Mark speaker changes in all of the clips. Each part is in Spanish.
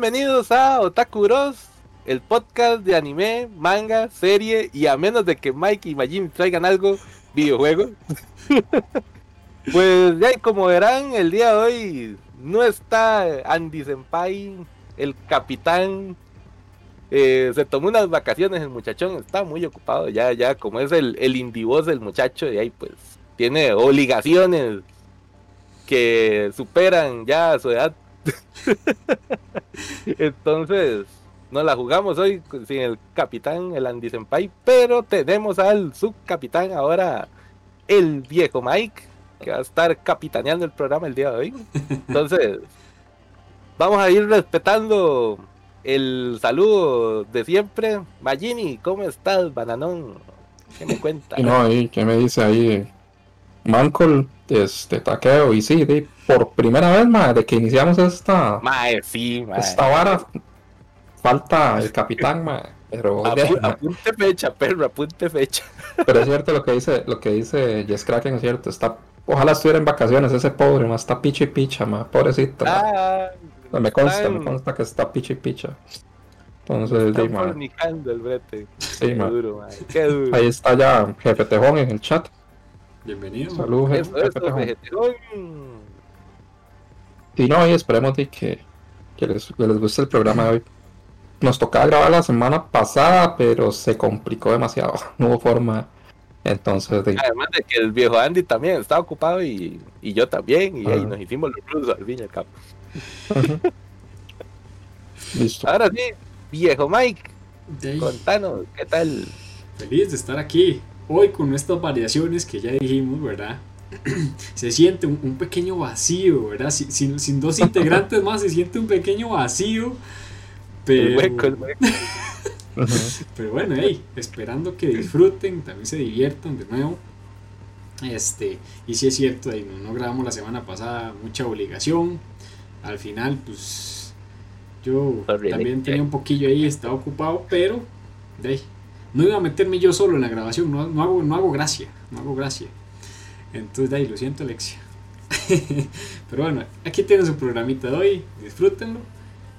Speaker 1: Bienvenidos a Otaku Bros, el podcast de anime, manga, serie y a menos de que Mike y Majin traigan algo, videojuegos. pues ya como verán, el día de hoy no está Andy Senpai, el capitán. Eh, se tomó unas vacaciones el muchachón, está muy ocupado ya, ya como es el, el indie del muchacho y ahí pues tiene obligaciones que superan ya su edad Entonces, nos la jugamos hoy sin el capitán, el Andy Senpai, pero tenemos al subcapitán ahora, el viejo Mike, que va a estar capitaneando el programa el día de hoy. Entonces, vamos a ir respetando el saludo de siempre. Magini, ¿cómo estás, bananón? ¿Qué me cuenta?
Speaker 2: No, ¿qué me dice ahí? Mancol, este, taqueo, y sí, por primera vez, madre, de que iniciamos esta,
Speaker 1: sí,
Speaker 2: esta vara, falta el capitán, madre, pero
Speaker 1: apunte fecha, perro, apunte fecha.
Speaker 2: Pero es cierto lo que dice, lo que dice Jess Kraken, es cierto, está, ojalá estuviera en vacaciones ese pobre, más está picha y picha, ma, pobrecito. Ah, me consta, me consta que está picha y picha. Entonces,
Speaker 1: está el brete.
Speaker 2: Sí, Qué duro, Qué duro. Ahí está ya Jefe Tejón en el chat.
Speaker 3: Bienvenido.
Speaker 2: Saludos, jefe, Sí, no, y esperemos de que, les, guste el programa de hoy. Nos tocaba grabar la semana pasada, pero se complicó demasiado. No hubo forma. Entonces,
Speaker 1: además de que el viejo Andy también estaba ocupado y, yo también, y ahí nos hicimos los rusos al fin y al cabo. Listo. Ahora sí, viejo Mike, contanos, ¿qué tal?
Speaker 3: Feliz de estar aquí hoy con estas variaciones que ya dijimos, ¿verdad? se siente un, pequeño vacío, ¿verdad? Sin, sin, dos integrantes más se siente un pequeño vacío. Pero, pero bueno, hey, esperando que disfruten, también se diviertan de nuevo. Este, y si es cierto, no, grabamos la semana pasada, mucha obligación. Al final, pues yo también tenía un poquillo ahí, estaba ocupado, pero de no iba a meterme yo solo en la grabación, no, no, hago, no hago gracia, no hago gracia. Entonces, de ahí, lo siento, Alexia. Pero bueno, aquí tienen su programita de hoy, disfrútenlo.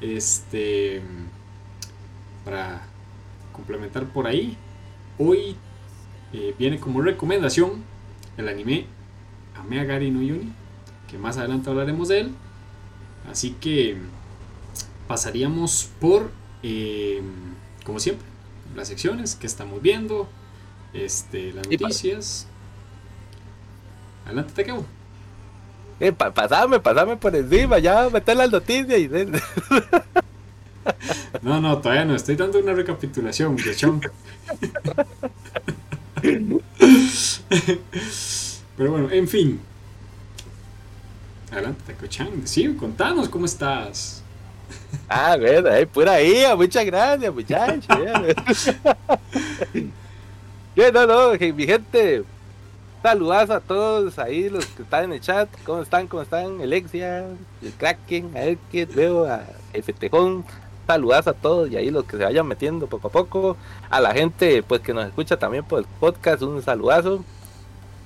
Speaker 3: Este, para complementar por ahí, hoy eh, viene como recomendación el anime Ameagari no Yuni, que más adelante hablaremos de él. Así que pasaríamos por, eh, como siempre, las secciones que estamos viendo, este, las noticias. Adelante, te quedo.
Speaker 1: Eh, pasame, pasame por encima, ya meter las noticias y...
Speaker 3: No, no, todavía no, estoy dando una recapitulación, muchachón. Pero bueno, en fin. Adelante, Taco-chan. Sí, contanos cómo estás.
Speaker 1: Ah, verdad, pura ahí, muchas gracias, muchachos. no, no, mi gente, saludas a todos ahí, los que están en el chat. ¿Cómo están? ¿Cómo están? Alexia, el Kraken, a qué veo, a Tejón. Saludas a todos y ahí los que se vayan metiendo poco a poco. A la gente pues que nos escucha también por el podcast, un saludazo.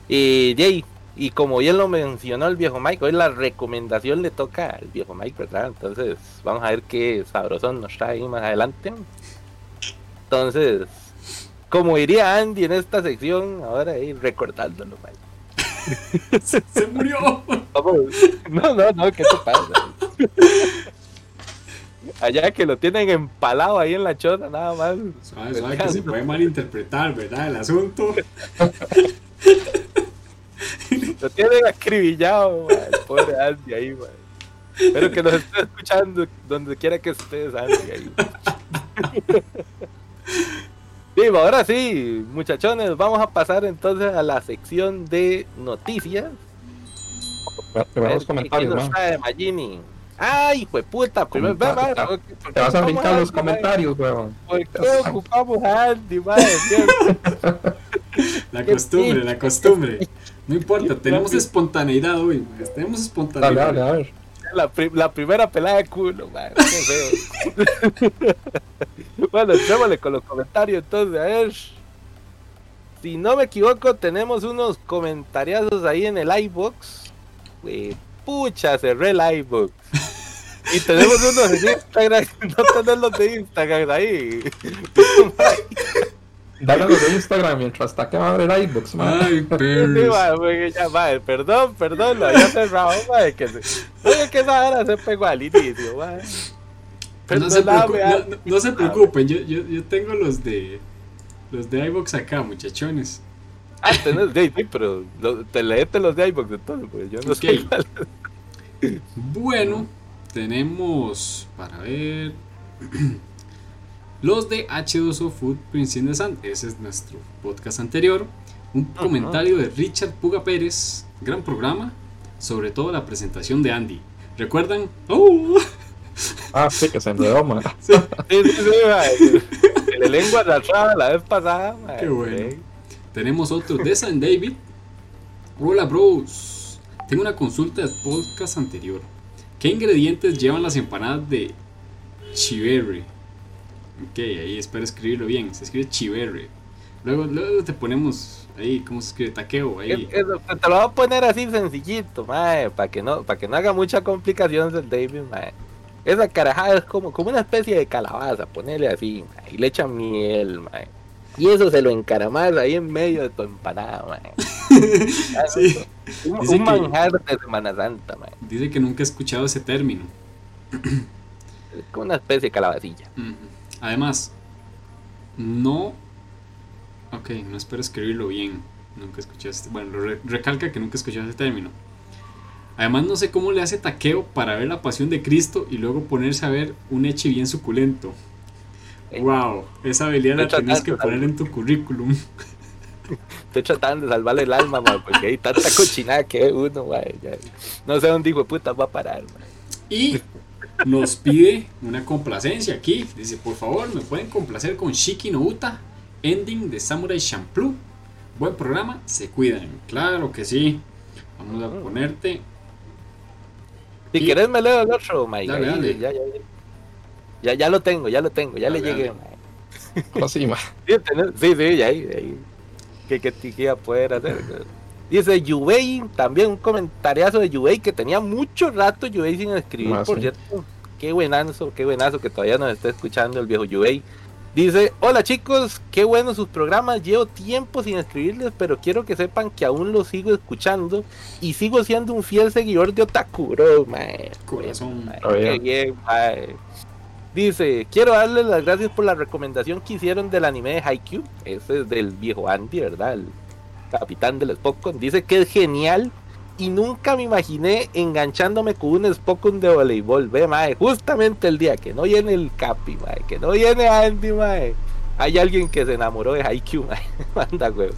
Speaker 1: Y Jay, y como bien lo mencionó el viejo Mike, hoy la recomendación le toca al viejo Mike, ¿verdad? Entonces, vamos a ver qué sabrosón nos trae más adelante. Entonces, como diría Andy en esta sección, ahora ahí recordándolo,
Speaker 3: Mike. se, murió.
Speaker 1: No, no, no, ¿qué te pasa? Allá que lo tienen empalado ahí en la chota, nada más.
Speaker 3: Suave, que se puede malinterpretar, ¿verdad? El asunto.
Speaker 1: Lo tienen acribillado, el pobre Andy ahí, man. Espero que nos esté escuchando donde quiera que estés, Andy ahí. Sí, ahora sí, muchachones, vamos a pasar entonces a la sección de noticias.
Speaker 2: Primeros comentarios, ¿no?
Speaker 1: Ay, fue puta, primero,
Speaker 2: te, te vas a brincar los comentarios, weón.
Speaker 1: ¿Por qué ocupamos a Andy, madre?
Speaker 3: La costumbre, la costumbre. No importa, tenemos espontaneidad hoy, tenemos espontaneidad.
Speaker 2: Dale, dale, a ver.
Speaker 1: La, la, primera pelada de culo, man. Bueno, echémosle con los comentarios entonces, a ver. Si no me equivoco, tenemos unos comentarios ahí en el iBox. pucha, cerré el iBox. Y tenemos unos en Instagram, no tenemos los de Instagram ahí.
Speaker 2: Dale los de Instagram mientras está que va a abrir el iBox, man.
Speaker 3: Ay, pero.
Speaker 1: ya, madre, perdón, perdón, lo había cerrado, madre. Que, oye, que esa hora se pegó al inicio, madre.
Speaker 3: No se, no, no se, preocupen, yo, yo, yo tengo los de los de iBox acá, muchachones.
Speaker 1: Ah, tenés de sí, pero lo, te leete los de iBox entonces, pues yo no okay. sé
Speaker 3: Bueno, tenemos para ver los de H2O Food Prince in the Sun. Ese es nuestro podcast anterior. Un comentario de Richard Puga Pérez, gran programa, sobre todo la presentación de Andy. ¿Recuerdan? ¡Oh!
Speaker 2: Ah, sí, que se enredó, man.
Speaker 1: Sí, sí, sí, La lengua rara la vez pasada, man.
Speaker 3: Qué bueno. Tenemos otro de San David. Hola, bros. Tengo una consulta del podcast anterior. ¿Qué ingredientes llevan las empanadas de chiverri? Ok, ahí espero escribirlo bien. Se escribe chiverri. Luego, luego te ponemos ahí, ¿cómo se escribe? Taqueo, ahí.
Speaker 1: te lo voy a poner así sencillito, para que no, para que no haga mucha complicación David, mae. Esa carajada es como, como una especie de calabaza, ponerle así, y le echan miel, man. Y eso se lo encaramas ahí en medio de tu empanada, sí. Un, manjar de Semana Santa, man.
Speaker 3: Dice que nunca he escuchado ese término.
Speaker 1: Es como una especie de calabacilla.
Speaker 3: Además, no. Ok, no espero escribirlo bien. Nunca escuché este. Bueno, recalca que nunca escuché ese término. Además no sé cómo le hace taqueo para ver la pasión de Cristo y luego ponerse a ver un eche bien suculento. Wow, esa habilidad la tienes que poner en tu currículum.
Speaker 1: Estoy tratando de salvarle el alma, man, porque hay tanta cochinada que uno, man, no sé dónde hijo puta va a parar. Man.
Speaker 3: Y nos pide una complacencia aquí. Dice, por favor, me pueden complacer con Shiki no Uta, ending de Samurai Champloo. Buen programa, se cuidan. Claro que sí. Vamos a ponerte
Speaker 1: si querés me leo el otro, Mike. Ya, ya, ya, ya, lo tengo, ya lo tengo, ya le llegué,
Speaker 2: sí,
Speaker 1: sí, sí, ya ahí, ¿Qué, qué, qué iba a poder hacer? Dice Yubei, también un comentariazo de Yubei que tenía mucho rato Yubei sin escribir, ah, por cierto. Qué buenazo, qué buenazo que todavía nos está escuchando el viejo Yubei. Dice, hola chicos, qué bueno sus programas, llevo tiempo sin escribirles, pero quiero que sepan que aún los sigo escuchando y sigo siendo un fiel seguidor de Otaku, bro,
Speaker 3: Corazón.
Speaker 1: Bien, Dice, quiero darles las gracias por la recomendación que hicieron del anime de Haikyuu, ese es del viejo Andy, ¿verdad? El capitán del Spokon. Dice que es genial y nunca me imaginé enganchándome con un Spokon de voleibol. Ve, mae, justamente el día que no viene el Capi, mae, que no viene Andy, mae. Hay alguien que se enamoró de Haikyuu, mae. Manda, güey.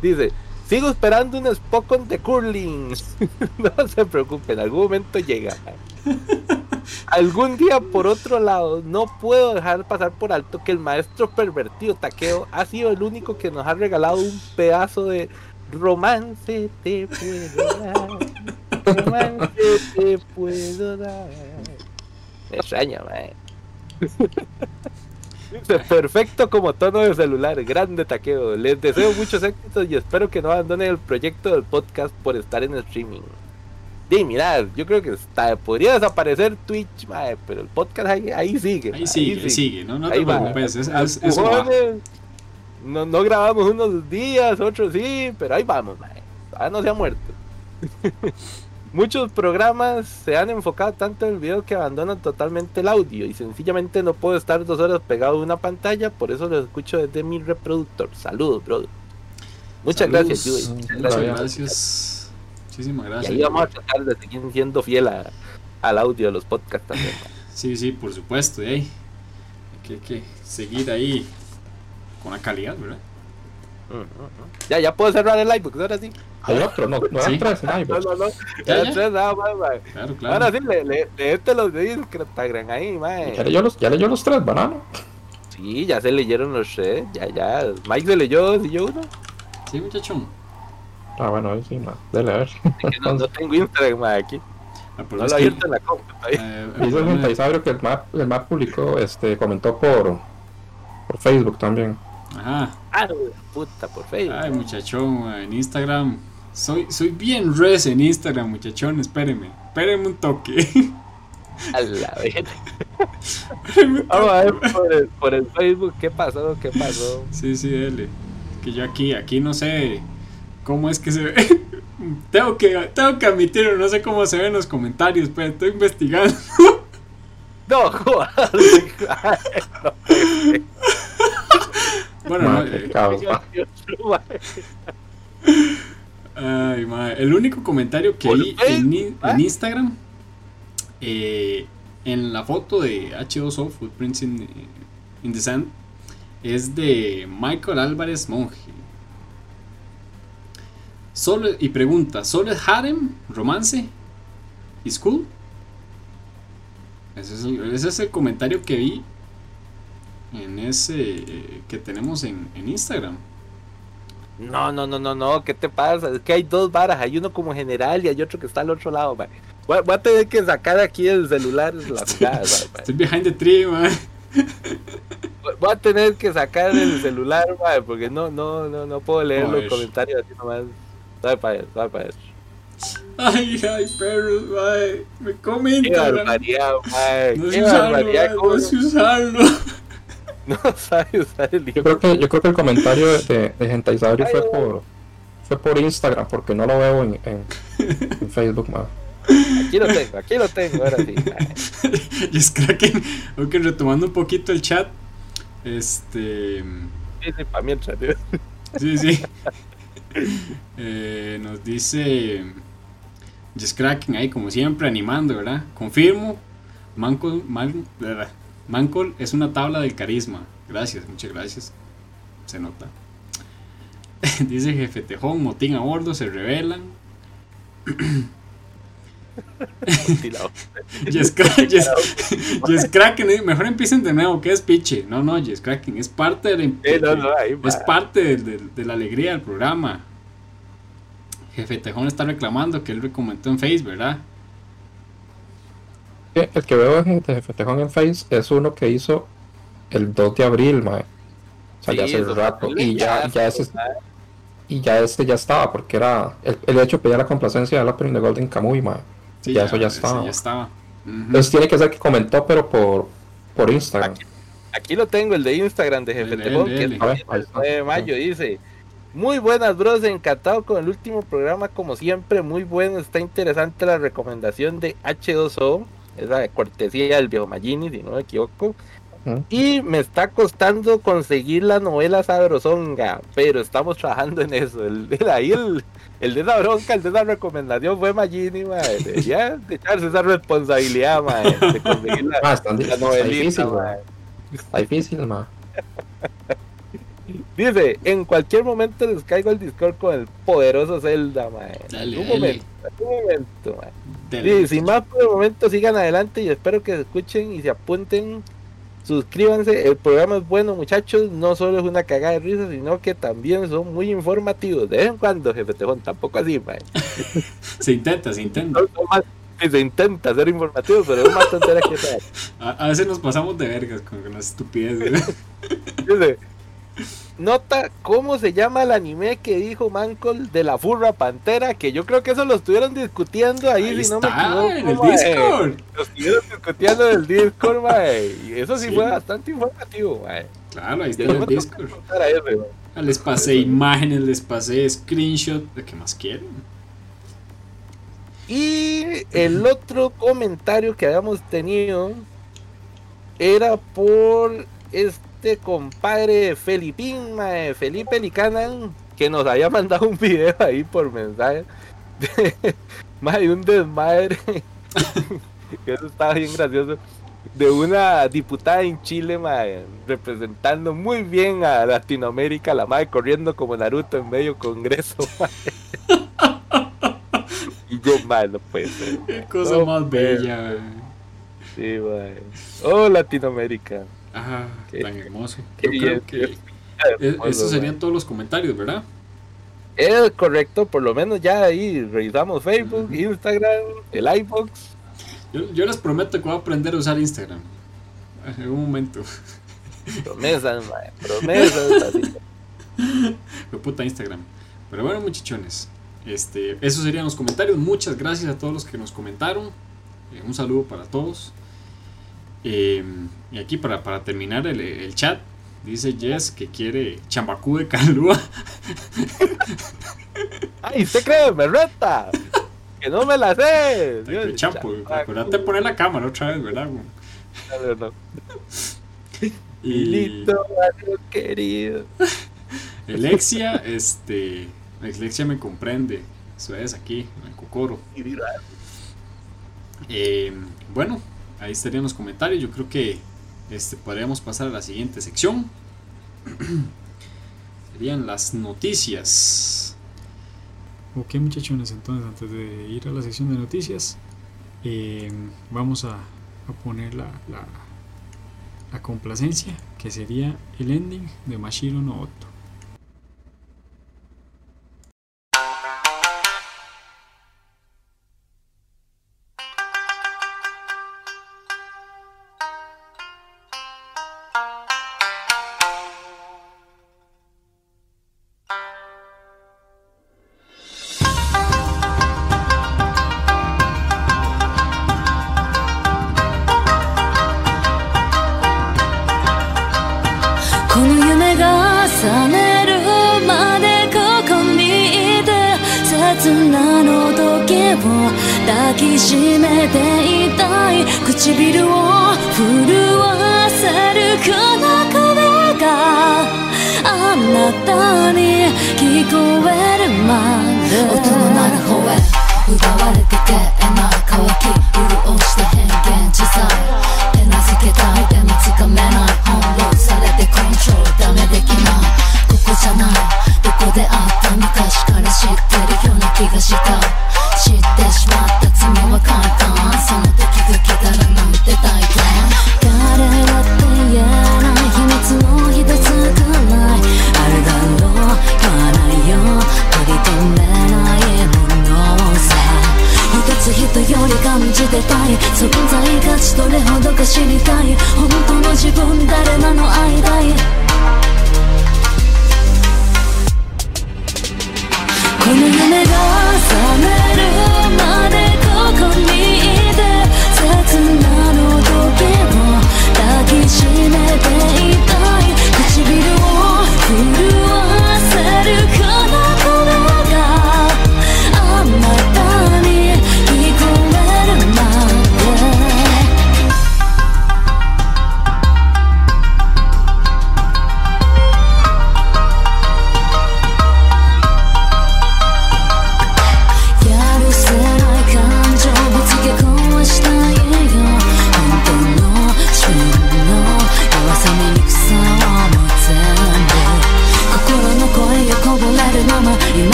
Speaker 1: Dice, sigo esperando un Spokon de curling. no se preocupen, en algún momento llega, algún día, por otro lado, no puedo dejar pasar por alto que el maestro pervertido Taqueo ha sido el único que nos ha regalado un pedazo de romance te puedo dar. Romance te puedo dar. Me extraña, mae. Perfecto como tono de celular, grande taqueo. Les deseo muchos éxitos y espero que no abandonen el proyecto del podcast por estar en streaming. Sí, mirad, yo creo que está, podría desaparecer Twitch, pero el podcast ahí, sigue.
Speaker 3: Ahí sigue, ahí sigue, no, no te
Speaker 1: preocupes, es, es, no, no, grabamos unos días, otros sí, pero ahí vamos, mae. Ah, no se ha muerto. Muchos programas se han enfocado tanto en el video que abandonan totalmente el audio y sencillamente no puedo estar dos horas pegado a una pantalla, por eso lo escucho desde mi reproductor. Saludos, brother. Muchas gracias, Judy.
Speaker 3: Muchas gracias. Muchísimas gracias.
Speaker 1: Y ahí vamos a tratar de seguir siendo fiel al audio de los podcasts también.
Speaker 3: Sí, sí, por supuesto. Hay que, que seguir ahí con la calidad, ¿verdad?
Speaker 1: Ya, ya puedo cerrar el iBook, ahora sí.
Speaker 2: Hay otro, no, no eran tres en iBook.
Speaker 1: No, no, no. Ya. tres nada más. Claro, claro. Ahora sí, le, le, leete los de Instagram ahí, man.
Speaker 2: Ya leyó los, ya leyó los tres, banano.
Speaker 1: Sí, ya se leyeron los tres, ya, ya. Mike se leyó, ¿sí yo uno?
Speaker 3: Sí, muchachón.
Speaker 2: Ah, bueno, ahí sí, man. Dele a ver.
Speaker 1: Es que no, no tengo Instagram, man, aquí. Ah, no lo abierto en la compra.
Speaker 2: Eh, Dice el Montaisabrio que el map, el map publicó, este, comentó por, por Facebook también.
Speaker 3: Ajá.
Speaker 1: Ah, puta, por Facebook.
Speaker 3: Ay, muchachón, en Instagram. Soy, soy bien res en Instagram, muchachón. Espéreme. Espéreme un toque.
Speaker 1: A la vez. Vamos a ver por el, por el, Facebook qué pasó, qué pasó.
Speaker 3: Sí, sí, dele. Que yo aquí, aquí no sé cómo es que se ve. tengo que, tengo que admitirlo, no sé cómo se ven los comentarios, pero estoy investigando.
Speaker 1: no, joder.
Speaker 3: Bueno, no, eh, Ay, madre. El único comentario que vi en, en Instagram, eh, en la foto de H2O, Footprints in, in, the Sand, es de Michael Álvarez Monge. Solo, y pregunta, ¿solo es harem, romance y school? Ese es, el, ese es el comentario que vi en ese eh, que tenemos en, en, Instagram.
Speaker 1: No, no, no, no, no, ¿qué te pasa? Es que hay dos varas, hay uno como general y hay otro que está al otro lado, man. Voy, a, tener que sacar aquí el celular las
Speaker 3: estoy, estoy behind the tree, man.
Speaker 1: Voy a tener que sacar el celular, man, porque no, no, no, no puedo leer los comentarios así nomás. Dale para eso, dale para eso.
Speaker 3: Ay, ay, perros, mae. Me comentan. Qué
Speaker 1: barbaridad, mae.
Speaker 3: No sé usarlo, no sé usarlo.
Speaker 1: No sabe usar el
Speaker 2: Yo creo que, yo creo que el comentario de, de Gentaisabrio fue por, fue por Instagram, porque no lo veo en, en, en Facebook, man.
Speaker 1: Aquí lo tengo, aquí lo tengo, ahora sí.
Speaker 3: y es Kraken, ok, retomando un poquito el chat. Este.
Speaker 1: Sí, sí, para mientras, tío.
Speaker 3: Sí, sí. Eh, nos dice. Just Kraken ahí, como siempre, animando, ¿verdad? Confirmo. Manco, man, Mancol es una tabla del carisma. Gracias, muchas gracias. Se nota. Dice jefe Tejón, motín a bordo, se revelan. Yes, Kraken, eh, mejor empiecen de nuevo, ¿qué es piche? No, no, Yes Kraken, es parte de la, es parte de, de, la alegría del programa. Jefe Tejón está reclamando que él recomendó en Facebook, ¿verdad?
Speaker 2: El que veo en Festejón en Face es uno que hizo el 2 de abril, mae. O sea, ya hace un rato. Y ya, ya ese, y ya este ya estaba, porque era. El, el hecho pedía la complacencia del opening de Golden Kamuy, mae. Sí, ya, eso ya estaba.
Speaker 3: Ya estaba.
Speaker 2: Entonces tiene que ser que comentó, pero por, por Instagram.
Speaker 1: Aquí, lo tengo, el de Instagram de Jefe Tejón, que es el de mayo, dice. Muy buenas, bros. Encantado con el último programa, como siempre. Muy bueno. Está interesante la recomendación de H2O esa cortesía del viejo Magini, si no me equivoco. Y me está costando conseguir la novela Sabrosonga, pero estamos trabajando en eso. El, ahí el, el de la bronca, el de la recomendación fue Magini, madre. Ya de echarse esa responsabilidad, madre, de conseguir la,
Speaker 2: ah, la novelita, está difícil, Está difícil,
Speaker 1: Dice, en cualquier momento les caigo el Discord con el poderoso Zelda, mae.
Speaker 3: Dale,
Speaker 1: un
Speaker 3: dale.
Speaker 1: momento, un momento, mae. Dice, sin más por el momento sigan adelante y espero que se escuchen y se apunten. Suscríbanse, el programa es bueno muchachos, no solo es una cagada de risa, sino que también son muy informativos. De vez en cuando, jefe Tejón, tampoco así, mae.
Speaker 3: Se intenta, se intenta.
Speaker 1: No, no más- sí, se intenta ser informativo, pero es más tontería que.
Speaker 3: A, a veces nos pasamos de vergas con, con las estupideces.
Speaker 1: Dice, Nota cómo se llama el anime que dijo Mancol de la furra pantera, que yo creo que eso lo estuvieron discutiendo ahí,
Speaker 3: Ahí
Speaker 1: si no me equivoco.
Speaker 3: en el. Discord.
Speaker 1: Lo estuvieron discutiendo en el Discord, mae, y eso sí,
Speaker 3: Sí.
Speaker 1: fue bastante informativo, mae.
Speaker 3: Claro, ahí está en el Discord. Les pasé imágenes, les pasé screenshot. ¿De qué más quieren?
Speaker 1: Y el otro comentario que habíamos tenido era por este compadre Felipín, mae, Felipe Licanan, que nos había mandado un video ahí por mensaje de, mae, un desmadre, que eso estaba bien gracioso, de una diputada en Chile, mae, representando muy bien a Latinoamérica, la madre corriendo como Naruto en medio congreso, mae. Y yo, mae, no puede ser.
Speaker 3: Qué cosa
Speaker 1: No,
Speaker 3: más bella.
Speaker 1: Sí, mae. Oh, Latinoamérica.
Speaker 3: Ah,
Speaker 1: Qué-
Speaker 3: tan hermoso. Yo creo
Speaker 1: bien,
Speaker 3: que e-
Speaker 1: hermoso,
Speaker 3: esos serían todos los comentarios, ¿verdad?
Speaker 1: Es correcto, por lo menos ya ahí revisamos Facebook. Instagram, el iBox.
Speaker 3: Yo, yo les prometo que voy a aprender a usar Instagram. En un momento.
Speaker 1: Promesas, mae, promesas.
Speaker 3: puta Instagram. Pero bueno, muchachones. Este, esos serían los comentarios. Muchas gracias a todos los que nos comentaron. Eh, un saludo para todos. Eh, y aquí para, para terminar el, el chat. Dice Jess que quiere chambacú de calúa.
Speaker 1: ¡Ay, usted cree! ¡Me reta! ¡Que no me la sé! Dios, chamaco.
Speaker 3: Acuérdate poner la cámara otra vez, ¿verdad?
Speaker 1: No, no.
Speaker 3: Y
Speaker 1: querido.
Speaker 3: Alexia, este. Alexia me comprende. Eso es aquí, en el Cocoro. Eh, bueno, ahí estarían los comentarios. Yo creo que este, podríamos pasar a la siguiente sección. Serían las noticias. Ok, muchachones, entonces antes de ir a la sección de noticias, eh, vamos a, poner la, la, la complacencia, que sería el ending de Mashiro no Oto.「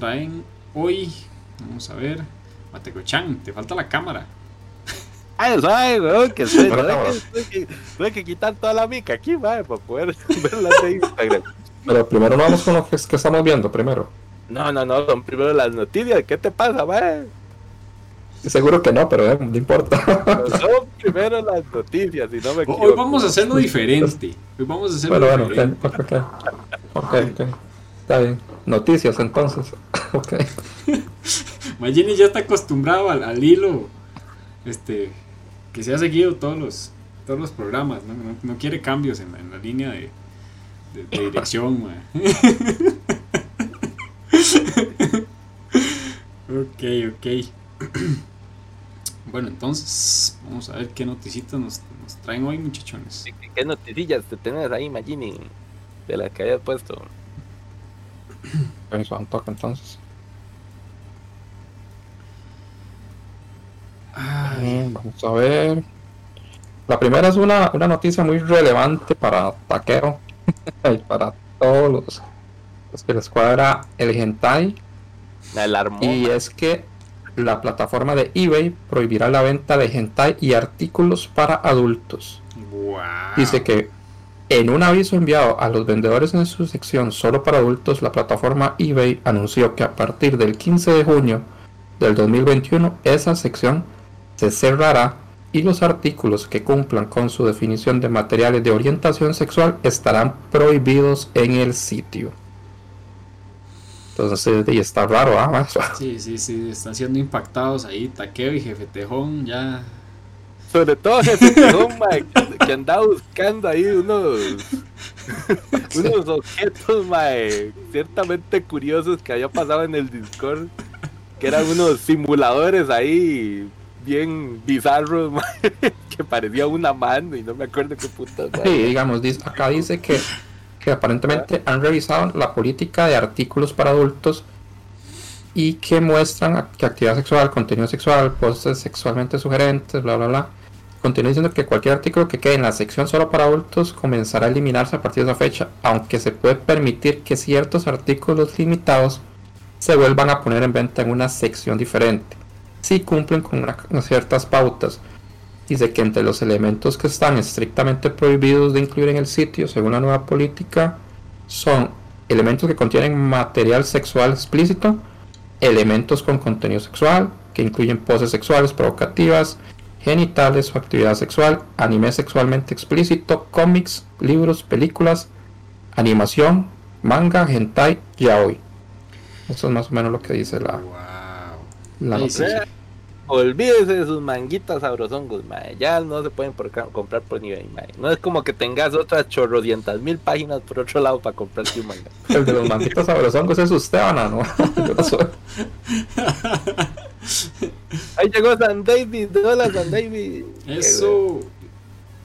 Speaker 3: traen hoy? Vamos a ver. Mateo-chan, te falta la cámara.
Speaker 1: Ay, ay, weón, que
Speaker 2: Bueno,
Speaker 1: tuve que, quitar toda la mica aquí, mae, para poder verla de Instagram.
Speaker 2: Pero primero no vamos con lo que, que estamos viendo, primero.
Speaker 1: No, no, no, son primero las noticias. ¿Qué te pasa, mae?
Speaker 2: Seguro que no, pero eh, no importa.
Speaker 1: Son primero las noticias, si no me equivoco.
Speaker 3: Hoy vamos a hacerlo diferente. Hoy vamos a hacerlo
Speaker 2: bueno, bueno,
Speaker 3: diferente.
Speaker 2: ok, ok. Ok, ok. Está bien. Noticias entonces. ok.
Speaker 3: Magini ya está acostumbrado al, al hilo este, que se ha seguido todos los, todos los programas. No, No- no quiere cambios en, la- en la línea de, de- de dirección. ok, ok. bueno, entonces vamos a ver qué noticitas nos, nos traen hoy, muchachones.
Speaker 1: ¿Qué, qué noticias te tenés ahí, Magini? De las que hayas puesto.
Speaker 2: Eso, toca entonces.
Speaker 3: Ay,
Speaker 2: Mm, Vamos a ver. La primera es una, una noticia muy relevante para Taquero y para todos los, los que les cuadra el hentai. Y es que la plataforma de eBay prohibirá la venta de hentai y artículos para adultos. Dice que en un aviso enviado a los vendedores en su sección solo para adultos, la plataforma eBay anunció que a partir del 15 de junio del 2021 esa sección se cerrará y los artículos que cumplan con su definición de materiales de orientación sexual estarán prohibidos en el sitio. Entonces, y está raro, ¿ah?
Speaker 3: Sí, sí, sí, están siendo impactados ahí. Taqueo y Jefe Tejón ya.
Speaker 1: Sobre todo ese mae, que, andaba buscando ahí unos, unos objetos, mae, ciertamente curiosos que había pasado en el Discord, que eran unos simuladores ahí bien bizarros, que parecía una mano y no me acuerdo qué putas, mae.
Speaker 2: Sí, digamos, acá dice que, que aparentemente han revisado la política de artículos para adultos y que muestran que actividad sexual, contenido sexual, poses sexualmente sugerentes, bla, bla, bla. Continúa diciendo que cualquier artículo que quede en la sección solo para adultos comenzará a eliminarse a partir de esa fecha, aunque se puede permitir que ciertos artículos limitados se vuelvan a poner en venta en una sección diferente, si cumplen con ciertas pautas. Dice que entre los elementos que están estrictamente prohibidos de incluir en el sitio, según la nueva política, son elementos que contienen material sexual explícito, elementos con contenido sexual, que incluyen poses sexuales provocativas, genitales o actividad sexual, anime sexualmente explícito, cómics, libros, películas, animación, manga, hentai, yaoi. Eso es más o menos lo que dice la,
Speaker 3: Wow.
Speaker 2: la noticia.
Speaker 1: Olvídese de sus manguitas sabrosongos, mae. Ya no se pueden por comprar por nivel, mae. No es como que tengas otras chorrodientas mil páginas por otro lado para comprarte un manga.
Speaker 2: El de los manguitos sabrosongos es usted, Ana, ¿no? Yo no soy.
Speaker 1: Ahí llegó San David, hola San David.
Speaker 3: Eso.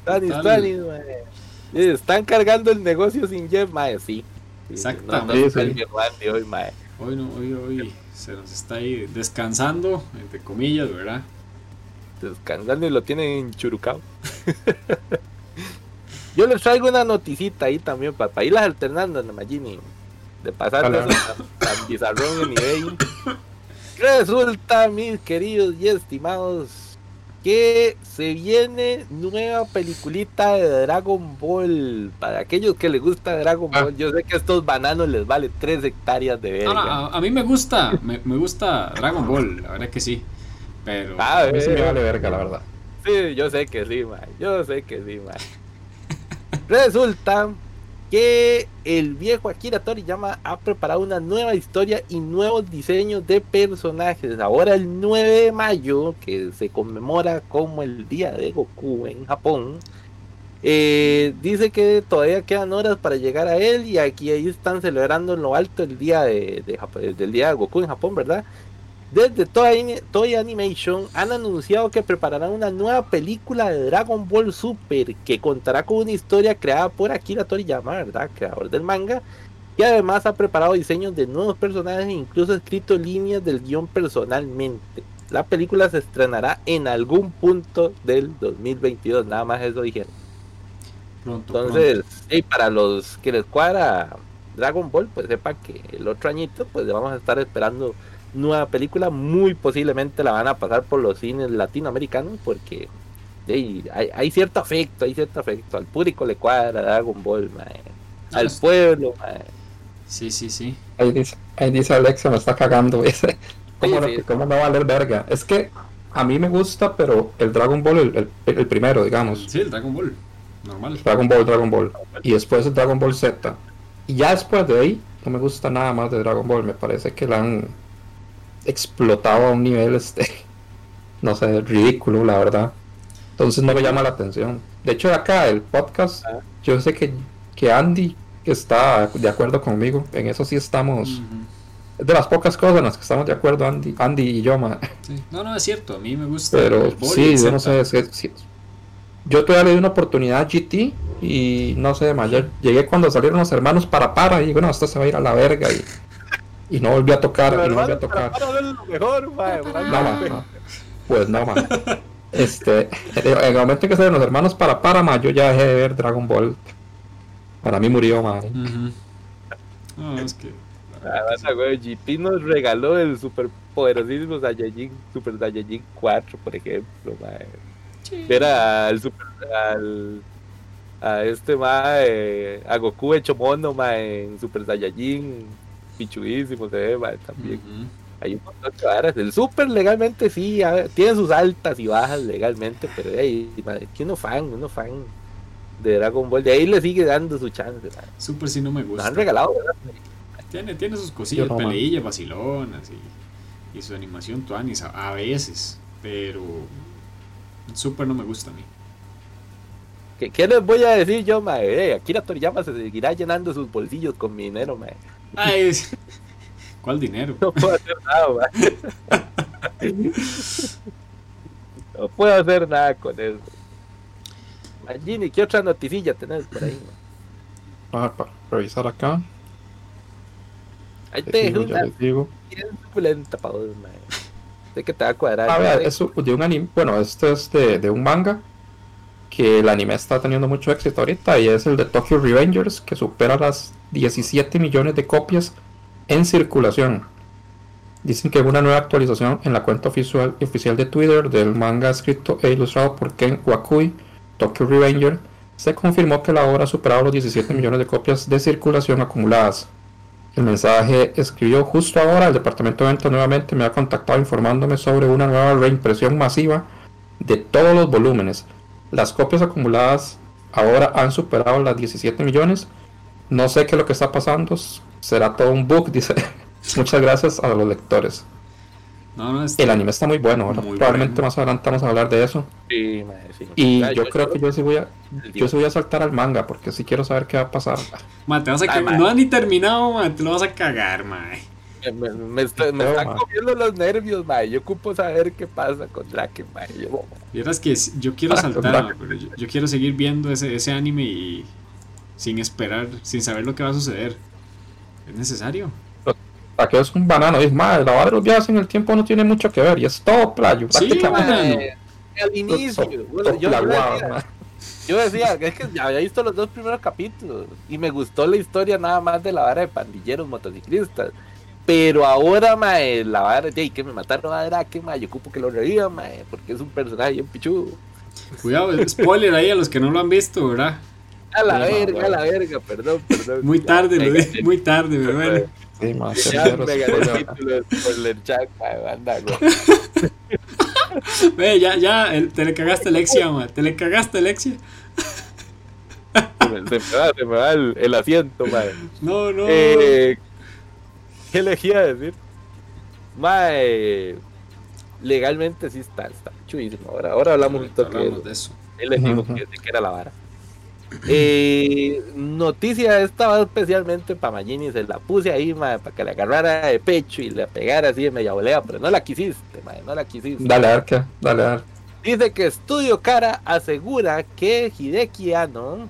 Speaker 1: Mae. Eh, Están cargando el negocio sin Jeff, mae, sí. Sí,
Speaker 3: Exactamente.
Speaker 1: No, no, hoy, mae.
Speaker 3: Hoy no, hoy, hoy se nos está ahí descansando, entre comillas, ¿verdad?
Speaker 1: descansando y lo tienen churucado. Yo les traigo una noticita ahí también para, irlas alternando, Magini. De pasar de tan bizarrón en eBay. Resulta, mis queridos y estimados, que se viene nueva peliculita de Dragon Ball. Para aquellos que les gusta Dragon ah. Ball, yo sé que a estos bananos les vale 3 hectáreas de verga.
Speaker 3: a, mí me gusta, me, gusta Dragon Ball, la verdad que sí. Pero
Speaker 2: ah, a mí sí me vale verga, la verdad.
Speaker 1: Sí, yo sé que sí, man. Yo sé que sí, man. Resulta que el viejo Akira Toriyama ha preparado una nueva historia y nuevos diseños de personajes. Ahora el 9 de mayo, que se conmemora como el día de Goku en Japón, eh, dice que todavía quedan horas para llegar a él y aquí ahí están celebrando en lo alto el día de, del día de Goku en Japón, ¿verdad? Desde Toy, Animation han anunciado que prepararán una nueva película de Dragon Ball Super que contará con una historia creada por Akira Toriyama, ¿verdad? Creador del manga. Y además ha preparado diseños de nuevos personajes e incluso ha escrito líneas del guion personalmente. La película se estrenará en algún punto del 2022, nada más eso dijeron. Entonces, para los que les cuadra Dragon Ball, pues sepa que el otro añito, pues vamos a estar esperando nueva película, muy posiblemente la van a pasar por los cines latinoamericanos porque hay, cierto afecto, hay cierto afecto. Al público le cuadra Dragon Ball, al pueblo.
Speaker 3: Sí, sí, sí.
Speaker 2: Ahí dice, ahí dice Alexa, me está cagando. ¿Cómo, no, ¿Cómo va a valer verga? Es que a mí me gusta, pero el Dragon Ball, el, primero, digamos.
Speaker 3: Sí, el Dragon Ball, normal.
Speaker 2: Dragon Ball, Dragon Ball. Y después el Dragon Ball Z. Y ya después de ahí, no me gusta nada más de Dragon Ball. Me parece que la han explotado a un nivel, este, no sé, ridículo, la verdad. Entonces no me llama la atención. De hecho, acá el podcast, ah. yo sé que, que Andy está de acuerdo conmigo. En eso sí estamos. Es de las pocas cosas en las que estamos de acuerdo, Andy, Andy y yo,
Speaker 3: No, no, es cierto. A mí me gusta.
Speaker 2: Pero sí, yo no sé. yo todavía le di una oportunidad a GT y no sé, mayor llegué cuando salieron los hermanos para para y bueno, esto se va a ir a la verga y y no volví a tocar, y no volví a tocar. no, Pues no, man. Este, en el momento en que salieron los hermanos para Parama, yo ya dejé de ver Dragon Ball. Para mí murió.
Speaker 1: No, es que. Güey, GP nos regaló el super poderosísimo Saiyajin, Super Saiyajin 4, por ejemplo. Sí. Era al super. Al, a este, ma, a Goku hecho mono, ma, en Super Saiyajin pichudísimo se ve, también. Hay un montón de varas. El super legalmente sí, tiene sus altas y bajas legalmente, pero hey, que uno fan, uno fan de Dragon Ball, de ahí le sigue dando su chance.
Speaker 3: Super sí no me gusta.
Speaker 1: han regalado,
Speaker 3: Tiene, tiene sus cosillas, peleillas, vacilonas y, y, su animación tuanis a, veces, pero Super no me gusta a mí.
Speaker 1: ¿Qué, ¿Qué, les voy a decir yo, mae? Eh, Akira Toriyama se seguirá llenando sus bolsillos con mi dinero, mae.
Speaker 3: Ay, ¿Cuál dinero?
Speaker 1: No puedo hacer nada, No puedo hacer nada con eso. Gini, ¿qué otra noticilla tenés por ahí?
Speaker 2: para revisar acá.
Speaker 1: Ahí te dejo una digo. suculenta para vos, Sé que te va a cuadrar.
Speaker 2: A ver, es de un anime. Bueno, esto es de, de un manga que el anime está teniendo mucho éxito ahorita y es el de Tokyo Revengers que supera las 17 millones de copias en circulación. Dicen que una nueva actualización en la cuenta oficial, oficial de Twitter del manga escrito e ilustrado por Ken Wakui, Tokyo Revenger, se confirmó que la obra ha superado los 17 millones de copias de circulación acumuladas. El mensaje escribió justo ahora, el departamento de venta nuevamente me ha contactado informándome sobre una nueva reimpresión masiva de todos los volúmenes. Las copias acumuladas ahora han superado las 17 millones no sé qué es lo que está pasando. Será todo un bug, dice. Muchas gracias a los lectores. El anime está muy bueno, probablemente más adelante vamos a hablar de eso. Sí, Y yo, creo que yo sí voy a yo sí voy a saltar al manga porque sí quiero saber qué va a pasar.
Speaker 3: te vas a no has ni terminado, te lo vas a cagar, mae.
Speaker 1: Me, están comiendo los nervios, mae. Yo ocupo saber qué pasa con Draken, mae.
Speaker 3: Yo... que yo quiero saltar, pero yo, quiero seguir viendo ese, ese anime y sin esperar, sin saber lo que va a suceder. ¿Es necesario?
Speaker 2: que es un banano, es más, la de los viajes en el tiempo no tiene mucho que ver y es todo playo,
Speaker 3: prácticamente.
Speaker 1: al inicio. yo, yo, decía, es que ya había visto los dos primeros capítulos y me gustó la historia nada más de la vara de pandilleros motociclistas. Pero ahora, mae, la vara de que me mataron a Drake, mae, yo ocupo que lo reviva, mae, porque es un personaje bien pichudo.
Speaker 3: Cuidado, spoiler ahí a los que no lo han visto, ¿verdad?
Speaker 1: A la verga, a la verga, perdón, perdón.
Speaker 3: Muy tarde, lo dije, muy tarde, pero bueno. Sí, más. Ya me gané el título de spoiler chat, mae, anda, Ve, ya, ya, te le cagaste Alexia, mae, te le cagaste Alexia.
Speaker 1: Se me, va, se me va el, el asiento, mae.
Speaker 3: No, no. Eh,
Speaker 1: ¿Qué elegía decir? Mae, legalmente sí está, está chulísimo. Ahora, ahora hablamos un toque de eso. Él le dijo que, que, era la vara. Eh, noticia esta especialmente para Magini, se la puse ahí mae, para que le agarrara de pecho y le pegara así de media volea, pero no la quisiste, mae, no la quisiste.
Speaker 2: Dale arca, dale arca.
Speaker 1: Dice que Estudio Cara asegura que Hideki Anno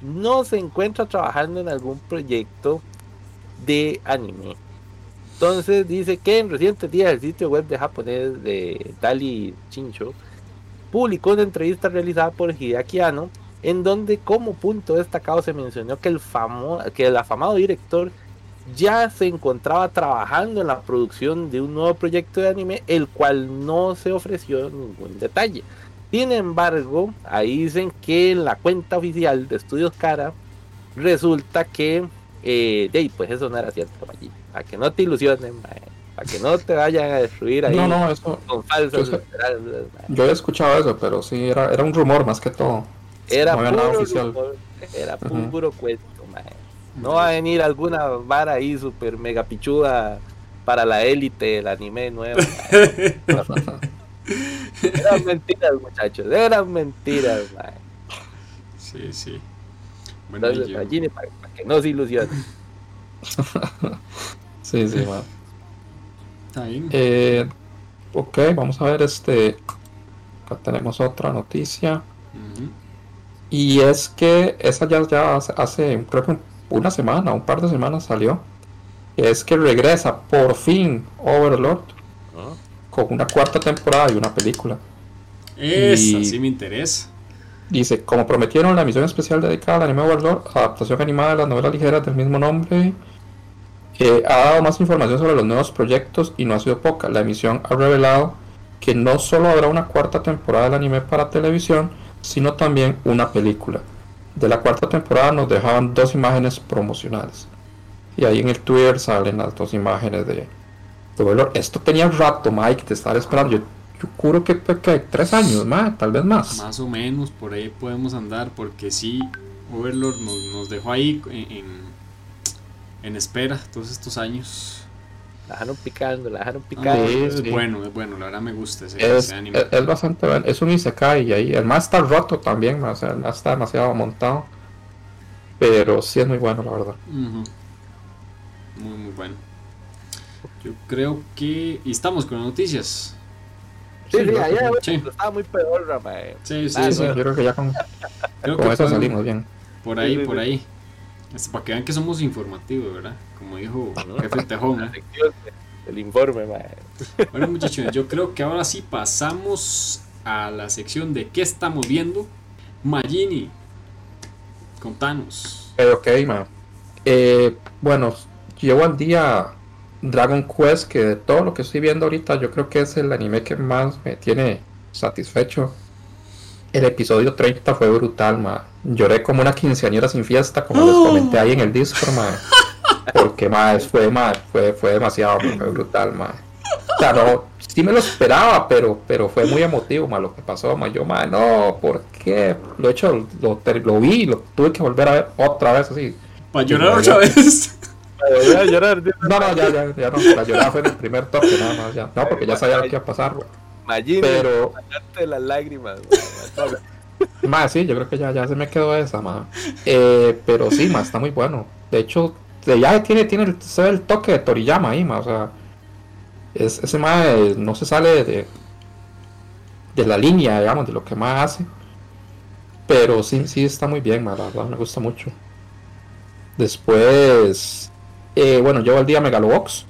Speaker 1: no se encuentra trabajando en algún proyecto de anime. Entonces dice que en recientes días el sitio web de japonés de Dali Chincho publicó una entrevista realizada por Hideaki Anno en donde como punto destacado se mencionó que el, famo que el afamado director ya se encontraba trabajando en la producción de un nuevo proyecto de anime, el cual no se ofreció ningún detalle. Sin embargo, ahí dicen que en la cuenta oficial de Estudios Cara resulta que eh, pues eso no era cierto, allí. Para que no te ilusionen, para que no te vayan a destruir ahí
Speaker 2: no, no, eso, con falsos yo, yo, he escuchado eso, pero sí, era, era un rumor más que todo.
Speaker 1: Era puro Rumor, era puro cuento, No va a venir alguna vara ahí super mega pichuda para la élite del anime nuevo. eran mentiras, muchachos, eran mentiras,
Speaker 3: Sí, sí.
Speaker 1: Entonces, para, que no se ilusione.
Speaker 2: sí, sí, man.
Speaker 3: Está bien.
Speaker 2: Eh, ok, vamos a ver este. Acá tenemos otra noticia. Y es que esa ya, ya hace, creo que una semana, un par de semanas salió. Es que regresa por fin Overlord ah. con una cuarta temporada y una película.
Speaker 3: Esa sí me interesa.
Speaker 2: Dice, como prometieron la emisión especial dedicada al anime Overlord, adaptación animada de las novelas ligeras del mismo nombre, eh, ha dado más información sobre los nuevos proyectos y no ha sido poca. La emisión ha revelado que no solo habrá una cuarta temporada del anime para televisión, sino también una película. De la cuarta temporada nos dejaban dos imágenes promocionales. Y ahí en el Twitter salen las dos imágenes de, Overlord. Esto tenía rato, Mike, te estaba esperando. Yo, yo juro que, tres años más, tal vez más.
Speaker 3: Más o menos, por ahí podemos andar, porque sí, Overlord nos, nos dejó ahí en, en espera todos estos años.
Speaker 1: La dejaron picando, la dejaron picando.
Speaker 3: es bueno, es bueno, la verdad me gusta ese,
Speaker 2: es, anime. Es, bastante bueno, es un Isekai y ahí. El más está roto también, o sea, está demasiado montado. Pero sí es muy bueno, la verdad.
Speaker 3: Muy, muy bueno. Yo creo que. Y estamos con las noticias.
Speaker 1: Sí, sí, allá estaba muy peor, Rafael.
Speaker 2: Sí, sí, sí, Yo creo que ya con, con eso salimos bien.
Speaker 3: Por ahí, por ahí. Es para que vean que somos informativos, ¿verdad? Como dijo jefe Tejón.
Speaker 1: El informe,
Speaker 3: Bueno, muchachos, yo creo que ahora sí pasamos a la sección de qué estamos viendo. Magini, contanos.
Speaker 2: Eh, ok, ma. Eh, bueno, llevo al día Dragon Quest, que de todo lo que estoy viendo ahorita, yo creo que es el anime que más me tiene satisfecho. El episodio 30 fue brutal, ma. Lloré como una quinceañera sin fiesta, como les comenté ahí en el Discord, ma. Porque, ma, fue, ma, fue, fue demasiado fue brutal, ma. O sea, no, sí me lo esperaba, pero, pero fue muy emotivo, ma, lo que pasó, ma. Yo, ma, no, ¿por qué? Lo he hecho, lo, lo, vi, lo tuve que volver a ver otra vez, así.
Speaker 3: ¿Para llorar otra vez?
Speaker 2: llorar. No, no, ya, ya, ya no. La llorada fue en el primer toque, nada más, ya. No, porque ya sabía lo que iba a pasar, güey.
Speaker 1: pero las lágrimas.
Speaker 2: más sí, yo creo que ya, ya se me quedó esa, más eh, pero sí, más está muy bueno. De hecho, ya tiene, tiene se ve el toque de Toriyama ahí, más o sea, es, ese más no se sale de, de la línea, digamos, de lo que más hace. Pero sí, sí está muy bien, más la verdad, me gusta mucho. Después, eh, bueno, llevo el día Megalobox,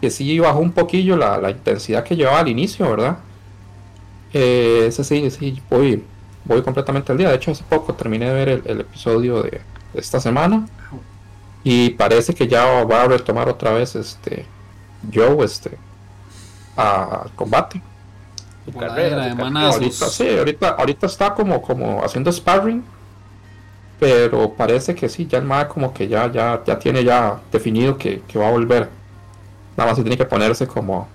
Speaker 2: que sí bajó un poquillo la, la intensidad que llevaba al inicio, ¿verdad? Eh, ese sí, sí, voy, voy completamente al día. De hecho, hace poco terminé de ver el, episodio de, esta semana. Y parece que ya va a retomar otra vez este Joe este al combate. ahorita, sí, ahorita, ahorita está como, como haciendo sparring. Pero parece que sí, ya el MAD como que ya, ya, ya tiene ya definido que, que va a volver. Nada más se tiene que ponerse como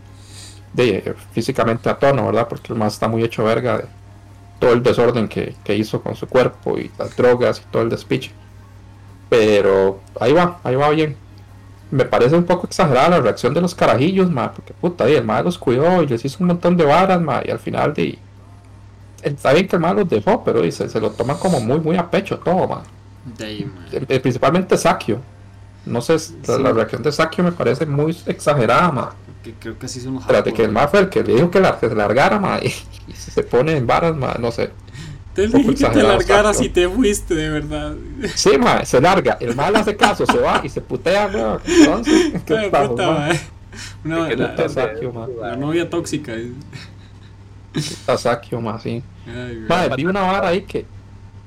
Speaker 2: de, físicamente a tono, ¿verdad? Porque el más está muy hecho verga de todo el desorden que, hizo con su cuerpo y las drogas y todo el despiche. Pero ahí va, ahí va bien. Me parece un poco exagerada la reacción de los carajillos, ma, porque puta, el madre los cuidó y les hizo un montón de varas, ma, y al final de está bien que el madre los dejó, pero dice, se lo toman como muy muy a pecho todo, ma. Eh, principalmente Sakio. No sé, la, reacción de Sakio me parece muy exagerada, ma
Speaker 3: que creo que así son los
Speaker 2: Espérate, que el más fue el que le dijo que, la, que se largara, ma, y, se pone en varas, ma, no sé.
Speaker 3: Te dije que te largaras y te fuiste, de verdad.
Speaker 2: Sí, ma, se larga. El mal hace caso, se va y se putea, ma. Entonces, ¿qué puta, ma?
Speaker 3: Una, la, la, novia tóxica.
Speaker 2: Tasakio, ma, sí. Ay, vi una vara ahí que.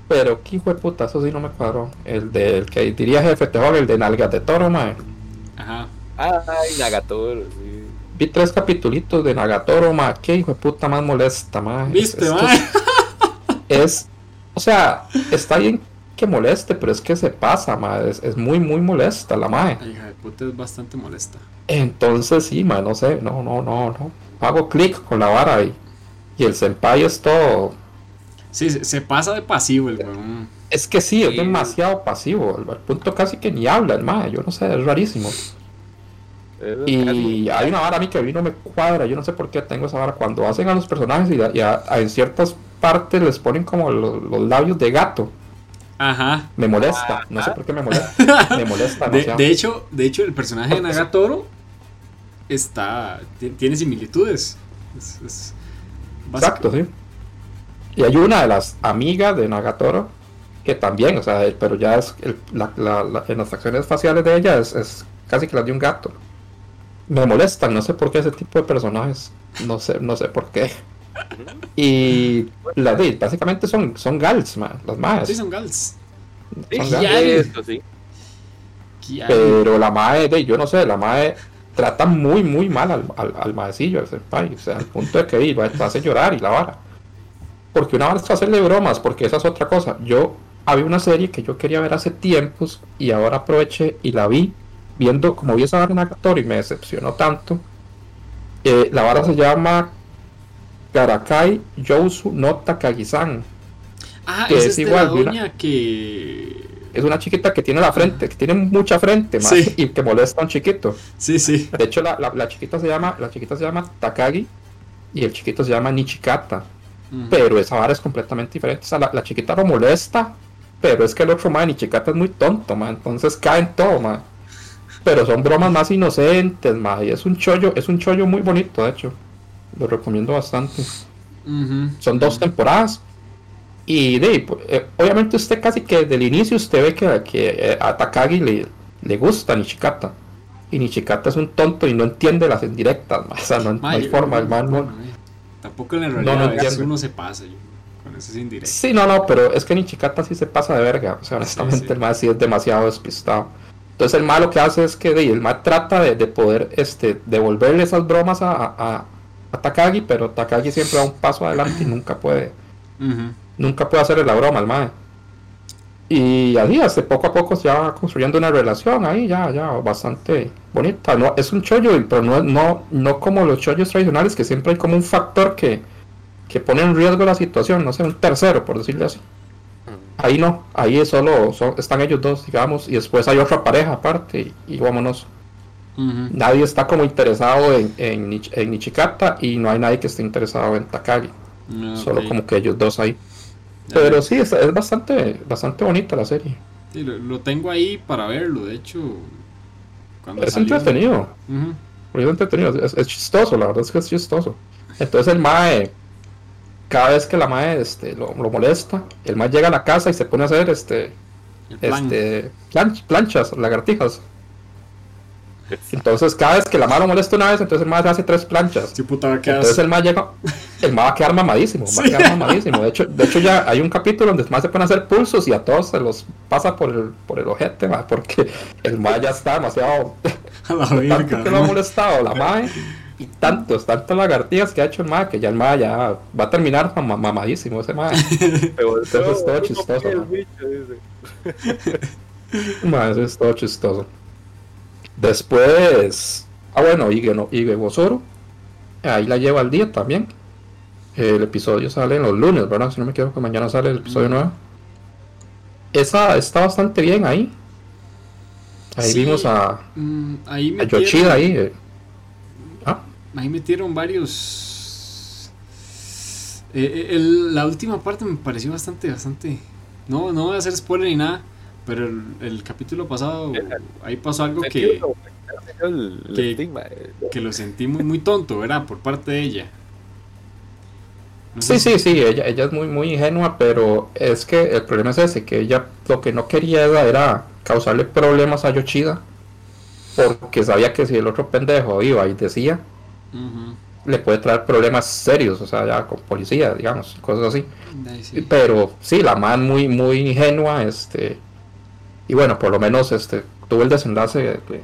Speaker 2: Pero qué hijo de puta, eso sí no me cuadró. El del que diría jefe te el de nalgas de toro, ma.
Speaker 1: Ajá. Ay, Nagatoro, sí
Speaker 2: vi tres capítulos de Nagatoro, ma, qué hijo de puta más molesta, ma.
Speaker 3: ¿Viste,
Speaker 2: ma? Es, o sea, está bien que moleste, pero es que se pasa, ma, es, muy, muy molesta la ma.
Speaker 3: hija de puta es bastante molesta.
Speaker 2: Entonces, sí, ma, no sé, no, no, no, no. Hago clic con la vara y, y el senpai es todo...
Speaker 3: Sí, se, pasa de pasivo el weón.
Speaker 2: Es que sí, es demasiado pasivo, al punto casi que ni habla el ma, yo no sé, es rarísimo. Y hay una vara a mí que a mí no me cuadra, yo no sé por qué tengo esa vara. Cuando hacen a los personajes y, en ciertas partes les ponen como los, labios de gato.
Speaker 3: Ajá.
Speaker 2: Me molesta, no sé por qué me molesta. me molesta.
Speaker 3: De, hecho, de hecho, el personaje de Nagatoro está tiene similitudes.
Speaker 2: Exacto, sí. Y hay una de las amigas de Nagatoro que también, o sea, pero ya es en las acciones faciales de ella es, es casi que las de un gato me molestan, no sé por qué ese tipo de personajes, no sé, no sé por qué. Y la de básicamente son, son gals, las más.
Speaker 3: Sí, son gals.
Speaker 1: sí.
Speaker 2: Pero la mae de, yo no sé, la mae trata muy, muy mal al, al, al maecillo, al senpai, o sea, al punto de que va, a hacer llorar y la vara. Porque una vara es hacerle bromas, porque esa es otra cosa. Yo había una serie que yo quería ver hace tiempos y ahora aproveché y la vi viendo, como vi esa vara en y me decepcionó tanto, eh, la vara se llama Karakai Yousu no Takagi-san.
Speaker 3: Ah, que es, igual, una, que...
Speaker 2: Es una chiquita que tiene la frente, que tiene mucha frente, más, y que molesta a un chiquito.
Speaker 3: Sí, sí.
Speaker 2: De hecho, la, la, chiquita se llama, la chiquita se llama Takagi y el chiquito se llama Nichikata. Pero esa vara es completamente diferente. O sea, la, chiquita lo molesta, pero es que el otro man, Nichikata es muy tonto, man. Entonces cae en todo, man pero son bromas más inocentes, más y es un chollo, es un chollo muy bonito, de hecho. Lo recomiendo bastante. Son dos temporadas. Y de, eh, obviamente usted casi que desde el inicio usted ve que, que eh, a Takagi le, le gusta Nichikata. Y Nichikata es un tonto y no entiende las indirectas, o sea, no, hay forma, el man
Speaker 3: no, Tampoco en la realidad no, uno se pasa con esas indirectas.
Speaker 2: Sí, no, no, pero es que Nichikata sí se pasa de verga. O sea, honestamente el man sí es demasiado despistado. Entonces el mal lo que hace es que el mal trata de, poder este, devolverle esas bromas a, a, Takagi, pero Takagi siempre da un paso adelante y nunca puede, nunca puede hacerle la broma al mal. Y así, hace poco a poco se va construyendo una relación ahí, ya, ya, bastante bonita. No, es un chollo, pero no, no, no como los chollos tradicionales, que siempre hay como un factor que, que pone en riesgo la situación, no sé, un tercero, por decirlo así. Ahí no, ahí solo están ellos dos, digamos, y después hay otra pareja aparte y, vámonos. Nadie está como interesado en, en, Nichikata y no hay nadie que esté interesado en Takagi. Ah, solo como que ellos dos ahí. Pero sí, es, es, bastante, bastante bonita la serie.
Speaker 3: Sí, lo, tengo ahí para verlo, de hecho.
Speaker 2: es entretenido. Es entretenido, es, es, chistoso, la verdad es que es chistoso. Entonces el Mae cada vez que la madre este, lo, molesta, el mae llega a la casa y se pone a hacer este, este planchas, lagartijas. Entonces, cada vez que la mano molesta una vez, entonces el más hace tres planchas.
Speaker 3: Sí, puta,
Speaker 2: Entonces el más llega, el más va a quedar mamadísimo, va a quedar mamadísimo. De hecho, de hecho ya hay un capítulo donde el más se pone a hacer pulsos y a todos se los pasa por el, por el ojete, ma, porque el más ya está demasiado,
Speaker 3: a la
Speaker 2: tanto
Speaker 3: verga.
Speaker 2: que lo ha molestado la madre y tantos, tantas lagartijas que ha hecho el más que ya el más ya va a terminar mam- mamadísimo ese más.
Speaker 1: Pero
Speaker 2: Eso es todo chistoso. Ma, eso es todo chistoso. Después, ah bueno, Ige, no, Ige ahí la lleva al día también. El episodio sale en los lunes, ¿verdad? Si no me equivoco, mañana sale el episodio nuevo. Esa está bastante bien ahí. Ahí
Speaker 3: Sí.
Speaker 2: vimos a,
Speaker 3: Mm, ahí
Speaker 2: a Yoshida ahí. eh. Ah,
Speaker 3: ahí metieron varios. Eh, eh, el- la última parte me pareció bastante, bastante. No, no voy a hacer spoiler ni nada, pero el, el capítulo pasado ahí pasó algo que,
Speaker 1: eh.
Speaker 3: que lo sentí muy, muy tonto, ¿verdad? Por parte de ella. No
Speaker 2: Sí, sí, sí, ella, ella es muy, muy ingenua, pero es que el problema es ese, que ella lo que no quería era, era causarle problemas a Yoshida, porque sabía que si el otro pendejo iba y decía, le puede traer problemas serios, o sea, ya con policía, digamos, cosas así.
Speaker 3: Sí.
Speaker 2: Pero sí, la man muy, muy ingenua, este, y bueno, por lo menos este, tuvo el desenlace que,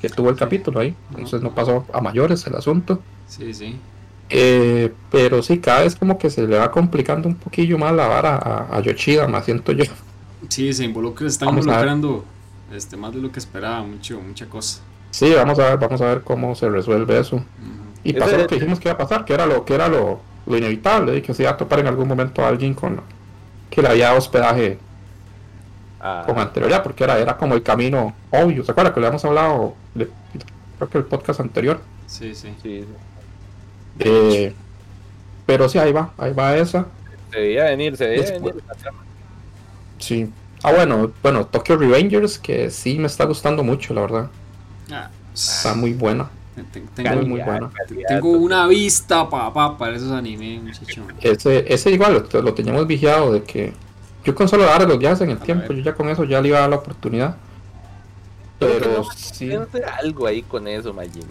Speaker 2: que tuvo el capítulo ahí, entonces no pasó a mayores el asunto.
Speaker 3: Sí, sí.
Speaker 2: Eh, pero sí, cada vez como que se le va complicando un poquillo más la vara a, a Yoshida, más siento yo.
Speaker 3: Sí, se involucra, está
Speaker 2: Vamos
Speaker 3: involucrando este, más de lo que esperaba, mucho, mucha cosa.
Speaker 2: Sí, vamos a ver, vamos a ver cómo se resuelve eso. Y pasó
Speaker 1: de-
Speaker 2: lo que dijimos que iba a pasar, que era lo que era lo, lo inevitable, y que se iba a topar en algún momento a alguien con que le había hospedaje
Speaker 1: Ah,
Speaker 2: con anterioridad, porque era, era como el camino obvio. ¿Se acuerda que le habíamos hablado? de- creo que el podcast anterior.
Speaker 3: Sí, sí.
Speaker 1: sí, sí.
Speaker 2: Eh, pero sí, ahí va, ahí va esa.
Speaker 1: Se veía venir, se veía
Speaker 2: Después-
Speaker 1: venir.
Speaker 2: Sí. Ah, bueno, bueno, Tokyo Revengers, que sí me está gustando mucho, la verdad.
Speaker 3: Ah,
Speaker 2: Está muy buena.
Speaker 3: te- te- tengo,
Speaker 2: Muy, buena.
Speaker 1: calidad,
Speaker 3: tengo una vista, papá, para esos animes, muchacho.
Speaker 2: Ese, ese igual lo, lo teníamos vigiado de que yo con solo dar los viajes en el
Speaker 3: A
Speaker 2: tiempo,
Speaker 3: ver.
Speaker 2: yo ya con eso ya le iba a dar la oportunidad. Pero
Speaker 1: no
Speaker 2: sí,
Speaker 1: algo ahí con eso, Magini.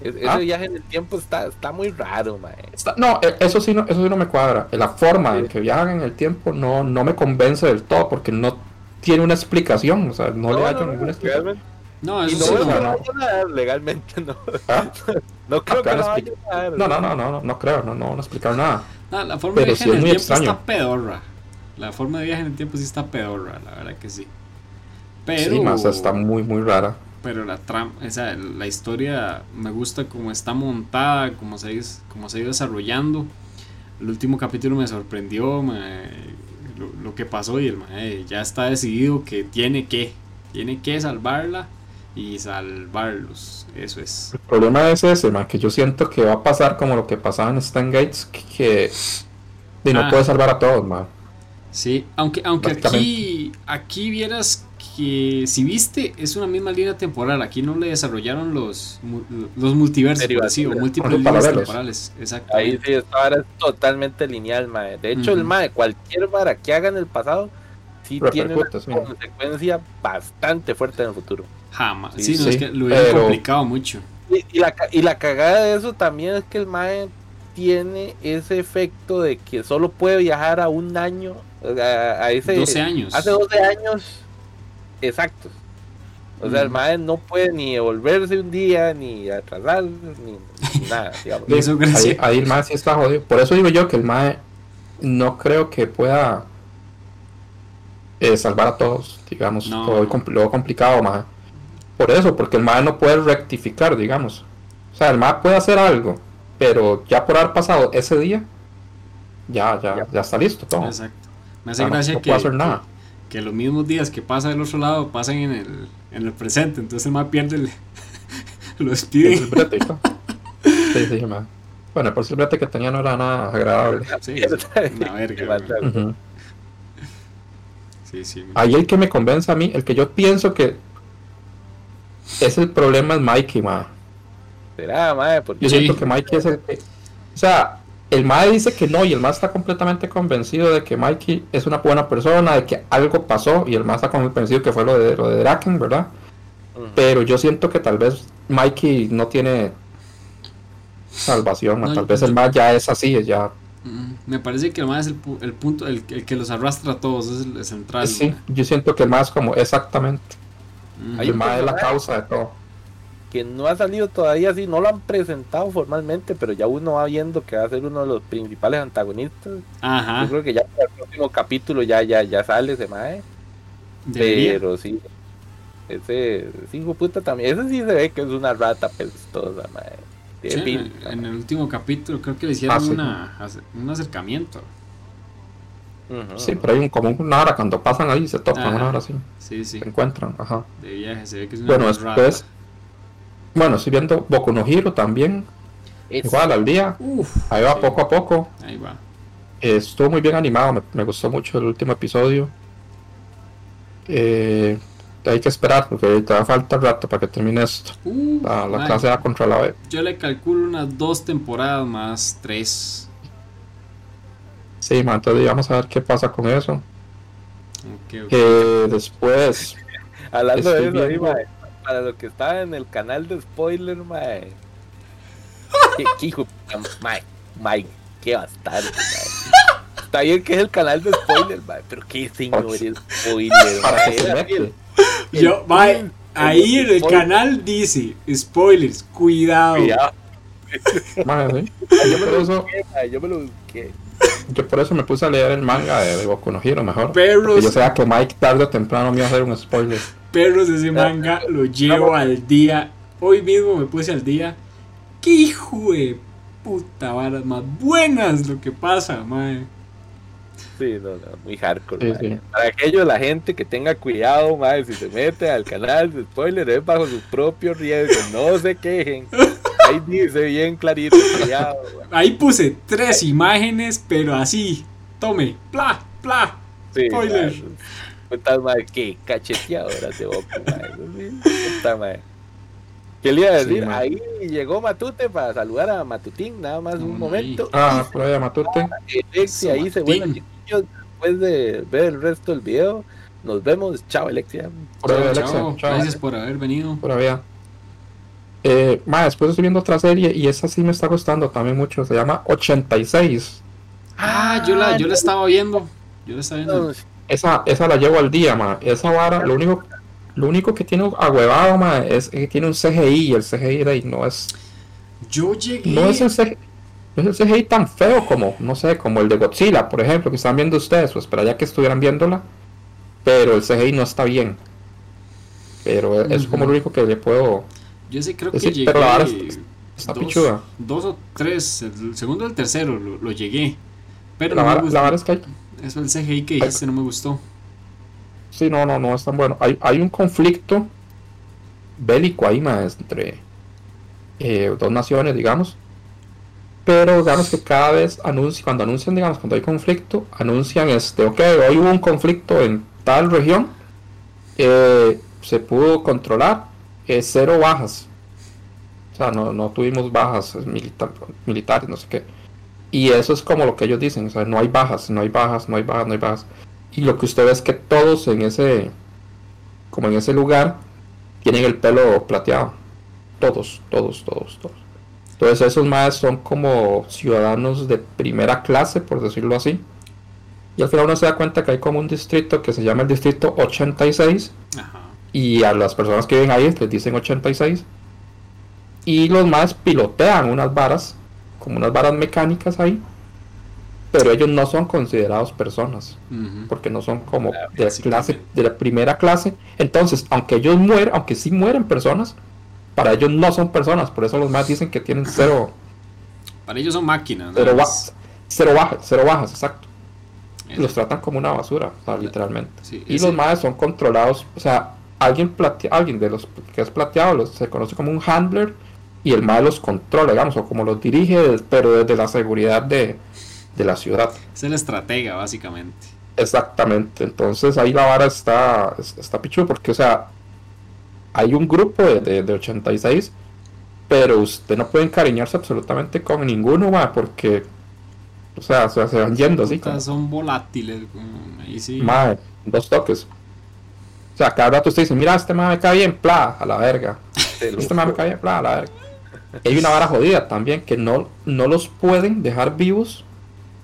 Speaker 1: Es- Ese
Speaker 2: Ah.
Speaker 1: viaje en el tiempo está, está muy raro, mae.
Speaker 2: está- no, e- eso sí no, eso sí no me cuadra. La forma en
Speaker 1: Sí.
Speaker 2: que viajan en el tiempo no, no me convence del todo porque no tiene una explicación, o sea, no, le hallo ninguna explicación.
Speaker 1: realmente.
Speaker 3: No,
Speaker 1: Y
Speaker 3: eso
Speaker 1: no
Speaker 3: sí,
Speaker 2: no, no.
Speaker 1: dar, legalmente no.
Speaker 2: ¿Ah?
Speaker 1: No creo
Speaker 2: Ah,
Speaker 1: que lo vaya
Speaker 2: explicar-
Speaker 1: a dar.
Speaker 2: No, no, no, no, no, no creo, no, no van a explicar nada.
Speaker 3: Ah, la forma
Speaker 2: Pero
Speaker 3: de viaje
Speaker 2: sí
Speaker 3: en
Speaker 2: es
Speaker 3: el
Speaker 2: muy
Speaker 3: tiempo
Speaker 2: extraño.
Speaker 3: está pedorra. La forma de viaje en el tiempo sí está pedorra, la verdad que sí. Pero,
Speaker 2: Sí, más está muy, muy rara.
Speaker 3: pero la trama, o sea, la historia me gusta como está montada, como se, como se ha ido desarrollando. El último capítulo me sorprendió me- lo, lo que pasó y el mae ya está decidido que tiene que, tiene que salvarla y salvarlos. Eso es.
Speaker 2: El problema es ese, man, que yo siento que va a pasar como lo que pasaba en Stan Gates, que, que y no
Speaker 3: Ah.
Speaker 2: puede salvar a todos, man.
Speaker 3: Sí, aunque, aunque aquí, aquí vieras que si viste es una misma línea temporal, aquí no le desarrollaron los, los multiversos, por así, o múltiples líneas temporales,
Speaker 1: Ahí sí, esta vara es totalmente lineal, mae. De hecho, el
Speaker 3: Ujú.
Speaker 1: mae, cualquier vara que haga en el pasado, sí tiene una
Speaker 2: sí.
Speaker 1: consecuencia bastante fuerte en el futuro.
Speaker 3: Jamás. Sí,
Speaker 1: Sí,
Speaker 3: no, es
Speaker 2: sí,
Speaker 3: que lo hubieran
Speaker 2: pero-
Speaker 3: complicado mucho.
Speaker 1: Y, y la, y la cagada de eso también es que el mae tiene ese efecto de que solo puede viajar a un año, a, a ese...
Speaker 3: 12 años.
Speaker 1: Hace 12 años exactos. O sea, el
Speaker 3: Ujú.
Speaker 1: mae no puede ni devolverse un día, ni atrasar, ni, nada, digamos.
Speaker 3: Eso
Speaker 2: ahí, ahí el MAE sí está jodido. Por eso digo yo que el MAE no creo que pueda eh, salvar a todos, digamos.
Speaker 3: No.
Speaker 2: Compl- lo complicado, MAE. Por eso, porque el MAE no puede rectificar, digamos. O sea, el MAE puede hacer algo, pero ya por haber pasado ese día, ya, ya, ya está listo todo.
Speaker 3: Exacto. Me hace gracia
Speaker 2: no
Speaker 3: que,
Speaker 2: puede hacer nada.
Speaker 3: que los mismos días que pasa del otro lado pasan en el, en el presente, entonces el más pierde el, lo
Speaker 2: El brete, ¿no? Sí, sí. Bueno, por el brete que tenía no era nada agradable.
Speaker 3: Sí, una verga. Sí, sí.
Speaker 2: Ahí el que me convence a mí, el que yo pienso que es el problema es Mikey, ma.
Speaker 1: Será, mae, porque
Speaker 2: Yo
Speaker 3: Sí.
Speaker 2: siento que Mikey es el que... O sea, el MAE dice que no y el MAE está completamente convencido de que Mikey es una buena persona, de que algo pasó y el MAE está convencido que fue lo de, lo de Draken, ¿verdad? Pero yo siento que tal vez Mikey no tiene salvación,
Speaker 3: No,
Speaker 2: tal
Speaker 3: yo-
Speaker 2: vez el más ya es así, ya
Speaker 3: Mm, Me parece que el más es el, pu- el punto, el, el que los arrastra a todos, es el, el central.
Speaker 2: sí, yo siento que el más como exactamente,
Speaker 3: Mm.
Speaker 2: El más es la causa de todo.
Speaker 1: Que no ha salido todavía así, no lo han presentado formalmente, pero ya uno va viendo que va a ser uno de los principales antagonistas.
Speaker 3: Ajá.
Speaker 1: Yo creo que ya para el próximo capítulo ya ya ya sale ese mae,
Speaker 3: debería.
Speaker 1: pero sí. Ese ese hijo puta también, ese sí se ve que es una rata pestosa, mae.
Speaker 3: Sí, en,
Speaker 1: pinta,
Speaker 3: en el último capítulo creo que le hicieron
Speaker 2: Ah,
Speaker 3: una, un acercamiento.
Speaker 2: Sí, pero hay un, como una hora cuando pasan ahí, se topan
Speaker 3: Ajá.
Speaker 2: una hora así,
Speaker 3: Sí, sí.
Speaker 2: se encuentran, ajá.
Speaker 3: De viaje, se ve que es una
Speaker 2: Bueno,
Speaker 3: rata.
Speaker 2: Bueno, estoy viendo Boku no Hero también, igual al día,
Speaker 3: Uf,
Speaker 2: ahí va
Speaker 3: sí,
Speaker 2: poco a poco,
Speaker 3: Ahí va.
Speaker 2: Eh, estuvo muy bien animado, me, me gustó mucho el último episodio. Eh, hay que esperar porque todavía falta rato para que termine esto.
Speaker 3: Uh,
Speaker 2: La, clase A contra la B.
Speaker 3: Yo le calculo unas dos temporadas más tres.
Speaker 2: Sí, ma, entonces vamos a ver qué pasa con eso.
Speaker 3: Ok, ok.
Speaker 2: Eh, después,
Speaker 1: Hablando de eso, ahí, para los que estaban en el canal de spoiler, mae. ¿Qué, qué hijo mae, mae, qué bastardo, mae. Está bien que es el canal de spoiler, mae, pero qué señor es spoiler,
Speaker 2: para que
Speaker 1: mae.
Speaker 2: se
Speaker 1: el-
Speaker 3: Yo,
Speaker 1: el-
Speaker 3: mae,
Speaker 1: el-
Speaker 3: ahí en el
Speaker 1: spoiler.
Speaker 3: canal dice, spoilers, cuidado.
Speaker 1: Cuidado,
Speaker 2: ma, sí.
Speaker 1: yo me lo busqué, mae, yo me lo busqué.
Speaker 2: Yo por eso me puse a leer el manga de, Boku no Hero mejor.
Speaker 3: Perros.
Speaker 2: Yo sabía que Mike tarde o temprano me iba a hacer un spoiler.
Speaker 3: Perros, ese manga lo llevo al día. Hoy mismo me puse al día. ¡Qué hijo de puta varas más buenas lo que pasa, mae!
Speaker 1: Sí, no, no, muy hardcore,
Speaker 2: Sí,
Speaker 1: mae.
Speaker 2: sí.
Speaker 1: Para aquello la gente que tenga cuidado, mae, si se mete al canal de spoiler es bajo su propio riesgo, no se quejen. Ahí dice bien clarito, mae.
Speaker 3: Ahí puse tres imágenes, pero así. Tome, pla, pla.
Speaker 1: Sí,
Speaker 3: Spoiler.
Speaker 1: Puta madre, qué cacheteadoras de boca, mae. Puta madre. ¿Qué le iba a decir? Ahí llegó Matute para saludar a Matutín, nada más un
Speaker 3: Ay.
Speaker 1: momento.
Speaker 2: Ah, por ahí Matute.
Speaker 1: Alexia ahí se
Speaker 3: Matutín.
Speaker 1: chiquillos, después de ver el resto del video. Nos vemos, chao Alexia.
Speaker 2: Por
Speaker 3: Chao. Chao. Gracias por haber venido.
Speaker 2: Por ahí. Eh, ma, después estoy viendo otra serie y esa sí me está gustando también mucho. Se llama 86.
Speaker 3: Ah, yo la, yo la estaba viendo. Yo la estaba viendo.
Speaker 2: Esa, esa la llevo al día, ma. Esa vara, lo único, lo único que tiene ahuevado, ma, es que tiene un CGI y el CGI de ahí no es,
Speaker 3: Yo llegué.
Speaker 2: no es el CGI, no es el CGI tan feo como, no sé, como el de Godzilla, por ejemplo, que están viendo ustedes, pues esperaría que estuvieran viéndola, pero el CGI no está bien. Pero es como lo único que le puedo,
Speaker 3: Yo sé, creo que
Speaker 2: Sí,
Speaker 3: llegué.
Speaker 2: pero la vara está- está
Speaker 3: dos,
Speaker 2: pichuda.
Speaker 3: dos o tres, el segundo o el tercero lo, lo llegué. Pero
Speaker 2: la
Speaker 3: no me
Speaker 2: vara,
Speaker 3: gustó.
Speaker 2: la vara es que hay,
Speaker 3: Eso el CGI que dijiste no me gustó.
Speaker 2: Sí, no, no, no es tan bueno. Hay, hay un conflicto bélico ahí más entre eh, dos naciones, digamos. Pero digamos que cada vez anuncian, cuando anuncian, digamos, cuando hay conflicto, anuncian este, ok, hoy hubo un conflicto en tal región, eh, se pudo controlar, eh, cero bajas. O sea, no, no tuvimos bajas militar- militares, no sé qué. Y eso es como lo que ellos dicen, o sea, no hay bajas, no hay bajas, no hay bajas, no hay bajas. Y lo que usted ve es que todos en ese, como en ese lugar, tienen el pelo plateado. Todos, todos, todos, todos. Entonces esos más son como ciudadanos de primera clase, por decirlo así. Y al final uno se da cuenta que hay como un distrito que se llama el distrito 86
Speaker 3: Ajá.
Speaker 2: Y a las personas que viven ahí les dicen 86. Y los más pilotean unas varas, como unas varas mecánicas ahí, pero ellos no son considerados personas, porque no son como
Speaker 1: Claro,
Speaker 2: de
Speaker 3: básicamente.
Speaker 2: clase, de la primera clase. Entonces, aunque ellos mueren, aunque sí mueren personas, para ellos no son personas, por eso los más dicen que tienen cero,
Speaker 3: Para ellos son máquinas.
Speaker 2: cero,
Speaker 3: nada
Speaker 2: ba-
Speaker 3: más.
Speaker 2: cero bajas, cero bajas, exacto.
Speaker 3: Eso.
Speaker 2: Los tratan como una basura, o sea, literalmente.
Speaker 3: Sí,
Speaker 2: Y los maes son controlados, o sea, alguien platea, alguien de los que es plateado los, se conoce como un handler y el mae los controla, digamos, o como los dirige, pero desde la seguridad de, de la ciudad.
Speaker 3: Es el estratega, básicamente.
Speaker 2: Exactamente, entonces ahí la vara está, es- está pichudo porque, o sea, hay un grupo de, de, de 86, pero usted no puede encariñarse absolutamente con ninguno, mae, porque, o sea, se, se van yendo así, como,
Speaker 3: Son volátiles. mm, Ahí sí.
Speaker 2: mae, dos toques. O sea, cada rato usted dice, mira, este me cae bien, pla, a la verga. Este me cae bien, pla, a la verga. Hay una vara jodida también, que no, no los pueden dejar vivos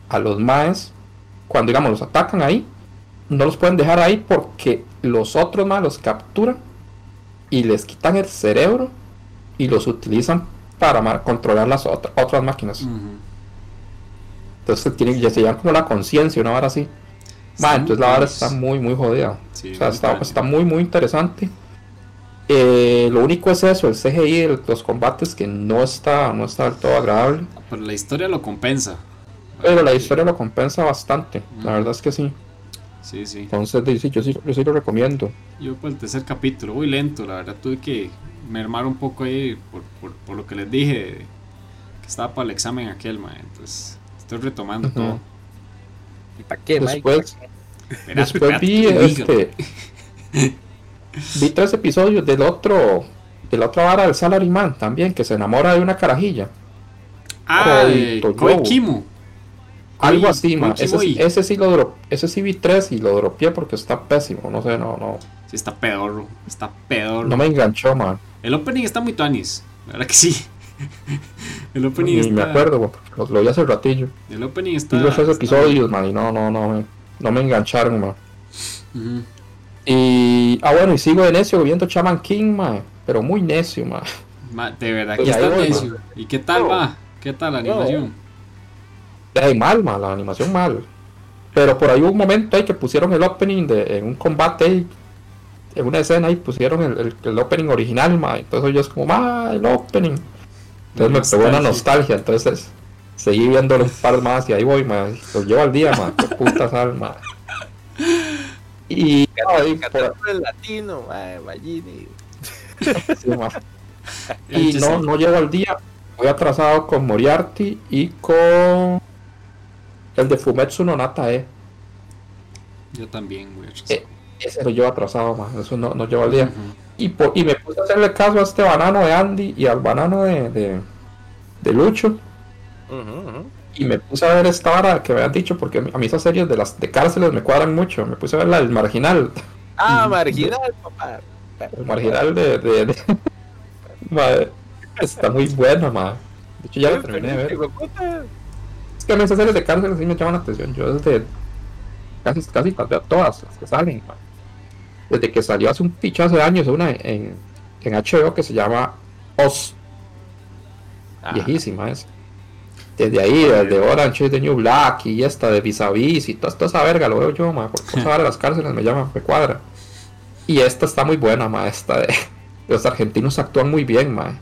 Speaker 2: a los maes cuando, digamos, los atacan ahí. No los pueden dejar ahí porque los otros maes los capturan y les quitan el cerebro y los utilizan para controlar las otra- otras máquinas. Entonces tienen, ya se llaman como la conciencia, una vara así. Ma,
Speaker 3: Están
Speaker 2: entonces la vara está muy, muy jodida.
Speaker 3: Sí,
Speaker 2: o sea, está, muy, muy interesante. Eh, lo único es eso, el CGI, el- los combates que no está, no está del todo agradable.
Speaker 3: Pero la historia lo compensa.
Speaker 2: Pero la historia lo compensa bastante. La verdad es que sí.
Speaker 3: Sí, sí.
Speaker 2: Entonces, sí, yo, sí, yo sí lo recomiendo.
Speaker 3: Yo por el tercer capítulo, muy lento, la verdad tuve que mermar un poco ahí por, por, por lo que les dije, que estaba para el examen aquel, ma, entonces estoy retomando todo.
Speaker 1: ¿Y para qué, Mike?
Speaker 2: Después, después vi este. vi tres episodios del otro. De la otra vara del Salaryman también, que se enamora de una carajilla.
Speaker 3: Ah,
Speaker 2: Koi-.
Speaker 3: Kimu.
Speaker 2: Algo así,
Speaker 3: Koi
Speaker 2: man. Ese, sí- ese sí lo ese sí vi tres y lo dropeé porque está pésimo. No sé, no, no.
Speaker 3: Sí, está pedorro, está pedorro.
Speaker 2: No me enganchó, man.
Speaker 3: El opening está muy tuanis, la verdad que sí. El opening
Speaker 2: Ni
Speaker 3: está...
Speaker 2: me acuerdo, güey, lo, lo vi hace ratillo.
Speaker 3: El opening está...
Speaker 2: Vi los tres
Speaker 3: está-
Speaker 2: episodios, man, y no, no, no, me, no me engancharon, man. Y, ah, bueno, y sigo de necio viendo Chaman King, man, pero muy necio, man.
Speaker 3: Ma, de verdad que está
Speaker 2: voy,
Speaker 3: necio. ¿Y qué tal
Speaker 1: No.
Speaker 3: va? ¿Qué tal la animación?
Speaker 2: Ay, mal, man, la animación mal. Pero por ahí hubo un momento ahí que pusieron el opening de, en un combate ahí, en una escena ahí pusieron el, el- el opening original, man. Entonces yo es como, ah, el opening. Entonces me pegó una nostalgia, entonces seguí viéndolo un par más y ahí voy, man. Los llevo al día, man. Qué puta sal. Y, por-
Speaker 1: el latino,
Speaker 2: sí. Y no, no llego al día. Voy atrasado con Moriarty y con el de Fumetsu no Nata, eh.
Speaker 3: Yo también, güey.
Speaker 2: Eh, Ese lo llevo atrasado, man. Eso no, no llevo al día. Y, po- y me puse a hacerle caso a este banano de Andy y al banano de, de, de Lucho. Y me puse a ver esta vara que me han dicho, porque a mí esas series de las de cárceles me cuadran mucho. Me puse a ver la del marginal.
Speaker 1: Ah, marginal, papá.
Speaker 2: El marginal de. de, de- Madre, está muy buena, madre. De hecho, ya la terminé de ver. Es que a mí esas series de cárceles sí me llaman la atención. Yo desde. Casi, casi las veo todas las que salen, madre. Desde que salió hace un pichazo de años una en, en HBO que se llama Oz.
Speaker 1: Ah,
Speaker 2: viejísima es. Desde ahí, desde Orange the New Black y esta de Vis a Vis y toda, toda esa verga lo veo yo, ma, esa vara de las cárceles me llama, me cuadra. Y esta está muy buena, ma, esta de los argentinos actúan muy bien, ma.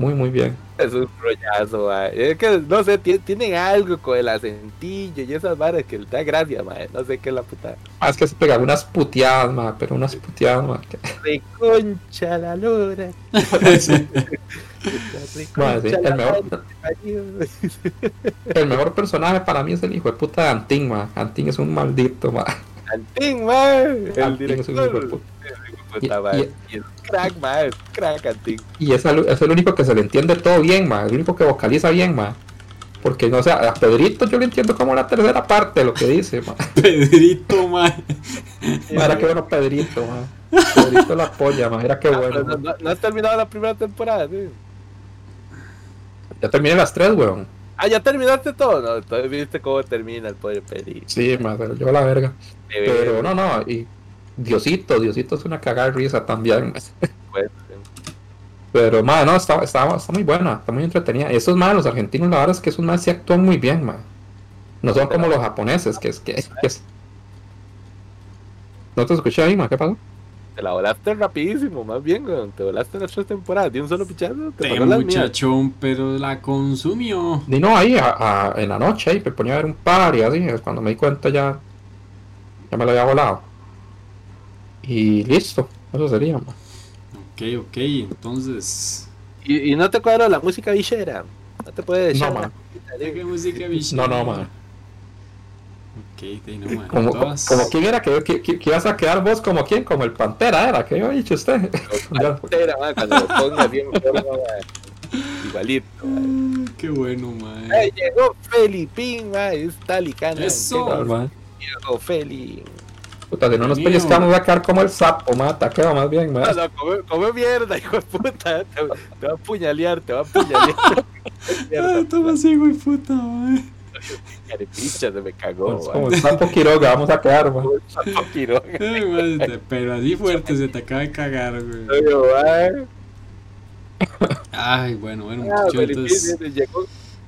Speaker 2: Muy, muy bien.
Speaker 1: Es un rollazo, mae. Es que, no sé, ti- tienen algo con el acentillo y esas varas que le da gracia, mae. No sé qué es la puta.
Speaker 2: Ah, es que se pegan unas puteadas, ma, pero unas puteadas, ma. que-
Speaker 1: De concha la lora.
Speaker 2: Madre, sí, el mejor- El mejor personaje para mí es el hijo de puta de Antín. Antín es un maldito, ma.
Speaker 1: Antín, mae. El
Speaker 2: Antín es un hijo de puta.
Speaker 1: Puta,
Speaker 2: Y-.
Speaker 1: Y es crack, es Crack.
Speaker 2: Y es el, es el único que se le entiende todo bien, ma. El único que vocaliza bien, ma. Porque no sé, a Pedrito yo le entiendo como la tercera parte de lo que dice, ma.
Speaker 3: Pedrito, man.
Speaker 2: Ma, Era que bueno Pedrito, ma. Pedrito la polla, ma. Era que
Speaker 1: Ah,
Speaker 2: bueno.
Speaker 1: no,
Speaker 2: ma.
Speaker 1: no- no has terminado la primera temporada, sí.
Speaker 2: Ya terminé las tres, weón.
Speaker 1: Ah, ya terminaste todo. No, todavía viste cómo termina el poder pedir.
Speaker 2: Sí, ma, yo la verga. Pero no, no, y Diosito, Diosito es una cagada de risa también.
Speaker 1: Pues,
Speaker 2: Pero, ma, no, está, está, está muy buena, está muy entretenida. Esos más, los argentinos, la verdad es que esos más sí actúan muy bien, ma. No son como los japoneses, que es que, que es. ¿No te escuché ahí, ma? ¿Qué pasó?
Speaker 1: te la volaste rapidísimo, más bien. Te volaste las tres temporadas de un solo pichazo. Te mías.
Speaker 3: muchachón, pero la consumió.
Speaker 2: Y no, ahí, a- a- en la noche, ahí me ponía a ver un par y así, es cuando me di cuenta ya, ya me lo había volado. Y listo, eso sería, ma.
Speaker 3: Ok, ok, entonces.
Speaker 1: Y, y no te cuadra la música bichera. No te puedes
Speaker 2: No,
Speaker 1: echar
Speaker 2: man.
Speaker 1: la cosita,
Speaker 3: ¿De
Speaker 1: digo.
Speaker 3: qué música bicho?
Speaker 2: No, no, ma.
Speaker 3: Ok, no, man.
Speaker 2: Como,
Speaker 3: Todas-
Speaker 2: como quién era que, que, que- ibas a quedar vos como quién, como el Pantera era, que había dicho usted. Ya.
Speaker 1: Pantera, man, cuando lo ponga bien forma, man. Igualito, man.
Speaker 3: Ah, Qué bueno, man.
Speaker 1: Ay, llegó Felipín, man. Es talicana.
Speaker 3: Eso.
Speaker 1: Llegó,
Speaker 2: Ma.
Speaker 1: llegó Feli.
Speaker 2: Puta, si no nos pellizcamos va a quedar como el sapo, mata, queda más bien,
Speaker 1: No,
Speaker 2: ma.
Speaker 1: no, come, come mierda, hijo de puta. Te, te va a apuñalear, te va a apuñalear.
Speaker 3: Ah, toma así, güey, puta, mae.
Speaker 1: carepicha, se me cagó.
Speaker 2: Es como el sapo Quiroga, vamos a quedar, ma.
Speaker 1: Sapo Quiroga.
Speaker 3: Ay, Pero así fuerte se te acaba de cagar, güey. Ay, bueno, bueno,
Speaker 1: Ah,
Speaker 3: muchachos, entonces,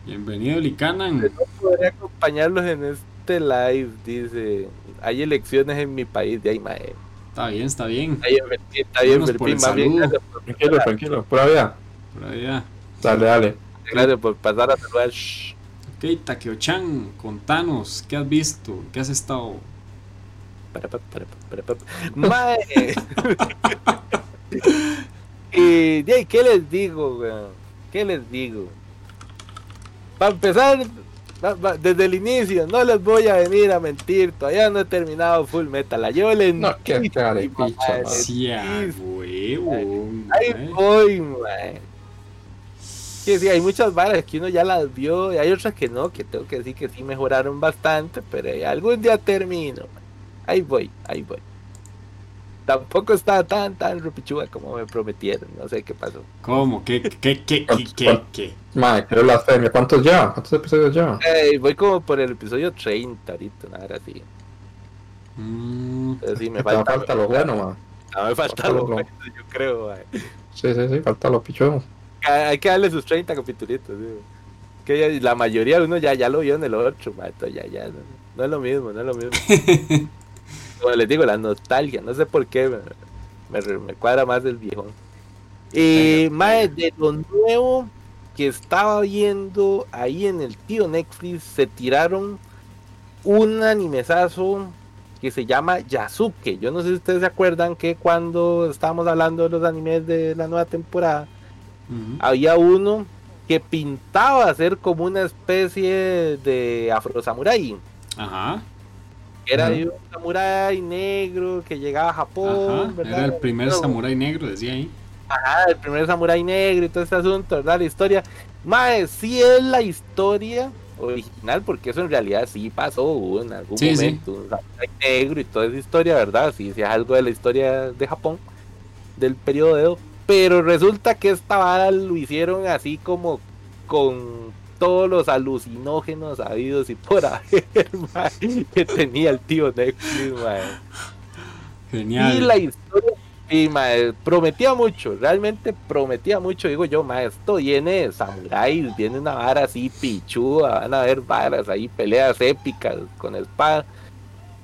Speaker 3: bienvenido, Licanan.
Speaker 1: no podría acompañarlos en este live, dice. Hay elecciones en mi país, de ahí, mae.
Speaker 3: Está bien, está bien.
Speaker 1: Está bien, está bien,
Speaker 3: por
Speaker 1: más gracias por,
Speaker 2: Tranquilo, tranquilo, pura vida.
Speaker 3: Por allá.
Speaker 2: Dale, dale.
Speaker 1: gracias por pasar a saludar.
Speaker 3: Ok, Takeo-chan, contanos, ¿qué has visto? ¿Qué has estado?
Speaker 1: Para, pa, para, pa, para, pa. Mae. y de ahí, ¿qué les digo, weón? ¿Qué les digo? Para empezar, desde el inicio, no les voy a venir a mentir, todavía no he terminado Full Metal. La llevo
Speaker 2: No, qué cara de.
Speaker 1: Ahí voy. Que sí, hay muchas varas que uno ya las vio y hay otras que no, que tengo que decir que sí mejoraron bastante, pero eh, algún día termino. Ahí voy, ahí voy. Tampoco estaba tan, tan repichuda como me prometieron, no sé qué pasó.
Speaker 3: ¿Cómo? ¿Qué, qué, qué, qué, qué, qué?
Speaker 2: Ma, qué blasfemia. ¿Cuántos ya? ¿Cuántos episodios ya?
Speaker 1: Eh, voy como por el episodio 30 ahorita, nada así.
Speaker 3: Mm,
Speaker 1: sí, me
Speaker 2: Te
Speaker 1: falta,
Speaker 2: falta lo bueno, ma.
Speaker 1: no, me falta
Speaker 2: falta
Speaker 1: lo
Speaker 2: lo-
Speaker 1: bueno, yo creo. mae.
Speaker 2: Sí, sí, sí, falta lo pichudo.
Speaker 1: Hay que darle sus 30 capítulos. Que ya- la mayoría de uno ya, ya lo vio en el otro, ma, entonces ya, ya, no, no es lo mismo, no es lo mismo. Como les digo, la nostalgia, no sé por qué, me, me, re- me cuadra más el viejo. Y más de lo nuevo que estaba viendo ahí en el tío Netflix, se tiraron un animezazo que se llama Yasuke. Yo no sé si ustedes se acuerdan que cuando estábamos hablando de los animes de la nueva temporada, había uno que pintaba ser como una especie de afro samurai.
Speaker 3: Ajá,
Speaker 1: Era de un samurái negro que llegaba a Japón,
Speaker 3: ajá.
Speaker 1: ¿verdad?
Speaker 3: Era el primer
Speaker 1: Pero-
Speaker 3: samurái negro, decía ahí.
Speaker 1: Ajá, el primer samurái negro y todo este asunto, ¿verdad? La historia. Mae, sí es la historia original, porque eso en realidad sí pasó en algún
Speaker 3: Sí, sí.
Speaker 1: momento. Un samurái negro y toda esa historia, ¿verdad? Sí, sí es algo de la historia de Japón, del periodo Edo. Pero resulta que esta vara lo hicieron así como con todos los alucinógenos habidos y por haber, mae, que tenía el tío Netflix, mae.
Speaker 3: Genial.
Speaker 1: Y la historia, y mae, prometía mucho, realmente prometía mucho. Digo yo, mae, esto viene de samuráis, viene una vara así pichuda, van a ver varas ahí, peleas épicas con espada.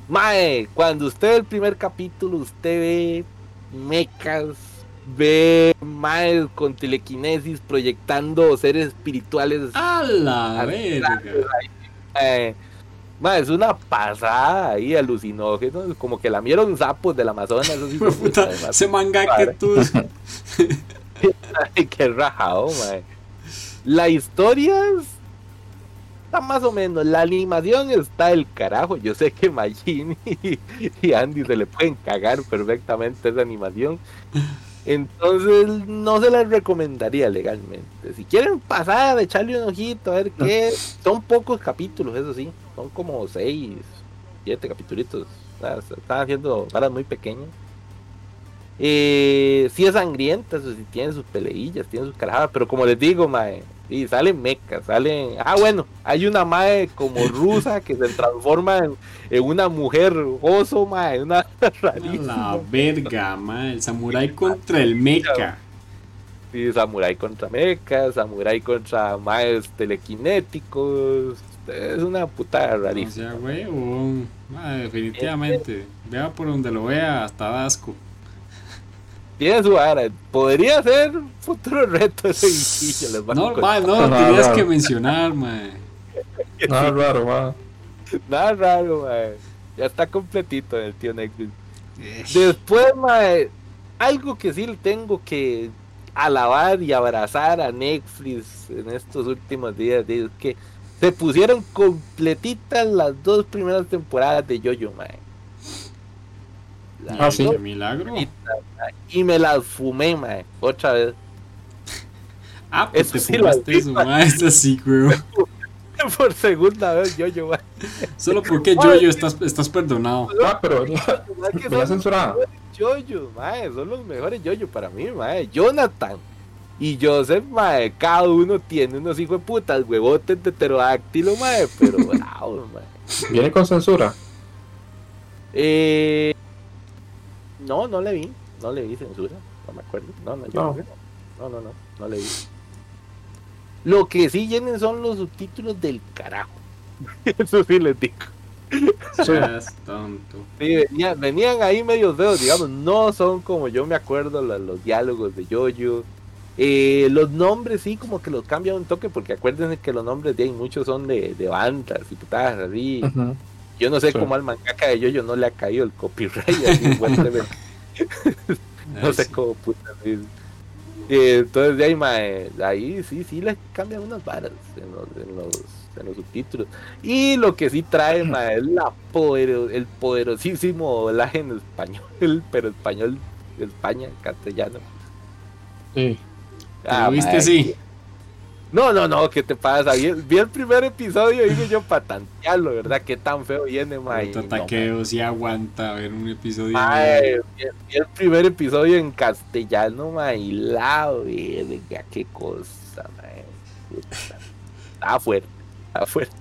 Speaker 1: Mae, cuando usted ve el primer capítulo, usted ve mecas, ve mae con telequinesis proyectando seres espirituales.
Speaker 3: A la verga.
Speaker 1: Eh, mae, es una pasada ahí, alucinógenos, como que lamieron sapos del Amazonas. puta,
Speaker 3: Puta,
Speaker 1: además.
Speaker 3: ese manga que tú.
Speaker 1: Ay, qué rajado, mae. La historia está más o menos. La animación está el carajo. Yo sé que Majin y, y Andy se le pueden cagar perfectamente esa animación. Entonces no se las recomendaría legalmente. Si quieren pasar, echarle un ojito, a ver qué. Son pocos capítulos, eso sí. Son como seis, siete capítulos. Están haciendo varas muy pequeñas. Eh, sí es sangrienta, eso sí tiene sus peleillas, tiene sus carajadas, pero como les digo, mae, y salen mecas, salen. Ah, bueno, hay una mae como rusa que se transforma en, en una mujer oso, mae, una rarísima.
Speaker 3: la verga, ma. El samurái contra el mecha.
Speaker 1: Sí, samurai contra mecas, samurai contra maes telequinéticos. Es una puta
Speaker 3: O
Speaker 1: rarísima.
Speaker 3: sea, huevón. Ma, definitivamente. Vea por donde lo vea, hasta asco.
Speaker 1: Tiene su vara. Podría ser un futuro reto ese bichillo. les a
Speaker 3: No,
Speaker 1: contar.
Speaker 3: ma, no, lo
Speaker 2: No,
Speaker 3: tenías que mencionar, ma.
Speaker 2: Nada raro, ma.
Speaker 1: Nada raro, mae. Ya está completito en el tío Netflix. Después, mae, algo que sí le tengo que alabar y abrazar a Netflix en estos últimos días es que se pusieron completitas las dos primeras temporadas de Yoyo, mae. Las
Speaker 2: Ah, sí.
Speaker 3: Qué milagro.
Speaker 1: Y me las fumé, mae, otra vez.
Speaker 3: Ah, pues
Speaker 1: Eso
Speaker 3: te
Speaker 1: sí lo
Speaker 3: fumaste
Speaker 1: vi,
Speaker 3: eso,
Speaker 1: ma.
Speaker 3: ma. Esto sí, weón.
Speaker 1: Por segunda vez Yoyo, mae.
Speaker 3: Solo porque Jojo estás, estás perdonado.
Speaker 2: Ah, pero me censurado.
Speaker 1: Yoyos, mae, son los mejores yoyos para mí, mae. Jonathan y Joseph, mae, cada uno tiene unos hijos de putas, huevotes de pterodáctilo, mae, pero bravo, mae.
Speaker 2: Viene con censura.
Speaker 1: Eh, no, no le vi, no le vi censura, no me acuerdo. No, no, yo
Speaker 2: No.
Speaker 1: no, no, no, no, no le vi. Lo que sí vienen son los subtítulos del carajo. Eso sí les digo.
Speaker 3: Seas tonto.
Speaker 1: Sí, venían, venían ahí medios dedos, digamos, no son como yo me acuerdo los, diálogos de Yoyo. Eh, los nombres sí como que los cambian un toque, porque acuérdense que los nombres de ahí muchos son de, de bandas y putadas así.
Speaker 2: Ujú.
Speaker 1: Yo no sé
Speaker 2: Sí.
Speaker 1: cómo al mangaka de Yoyo no le ha caído el copyright. así, fuertemente. no sé
Speaker 3: sí.
Speaker 1: cómo puta. Eh, entonces de ahí, mae, ahí sí, sí le cambian unas varas en los, en los, en los subtítulos. Y lo que sí trae, mae, es la podero- el poderosísimo doblaje en español, pero español de España, castellano.
Speaker 2: Sí.
Speaker 3: ¿Te lo viste
Speaker 1: mae,
Speaker 3: así?
Speaker 1: No, no, no, ¿qué te pasa? Vi, vi el primer episodio y dije yo para tantearlo, ¿verdad? Qué tan feo viene, mae. No, mae.
Speaker 3: taqueo si aguanta ver un episodio.
Speaker 1: Mae, vi, vi el primer episodio en castellano, mae, y la verga, qué cosa, mae. Está fuerte, está fuerte.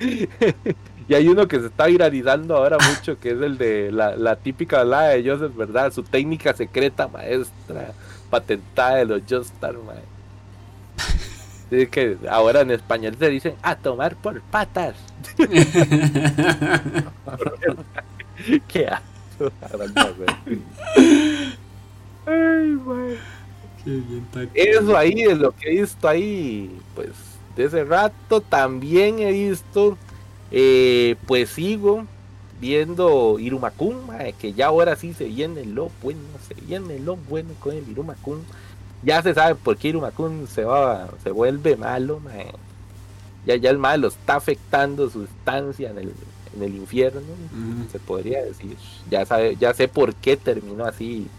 Speaker 1: y hay uno que se está viralizando ahora mucho, que es el de la, la típica hablada de Joseph, ¿verdad? Su técnica secreta maestra, patentada de los Joestar, mae. Dice que ahora en español se dicen a tomar por patas. Qué asco. Ay.
Speaker 3: Qué bien.
Speaker 1: Eso ahí es lo que he visto ahí, pues de ese rato también he visto, eh, pues sigo viendo Irumakun, que ya ahora sí se viene lo bueno, se viene lo bueno con el Irumakun. Ya se sabe por qué Irumakun se va, se vuelve malo. Ya, ya el malo está afectando su estancia en el, en el infierno, se podría decir. Ya sabe, ya sé por qué terminó así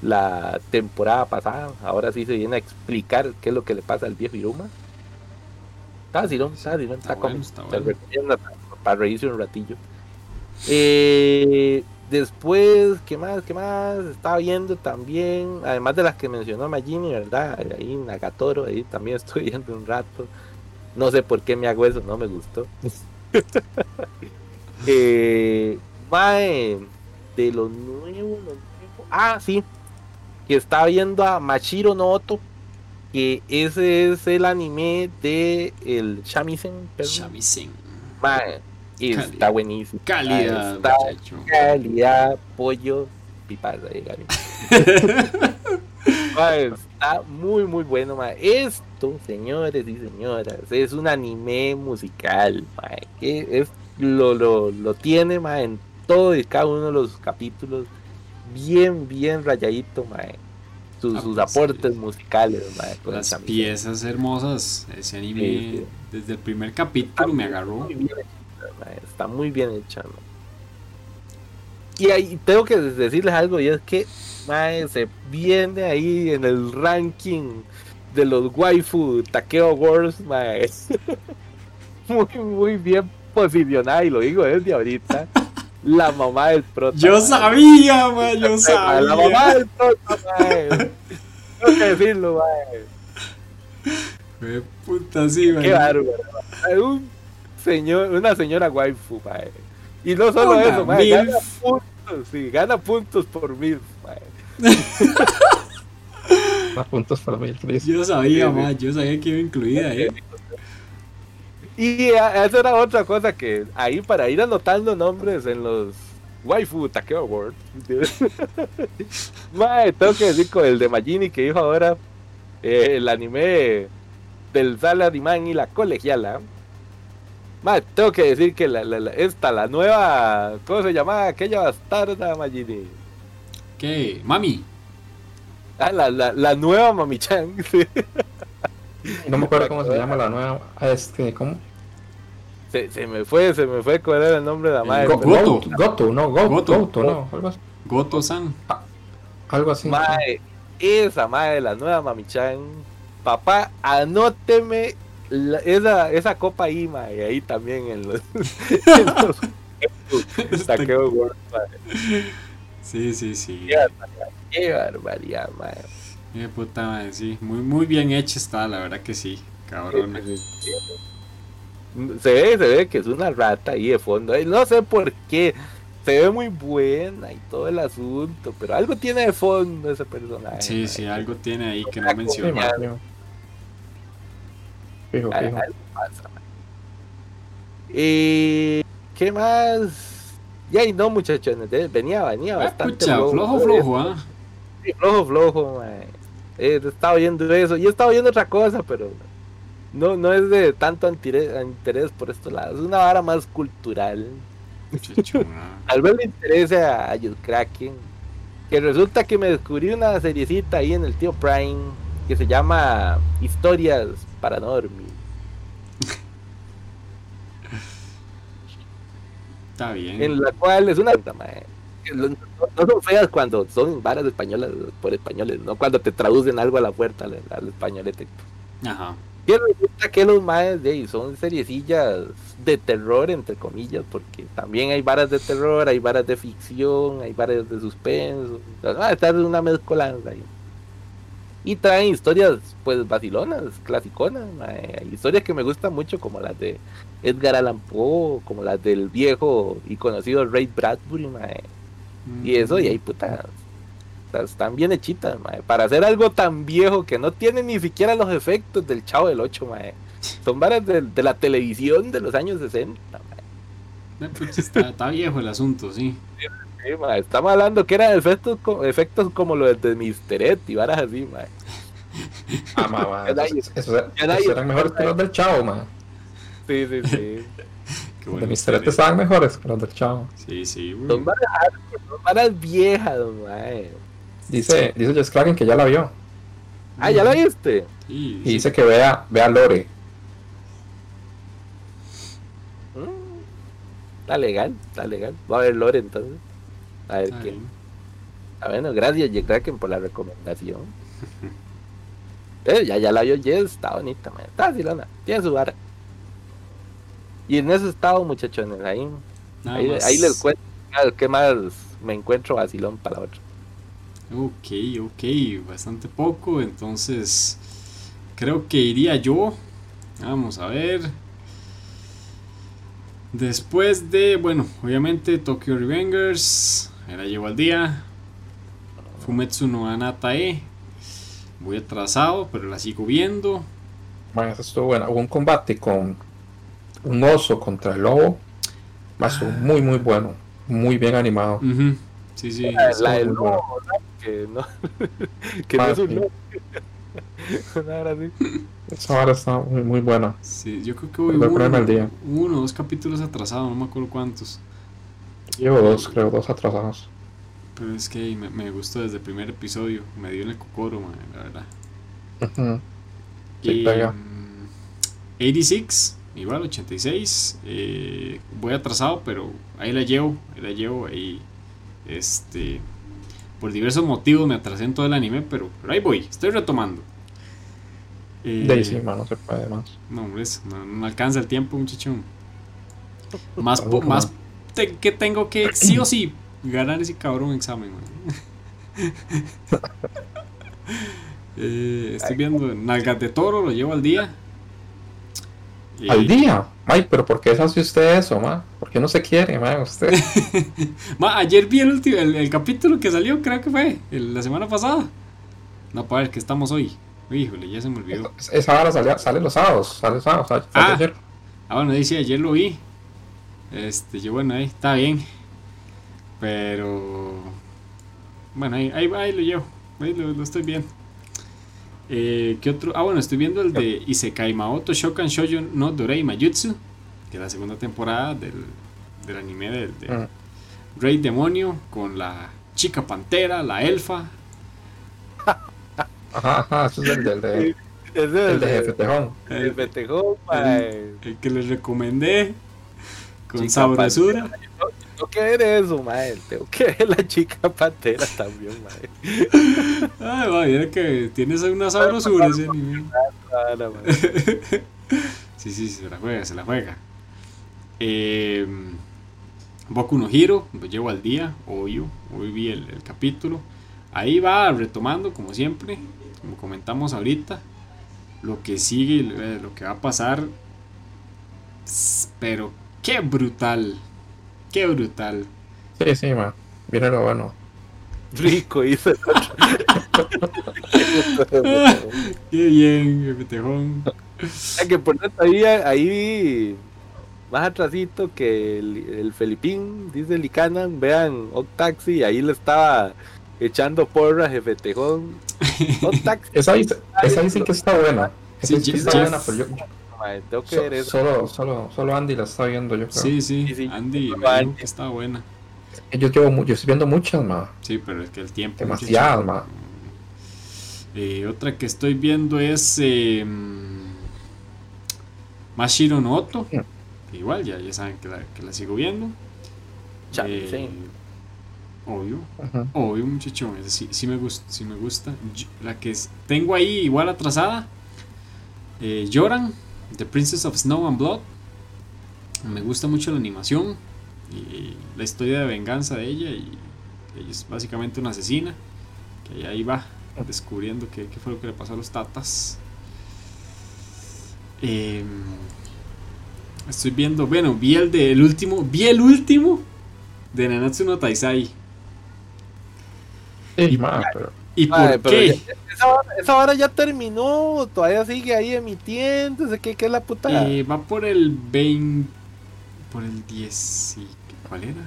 Speaker 1: la temporada pasada. Ahora sí se viene a explicar qué es lo que le pasa al viejo Iruma. Está vacilón, está vacilón,
Speaker 3: Está
Speaker 1: está
Speaker 3: bueno, está bueno.
Speaker 1: para reírse un ratillo. Eh, después, ¿qué más? ¿Qué más? Estaba viendo también, además de las que mencionó Magini, ¿verdad? Ahí Nagatoro, ahí también estoy viendo un rato. No sé por qué me hago eso, no me gustó. eh, mae, de lo nuevo, lo nuevo. Ah, sí. Que está viendo a Machiro no Oto. Que ese es el anime de el Shamisen. perdón.
Speaker 3: Shamisen.
Speaker 1: Mae, y
Speaker 3: Calidad.
Speaker 1: está buenísimo.
Speaker 3: Calidad,
Speaker 1: Está
Speaker 3: muchacho.
Speaker 1: calidad, pollo, Gaby. Mae, está muy muy bueno, mae. Esto, señores y señoras, es un anime musical, mae, que es lo, lo, lo tiene, mae, en todo y cada uno de los capítulos, bien, bien rayadito, mae. Sus,
Speaker 3: Ah,
Speaker 1: sus
Speaker 3: pues,
Speaker 1: aportes musicales, con
Speaker 3: Las piezas hermosas. Ese anime,
Speaker 1: Sí, sí.
Speaker 3: desde el primer capítulo me agarró.
Speaker 1: Muy bien está muy bien hecha. mae. Y ahí tengo que decirles algo, y es que mae, se viene ahí en el ranking de los waifu Takeo Awards, mae. muy, muy bien posicionada, y lo digo desde ahorita. La mamá del prota.
Speaker 3: Yo
Speaker 1: mae.
Speaker 3: sabía, man, yo
Speaker 1: La mamá
Speaker 3: sabía.
Speaker 1: del prota, mae. Tengo que decirlo, mae.
Speaker 3: Fue puta, sí.
Speaker 1: Qué bárbaro. mae. Un señor, una señora waifu, mae. Y no solo
Speaker 3: Una
Speaker 1: eso, mae, gana puntos, sí, gana puntos por mil, mae.
Speaker 2: Más puntos mí, Chris.
Speaker 3: Yo sabía,
Speaker 1: Sí,
Speaker 3: yo sabía que iba incluida ahí.
Speaker 1: Y a- esa era otra cosa que ahí para ir anotando nombres en los Waifu Takeo Awards. mae, tengo que decir con el de Magini que dijo ahora eh, el anime del Salarimán y la colegiala. Tengo que decir que la, la- la- esta, la nueva, ¿cómo se llamaba? Aquella bastarda Magini.
Speaker 3: ¿Qué? Mami.
Speaker 1: Ah, la, la, la nueva Mami-chan. sí.
Speaker 2: No me acuerdo cómo se llama la nueva. ah, Este, ¿cómo?
Speaker 1: Se, se me fue, se me fue cuál era el nombre de la madre.
Speaker 2: Go-
Speaker 3: Goto.
Speaker 2: Goto, Goto, no, Go-
Speaker 3: Goto.
Speaker 2: Goto, no, algo así.
Speaker 3: Goto-san.
Speaker 2: Algo así.
Speaker 1: Mae, esa madre, la nueva Mami-chan. Papá, anóteme esa, esa copa ahí, mae, ahí también en los, saqueo World,
Speaker 3: Sí, sí, sí.
Speaker 1: Qué barbaridad, mae.
Speaker 3: Qué puta madre, sí. Muy, muy bien hecha está, la verdad que sí, cabrón.
Speaker 1: Se ve, se ve que es una rata ahí de fondo. No sé por qué. Se ve muy buena y todo el asunto, pero algo tiene de fondo ese personaje.
Speaker 3: Sí, sí, algo tiene ahí que no menciona.
Speaker 2: Fijo, fijo.
Speaker 1: ¿Y qué más? Ya y no, muchachones. Venía, venía
Speaker 3: Ah,
Speaker 1: bastante.
Speaker 3: pucha, flojo, flojo, ¿ah?
Speaker 1: Sí, flojo, flojo, mae. Eh, he estado oyendo eso. Y he estado oyendo otra cosa, pero no, no es de tanto interés por estos lados. Es una vara más cultural. Tal vez le interese a, a Kraken. Que resulta que me descubrí una seriecita ahí en el tío Prime que se llama Historias para no dormir.
Speaker 3: Está bien.
Speaker 1: En la cual es una. No son feas cuando son varas españolas por españoles, no cuando te traducen algo a la puerta al, al españolete.
Speaker 3: Ajá.
Speaker 1: Y resulta que los maes de ahí son seriecillas de terror, entre comillas, porque también hay varas de terror, hay varas de ficción, hay varas de suspenso. Ah, está una mezcolanza ahí. Y traen historias, pues, vacilonas, clasiconas, mae. Historias que me gustan mucho, como las de Edgar Allan Poe, como las del viejo y conocido Ray Bradbury, mae. Y eso, y ahí, puta, o sea, están bien hechitas, mae. Para hacer algo tan viejo que no tiene ni siquiera los efectos del Chavo del 8, mae. Son varas de, de la televisión de los años 60, mae.
Speaker 3: Pucha, está, está viejo el asunto, sí.
Speaker 1: Sí, Estamos hablando que eran efectos, efectos como los de Mr. Ed y varas así, mae.
Speaker 2: Ah, ma, ma, esos, eran mejores que los del Chavo, ma.
Speaker 1: Sí, sí, sí.
Speaker 2: Los de Mr. Ed estaban mejores que los del Chavo.
Speaker 3: Sí, sí. güey.
Speaker 1: Son varas, hardcore, son varas viejas.
Speaker 2: Dice, dice Jess Kraken que ya la vio.
Speaker 1: Ah, ¿ya la viste?
Speaker 3: Sí,
Speaker 2: Y dice que vea, vea Lore.
Speaker 1: Mm, Está legal, está legal. Va a ver Lore entonces. A ver
Speaker 3: bien.
Speaker 1: Ah, bueno, gracias, Kraken por la recomendación. Eh, ya, ya la vio Jess, está bonita, man. Está vacilona, tiene su vara. Y en eso estado, muchachones, ahí,
Speaker 3: Nada
Speaker 1: ahí,
Speaker 3: más.
Speaker 1: ahí les cuento qué más me encuentro vacilón para la otra.
Speaker 3: Ok, ok, bastante poco, entonces creo que iría yo. Vamos a ver. Después de, bueno, obviamente Tokyo Revengers, la llevo al día. Fumetsu no Anatae, voy atrasado, pero la sigo viendo.
Speaker 2: Man, eso estuvo bueno. Hubo un combate con un oso contra el lobo. Ma, estuvo muy, muy bueno. Muy bien animado.
Speaker 3: Sí, sí.
Speaker 1: La, la del
Speaker 2: bueno.
Speaker 1: lobo, que no, que no
Speaker 2: Ah,
Speaker 1: es un lobo.
Speaker 2: Esa vara está muy, muy buena.
Speaker 3: sí, yo creo que voy uno,
Speaker 2: ponerme al día.
Speaker 3: uno o dos capítulos atrasado, no me acuerdo cuántos.
Speaker 2: Llevo dos, creo, dos atrasados.
Speaker 3: Pero es que me, me gustó desde el primer episodio. Me dio en el cocoro, man, la verdad.
Speaker 2: Ujú. Sí,
Speaker 3: Y,
Speaker 2: pega.
Speaker 3: mm, 86, igual 86. eh, voy atrasado, pero ahí la llevo. Ahí la llevo. Ahí, este, por diversos motivos me atrasé en todo el anime, pero, pero ahí voy. Estoy retomando. Eh,
Speaker 2: De ahí sí, ma, no se puede más.
Speaker 3: no, hombre, no, no me alcanza el tiempo, muchachón. Más, po- más. Te- que tengo que sí o sí ganar ese cabrón examen. Eh, estoy viendo Nalgas de Toro, lo llevo al día. Y-
Speaker 2: Al día. Ay, pero ¿por qué hace usted eso, ma? ¿Por qué no se quiere, ma? Usted.
Speaker 3: Ma, ayer vi el, último, el, el capítulo que salió, creo que fue, el- la semana pasada. No, para ver, que estamos hoy. Híjole, ya se me olvidó.
Speaker 2: Esa hora sale, sale los sábados. Sale los sábados. sale- sale
Speaker 3: Ah.
Speaker 2: ayer.
Speaker 3: Ah, bueno, dice, ayer lo vi. Este, yo, bueno, ahí está bien. Pero. Bueno, ahí, ahí, ahí lo llevo. Ahí lo, lo estoy viendo. Eh, ¿Qué otro? Ah, bueno, estoy viendo el de Isekai Maoto Shokan Shoujo no Dorei Mayutsu. Que es la segunda temporada del, del anime del de
Speaker 2: Mm.
Speaker 3: Rey Demonio. Con la chica pantera, la elfa.
Speaker 2: Ajá, ajá. Ese es el del de,
Speaker 1: Ese es
Speaker 2: el de Jefe Tejón.
Speaker 1: El
Speaker 3: El,
Speaker 1: mae.
Speaker 3: el que les recomendé. Con
Speaker 1: Chica
Speaker 3: sabrosura.
Speaker 1: Tengo que ver eso, mae. Tengo que ver la chica pantera también, mae.
Speaker 3: Ay, va, mira que tienes una sabrosura ese anime. Sí, sí, se la juega, se la juega. Eh, Boku no Hiro, lo llevo al día, obvio, hoy vi el, el capítulo. Ahí va retomando, como siempre, como comentamos ahorita, lo que sigue, eh, lo que va a pasar. Pero qué brutal, qué brutal.
Speaker 2: Sí, sí, ma. Viene lo bueno.
Speaker 1: Rico, hizo.
Speaker 3: Qué bien, qué petejón.
Speaker 1: Ah, que por cierto, ahí, ahí vi más atrasito que el, el Felipín, dice Licanan, vean Octaxi, ahí le estaba echando porra jefe Tejón. Octaxi.
Speaker 2: Esa, esa ahí sí que está buena.
Speaker 3: Sí,
Speaker 2: Esa sí está buena, pero yo,
Speaker 1: Madre, tengo que
Speaker 2: so-
Speaker 1: ver eso.
Speaker 2: solo, solo, solo Andy la está viendo, yo creo.
Speaker 3: Sí, sí,
Speaker 1: Sí, sí.
Speaker 3: Andy me
Speaker 1: Andy.
Speaker 3: dijo que estaba buena.
Speaker 2: Yo, llevo, yo estoy viendo muchas, ma.
Speaker 3: Sí, pero es que el tiempo.
Speaker 2: Demasiadas, ma.
Speaker 3: Eh, otra que estoy viendo es eh, Mashiro no Oto.
Speaker 2: Mm.
Speaker 3: que Igual, ya, ya saben que la, que la sigo viendo. Eh,
Speaker 1: sí.
Speaker 3: obvio, obvio, muchacho. esa Sí, sí me gusta, sí me gusta. Yo- la que es- tengo ahí igual atrasada. Eh, Yoran, The Princess of Snow and Blood. Me gusta mucho la animación y la historia de venganza de ella. Y ella es básicamente una asesina. Que ahí va descubriendo qué, qué fue lo que le pasó a los tatas. Em, estoy viendo, bueno, vi el del último, vi el último de Nanatsu no Taisai.
Speaker 2: Sí, ma, pero
Speaker 3: ¿Y por qué?
Speaker 1: ya- esa, hora- esa hora ya terminó, todavía sigue ahí emitiendo, ¿qué, qué es la puta?
Speaker 3: Eh, va por el 20. Por el 10. y- ¿Cuál era?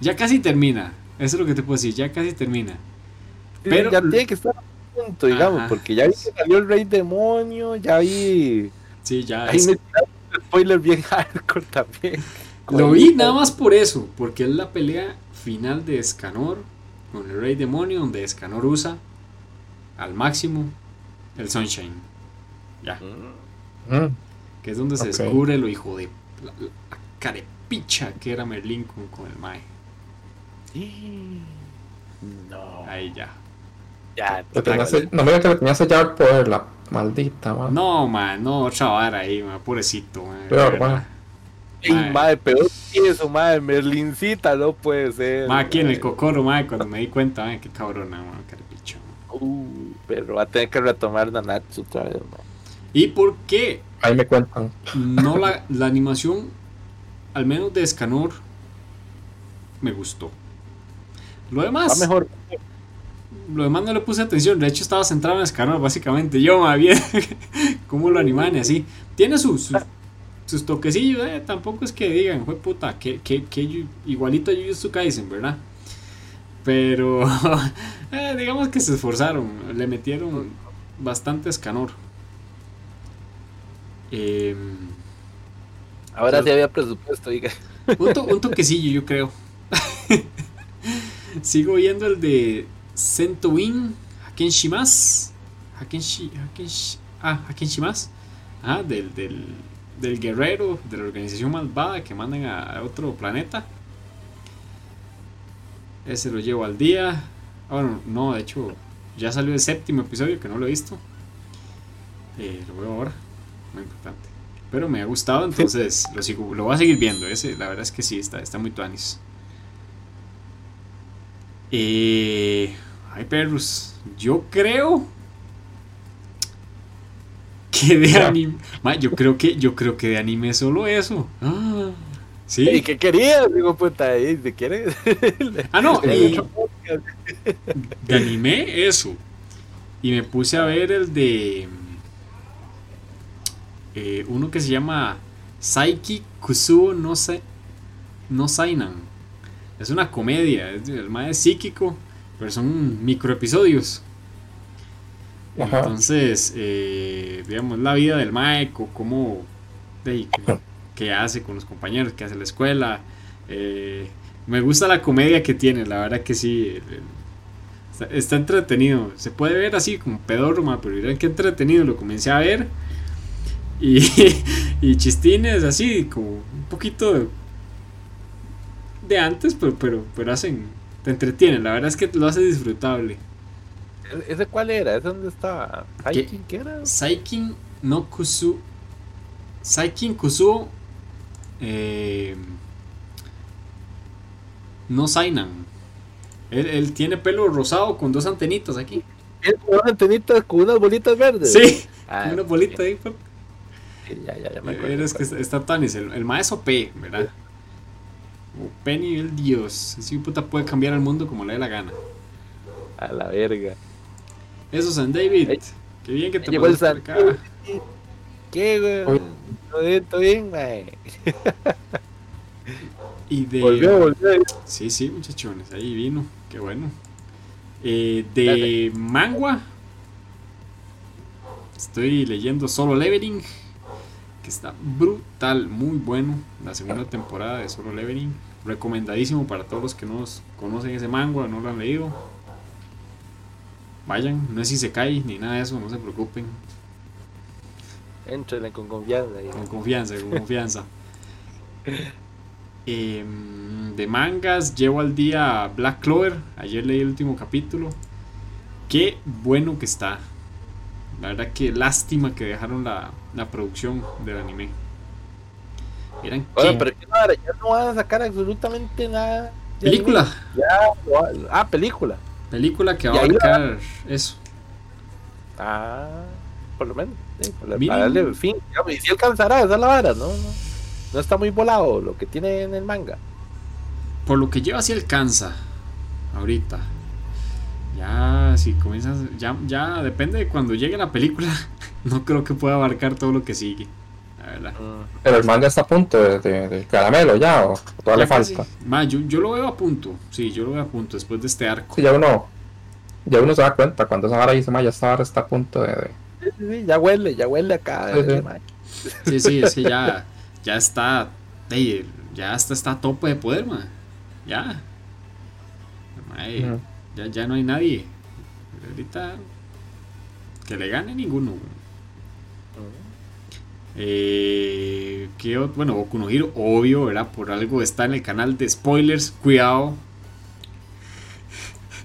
Speaker 3: Ya casi termina. Eso es lo que te puedo decir. Ya casi termina. Pero-
Speaker 1: ya tiene que estar a punto, digamos,
Speaker 3: Ajá.
Speaker 1: porque ya vi que salió el Rey Demonio, ya vi.
Speaker 3: Sí, ya.
Speaker 1: Ahí
Speaker 3: es-
Speaker 1: me un spoiler bien hardcore también.
Speaker 3: Lo vi nada más por eso. Porque es la pelea final de Escanor con el Rey Demonio. Donde Escanor usa al máximo el Sunshine. Ya.
Speaker 1: Mm,
Speaker 2: mm,
Speaker 3: Que es donde se descubre lo hijo de. La, la carepicha que era Merlin con, con el Mae.
Speaker 1: No.
Speaker 3: Ahí ya.
Speaker 1: Ya,
Speaker 2: tenía se- no me digas que le tenía sellado el poder, la maldita, ma.
Speaker 3: No, man, no, otra vara ahí, man, pobrecito, man.
Speaker 2: Peor,
Speaker 3: de verdad.
Speaker 2: man.
Speaker 1: Ey, madre, peor que eso, madre, Merlincita no puede ser.
Speaker 3: Ma, aquí en el cocoro, man, cuando me di cuenta, man, qué cabrona, man, carepicho.
Speaker 1: Uh, pero va a tener que retomar Nanatsu otra vez, mae.
Speaker 3: ¿Y por qué
Speaker 2: Ahí me cuentan.
Speaker 3: no la, la animación, al menos de Escanor, me gustó? Lo
Speaker 1: Va
Speaker 3: demás,
Speaker 1: mejor.
Speaker 3: lo demás no le puse atención, de hecho estaba centrado en Escanor, básicamente. Yo, más bien, cómo lo animan y así. Tiene sus, sus, sus toquecillos, eh, tampoco es que digan, fue puta, que, que, igualito a Jujutsu Kaisen, ¿verdad? Pero, eh, digamos que se esforzaron, le metieron bastante Escanor. Em,
Speaker 1: Ahora sí había presupuesto, diga.
Speaker 3: un, to- un toquecillo, yo creo. Sigo viendo el de Sentouin Hakenshimas. Hakenshi, Hakenshi, ah, Hakenshimas. Ah, del, del, del guerrero de la organización malvada que mandan a, otro planeta. Ese lo llevo al día. Ah, Bueno, no, de hecho, ya salió el séptimo episodio que no lo he visto. Eh, lo veo ahora. Muy importante. Pero me ha gustado, entonces lo, sigo, lo voy a seguir viendo. Ese, la verdad es que sí, está, está muy tuanis. Eh, ay, perros. Yo creo que de anime. Ma, yo creo que yo creo que de anime solo eso. Ah, sí.
Speaker 1: ¿Y qué querías? Digo, puta, ahí, ¿te quieres?
Speaker 3: Ah, no,
Speaker 2: de
Speaker 3: anime eso. Y me puse a ver el de eh, uno que se llama Saiki Kusuo no Sa- no Sainan. Es una comedia, es el más es psíquico, pero son microepisodios. Entonces, eh, digamos, la vida del Maeko, cómo, de, qué, hace con los compañeros, qué hace la escuela. eh, me gusta la comedia que tiene, la verdad que sí. está, entretenido. Se puede ver así como pedorro, ma, pero miren qué entretenido. Lo comencé a ver. Y, chistines así, como un poquito de, de antes, pero, pero, pero hacen, te entretienen. La verdad es que lo hace disfrutable.
Speaker 1: ¿Ese cuál era? ¿Ese dónde estaba? Ay,
Speaker 3: ¿Qué?
Speaker 1: ¿quién qué era?
Speaker 3: Saikin no Kusu Saikin Kusuo. Eh, no Sainan. Él, él tiene pelo rosado con dos antenitas aquí.
Speaker 1: Es con unas antenitas con unas bolitas verdes.
Speaker 3: Sí,
Speaker 1: Ah,
Speaker 3: una bolita ahí. papi.
Speaker 1: sí, ya, ya, ya me acuerdo.
Speaker 3: Es que está, está Tanis, el, el maestro P, ¿verdad? O P nivel Dios. Ese puta puede cambiar el mundo como le dé la gana.
Speaker 1: A la verga.
Speaker 3: Eso, San David.
Speaker 1: Ey,
Speaker 3: Qué bien que te
Speaker 1: Llegó el San
Speaker 3: acá.
Speaker 1: ¿Qué, güey? ¿Todo bien, todo bien, mae?
Speaker 3: Y de.
Speaker 1: Volvió, volvió.
Speaker 3: Sí, sí, muchachones, ahí vino, qué bueno. Eh, de Mangua, estoy leyendo Solo Leveling, que está brutal, muy bueno. La segunda temporada de Solo Leveling, recomendadísimo para todos los que no conocen ese manga, no lo han leído. Vayan, no es si se cae ni nada de eso, no se preocupen,
Speaker 1: Entrenle con confianza.
Speaker 3: con confianza, con confianza. Em, de mangas, llevo al día Black Clover. Ayer leí el último capítulo. Qué bueno que está. La verdad que lástima que dejaron la, la producción del anime. Miren
Speaker 1: Oye, pero. Ya no van a sacar absolutamente nada.
Speaker 3: película.
Speaker 1: Ya, ah, película.
Speaker 3: Película que va a abarcar eso.
Speaker 1: Ah, por lo menos. Sí, para darle fin. digamos, Y si alcanzará, esa es la vara, ¿no? No, no está muy volado lo que tiene en el manga.
Speaker 3: Por lo que lleva si alcanza. Ahorita. Ya, si comienzas. Ya, ya depende de cuando llegue la película. No creo que pueda abarcar todo lo que sigue. Verdad.
Speaker 2: Pero el manga está a punto de, de- de caramelo ya, o todavía le
Speaker 3: Ya
Speaker 2: falta.
Speaker 3: Ma, yo, yo lo veo a punto. Sí, yo lo veo a punto después de este arco.
Speaker 2: Sí, ya uno, ya uno se da cuenta cuando esa vara dice, "Ma, ya esta vara está a punto de, de-".
Speaker 1: sí, sí, sí, ya huele, ya huele acá.
Speaker 2: Sí, sí.
Speaker 3: es que ya, ya está. ya está, está a tope de poder, ma. Ya. Ma, ya. Ya no hay nadie. Ahorita. Que le gane ninguno. Eh, ¿qué bueno, Boku no Hero, obvio, ¿verdad? Por algo está en el canal de spoilers. Cuidado.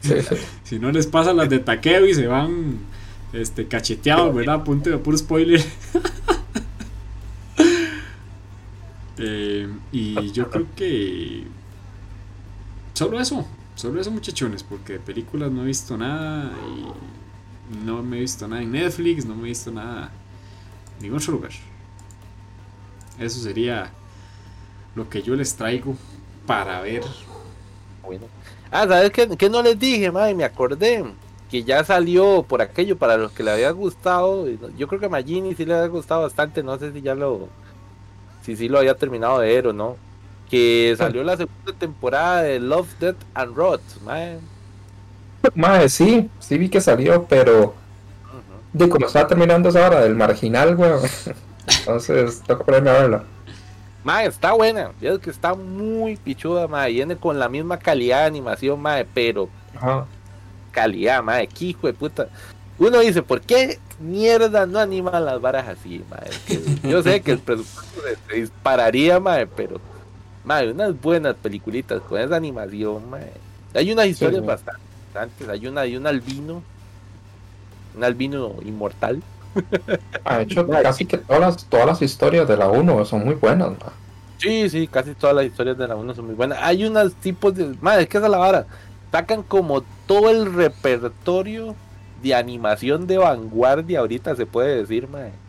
Speaker 2: Sí, sí.
Speaker 3: Si no les pasa las de taqueo y se van este, cacheteados, ¿verdad? Punto de puro spoiler. Eh, y yo creo que. Solo eso. Solo eso, muchachones. Porque de películas no he visto nada. Y no me he visto nada en Netflix. No me he visto nada en ningún otro lugar. Eso sería lo que yo les traigo para ver.
Speaker 1: Bueno. Ah, ¿sabes qué, qué no les dije, mae? Me acordé que ya salió por aquello para los que le había gustado. Yo creo que a Magini sí le había gustado bastante. No sé si ya lo. Si sí lo había terminado de ver o no. Que salió la segunda temporada de Love, Death and Robots, mae.
Speaker 2: Mae, sí, sí vi que salió, pero de como estaba terminando esa hora del marginal, weón. Entonces, que ponerme a verla.
Speaker 1: Mae, está buena. Es que está muy pichuda, mae. Viene con la misma calidad de animación, mae. Pero
Speaker 2: Ajá.
Speaker 1: calidad, mae. Qué hijo de puta. Uno dice, ¿por qué mierda no animan las varas así, que yo sé que el presupuesto se, dispararía, mae, pero, mae, unas buenas peliculitas con esa animación, mae. Hay unas historias
Speaker 2: Sí.
Speaker 1: bastante interesantes. Hay una de un albino, un albino inmortal.
Speaker 2: De hecho, casi que todas las, todas las historias de la 1 son muy buenas.
Speaker 1: Sí, sí, casi todas las historias de la 1 son muy buenas. Hay unos tipos de. Madre, es que esa es la vara. Sacan como todo el repertorio de animación de vanguardia, ahorita se puede decir, madre.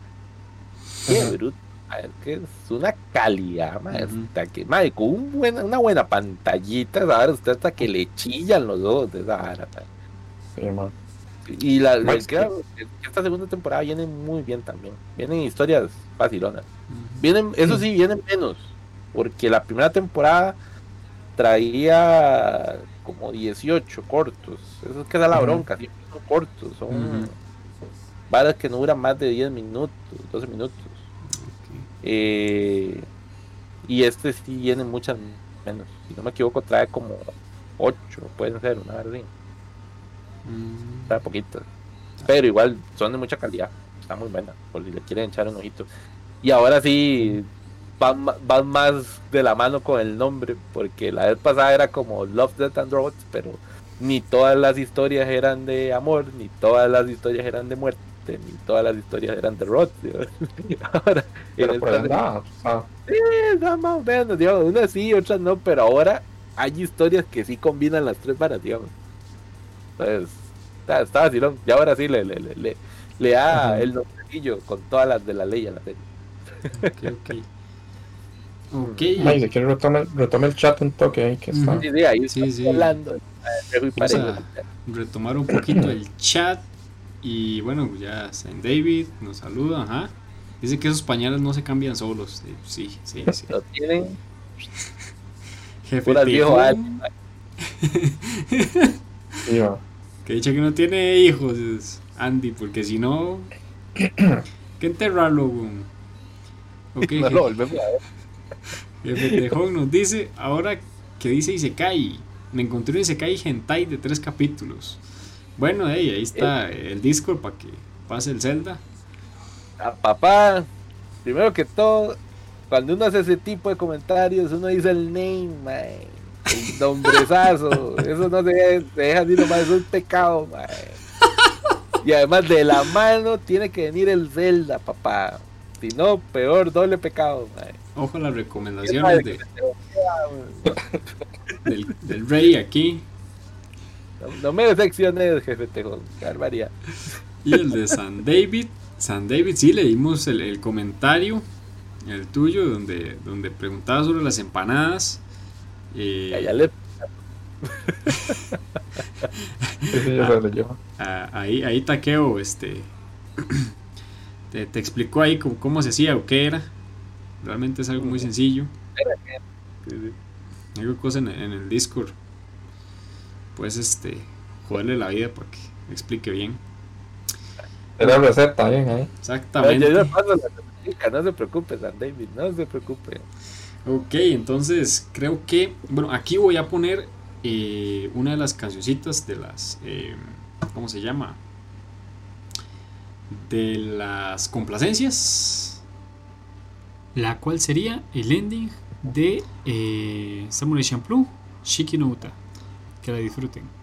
Speaker 1: Qué
Speaker 2: Ajá.
Speaker 1: bruto. madre, es que es una calidad, madre. Hasta que, madre, con un buena, una buena pantallita, vara, usted hasta que le chillan los ojos de esa vara, madre.
Speaker 2: Sí.
Speaker 1: Y la, esta segunda temporada viene muy bien también. Vienen historias facilonas. Vienen, eso sí, vienen menos. Porque la primera temporada traía como 18 cortos. Eso es que da la bronca, siempre son cortos. Son varas que no duran más de 10 minutos, 12 minutos. Eh, y este sí viene muchas menos. Si no me equivoco, trae como 8, pueden ser, una verdad.
Speaker 3: Mm,
Speaker 1: Trae poquitas. Pero igual son de mucha calidad. Está muy buena, por si le quieren echar un ojito. Y ahora sí van, van más de la mano con el nombre, porque la vez pasada era como Love, Death and Robots, pero ni todas las historias eran de amor, ni todas las historias eran de muerte. y todas las historias eran de Rod. ahora,
Speaker 2: Pero
Speaker 1: en esta-
Speaker 2: andaba, ah,
Speaker 1: Sí, no, más o menos, digamos, unas sí, otras no, pero ahora hay historias que sí combinan las tres varas, digamos. Entonces, está, está vacilón. Y ahora sí le, le, le, le, le da
Speaker 2: Ajá.
Speaker 1: el nombrecillo con todas las de la ley a la serie.
Speaker 3: Ok, ok. Ok.
Speaker 2: Ay, si quiere retome, retome el chat un toque ahí que está.
Speaker 3: Ujú.
Speaker 1: Sí, sí, ahí
Speaker 3: Sí,
Speaker 1: hablando.
Speaker 3: Vamos a retomar un poquito el chat. Y bueno, ya Saint David nos saluda, ajá. Dice que esos pañales no se cambian solos. Sí, sí, sí.
Speaker 1: Lo tienen
Speaker 3: Jefe
Speaker 1: viejo
Speaker 2: va.
Speaker 3: Que dice que no tiene hijos, es Andy, porque si no, que enterrarlo, weón. Ok,
Speaker 1: No lo volvemos a ver.
Speaker 3: Jefe Tejón nos dice, ahora que dice Isekai, me encontré un Isekai hentai de tres capítulos. Bueno, ey, ahí está el Discord para que pase el Zelda.
Speaker 1: A papá, primero que todo, cuando uno hace ese tipo de comentarios, uno dice el name, el nombrezazo. Eso no se, se deja así nomás, es un pecado, mae. Y además de la mano tiene que venir el Zelda, papá. Si no, peor, doble pecado, mae.
Speaker 3: Ojo a las recomendaciones de- del, del Rey aquí
Speaker 1: No, no me decepciones, jefe Tejón. barbaridad.
Speaker 3: y el de San David. San David, sí, le dimos el, el comentario, el tuyo, donde, donde preguntaba sobre las empanadas.
Speaker 1: Ya, ya le
Speaker 2: Sí, sí, yo se lo llevo.
Speaker 3: Ah, ahí, ahí Taqueo este, te, te explicó ahí cómo, cómo se hacía o qué era. Realmente es algo muy sencillo. Hay cosas en, en el Discord. Pues este, joderle la vida para que explique bien.
Speaker 2: Es la receta, bien ahí.
Speaker 3: Exactamente.
Speaker 1: yo le paso la receta, no se preocupe, San David, no se preocupe.
Speaker 3: Ok, entonces creo que, bueno, aquí voy a poner eh, una de las cancioncitas de las, eh, ¿cómo se llama? De las complacencias. La cual sería el ending de eh, Samurai Champloo, Shiki no Uta. Que la disfruten.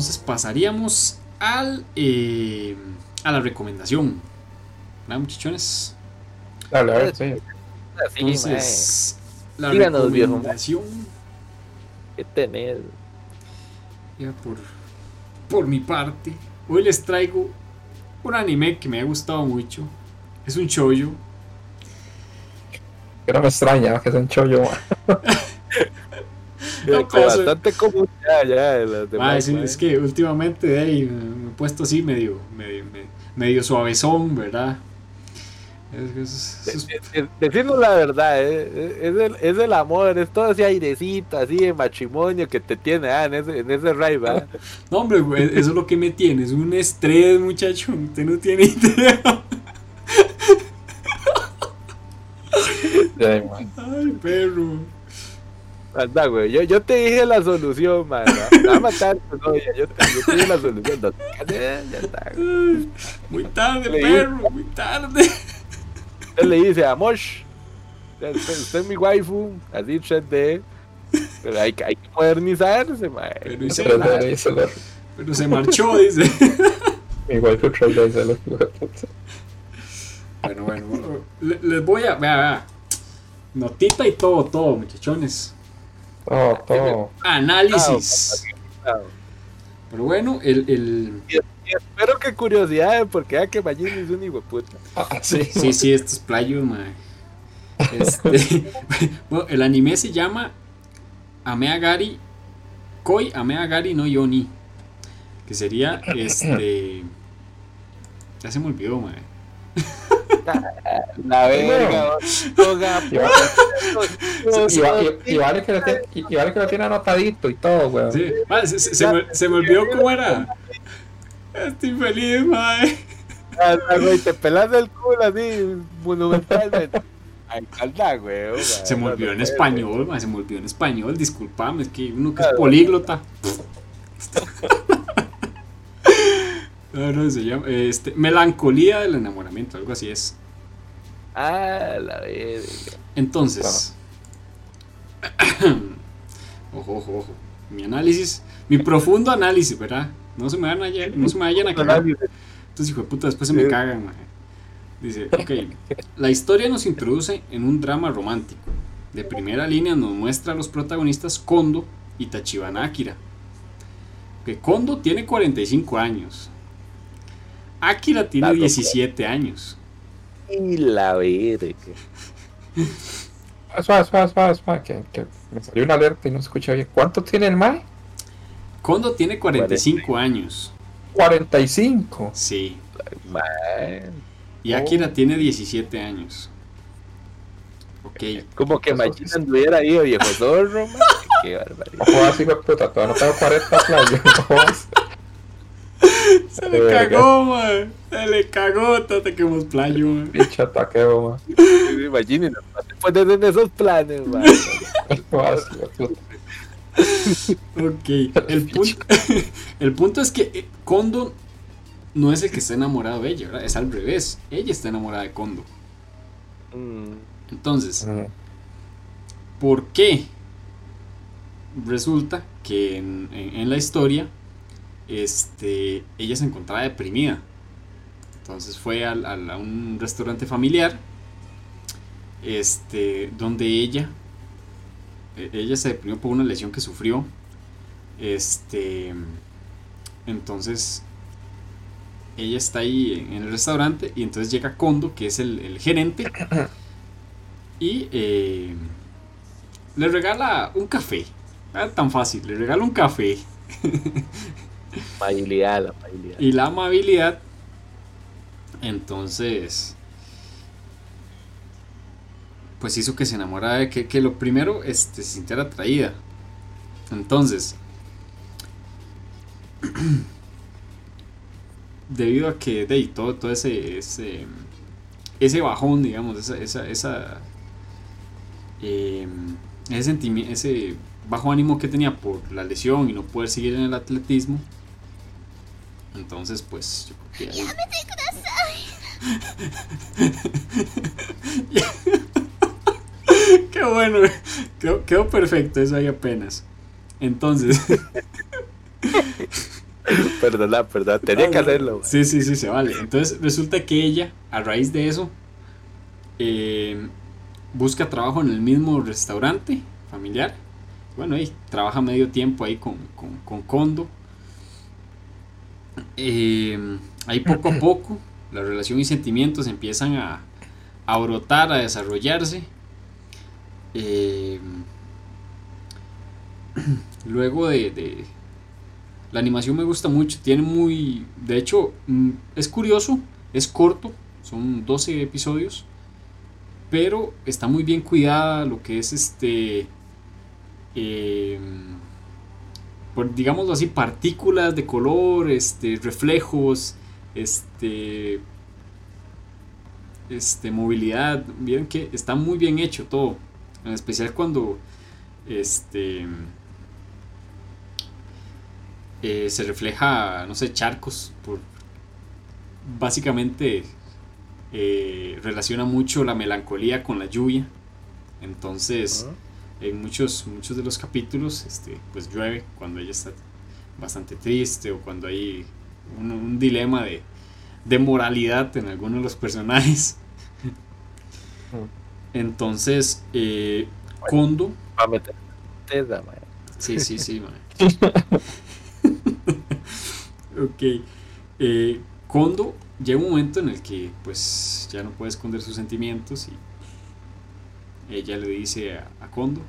Speaker 3: Entonces pasaríamos al, eh, a la recomendación. ¿Verdad, muchachones?
Speaker 2: Dale, a ver, sí.
Speaker 3: Entonces, la
Speaker 1: Díganos, viejo.
Speaker 3: recomendación
Speaker 1: mae, ¿qué tenés?
Speaker 3: ya por, por mi parte, hoy les traigo un anime que me ha gustado mucho. Es un chollo.
Speaker 2: Que no me extraña que es un chollo.
Speaker 3: Soy-
Speaker 1: bastante común ya, ya, las
Speaker 3: Ah,
Speaker 1: demás,
Speaker 3: es, que últimamente me he puesto así medio, medio, me- medio suavezón, ¿verdad? Es, es- es-
Speaker 1: De- de- Decirnos la verdad, eh, es, el, es el amor, es todo ese airecito así de matrimonio que te tiene ah, en ese, en ese ride, ¿verdad?
Speaker 3: No, hombre, güey, eso es lo que me tiene, es un estrés, muchacho, usted no tiene idea. Ay, perro.
Speaker 1: Anda, güey, yo, yo te dije la solución, man. Me va a matar tu novia. Yo te, yo te dije la solución. No, ya está, güey.
Speaker 3: Muy tarde,
Speaker 1: Le-
Speaker 3: perro, muy tarde.
Speaker 1: Él le dice, Amosh, usted, usted es mi waifu, así 3D. Pero hay, que- hay que modernizarse, man.
Speaker 3: Pero y se,
Speaker 2: el-
Speaker 3: pero se marchó, dice.
Speaker 2: Dice el hijo de puta.
Speaker 3: Bueno, bueno, bueno, le- les voy a. Vea, vea. Notita y todo, todo, muchachones.
Speaker 2: Todo, todo.
Speaker 3: Análisis.
Speaker 1: Claro.
Speaker 3: Pero bueno, el. el
Speaker 1: Y, y espero que curiosidades, porque ya que Majin es un hijo de puta.
Speaker 2: Ah, sí.
Speaker 3: sí, sí, esto es playo, mae. Este, bueno, el anime se llama Ameagari Koi Ameagari no Yoni. Que sería este. Ya se me olvidó, mae.
Speaker 1: La verga, toga,
Speaker 2: Y va- Y, va- y- y vale que lo tiene, anotadito y todo, weón.
Speaker 3: Sí, se, se- se me, se me olvidó cómo era. Estoy feliz, mae.
Speaker 1: Anda, güey, te pelas el culo así, monumentalmente. Ay, calda, güey.
Speaker 3: Se me olvidó en español, se me olvidó en español, disculpame, es que uno que es políglota. No, no, se llama, este, melancolía del enamoramiento, algo así es.
Speaker 1: Ah, la verga.
Speaker 3: Entonces, ojo, ojo, ojo, mi análisis, mi profundo análisis, ¿verdad? No se me vayan a, no se me vayan a cagar. Entonces, hijo de puta, después se me cagan, maje. Dice, ok, la historia nos introduce en un drama romántico. De primera línea nos muestra a los protagonistas Kondo y Tachibana Akira. Que Kondo tiene 45 años. Akira tiene
Speaker 1: Dato,
Speaker 3: 17 años.
Speaker 1: Y la verga.
Speaker 2: Suave, suave, suave, suave, que, que me salió una alerta y no escuché bien. ¿Cuánto tiene el Mae?
Speaker 3: Kondo tiene 45 años.
Speaker 2: 45.
Speaker 3: Sí.
Speaker 1: Man.
Speaker 3: Y
Speaker 2: Oh.
Speaker 3: Akira tiene 17 años. Ok.
Speaker 1: Como que
Speaker 2: sí.
Speaker 1: anduviera ahí, de viejo zorro. Qué barbaridad.
Speaker 2: Ojo así, puta, todavía no tengo 40 playas.
Speaker 3: Se le cagó, man. Se le cagó, tata que hemos playo, man.
Speaker 2: Pinche ataqueo, man.
Speaker 1: Imaginen, no te pones en esos planes, man.
Speaker 3: Ok. El punto, el punto es que eh, Kondo no es el que está enamorado de ella, ¿verdad? Es al revés. Ella está enamorada de Kondo.
Speaker 1: Mm,
Speaker 3: Entonces. ¿por qué? Resulta que en, en- en la historia este, ella se encontraba deprimida. Entonces fue al- al- a un restaurante familiar este, donde ella, e- ella se deprimió por una lesión que sufrió. Este, entonces ella está ahí en, en el restaurante y entonces llega Kondo, que es el, el gerente, y eh, le regala un café. Ah, tan fácil, le regala un café. y la amabilidad. Entonces, pues hizo que se enamorara de que, que lo primero este, se sintiera atraída. Entonces, debido a que de todo, todo ese, ese, ese bajón, digamos, esa, esa, esa eh, ese, ese bajo ánimo que tenía por la lesión y no poder seguir en el atletismo, entonces, pues, yo creo que ahí- Qué bueno, quedó, quedó perfecto eso ahí apenas. Entonces,
Speaker 1: Perdona, perdona, tenía que hacerlo. man.
Speaker 3: sí, sí, sí, se vale. Entonces, resulta que ella, a raíz de eso, eh, busca trabajo en el mismo restaurante familiar. Bueno, ahí trabaja medio tiempo ahí con, con, con Kondo. Eh, ahí poco a poco la relación y sentimientos empiezan a, a brotar, a desarrollarse. Eh, luego de, de- La animación me gusta mucho, tiene muy... De hecho, mm, es curioso, es corto, son 12 episodios, pero está muy bien cuidada lo que es este... eh, digámoslo así, partículas de color, este, reflejos, este, este, movilidad. Vieron que está muy bien hecho todo. En especial cuando este, eh, se refleja, no sé, charcos. Por, básicamente eh, relaciona mucho la melancolía con la lluvia. Entonces, en muchos, muchos de los capítulos, este, pues llueve cuando ella está bastante triste o cuando hay un, dilema de, de, moralidad en algunos de los personajes. Entonces, eh, Kondo.
Speaker 1: Va a meter
Speaker 3: Sí, sí, sí, ok. Eh, Kondo llega un momento en el que pues ya no puede esconder sus sentimientos y ella le dice a, a Kondo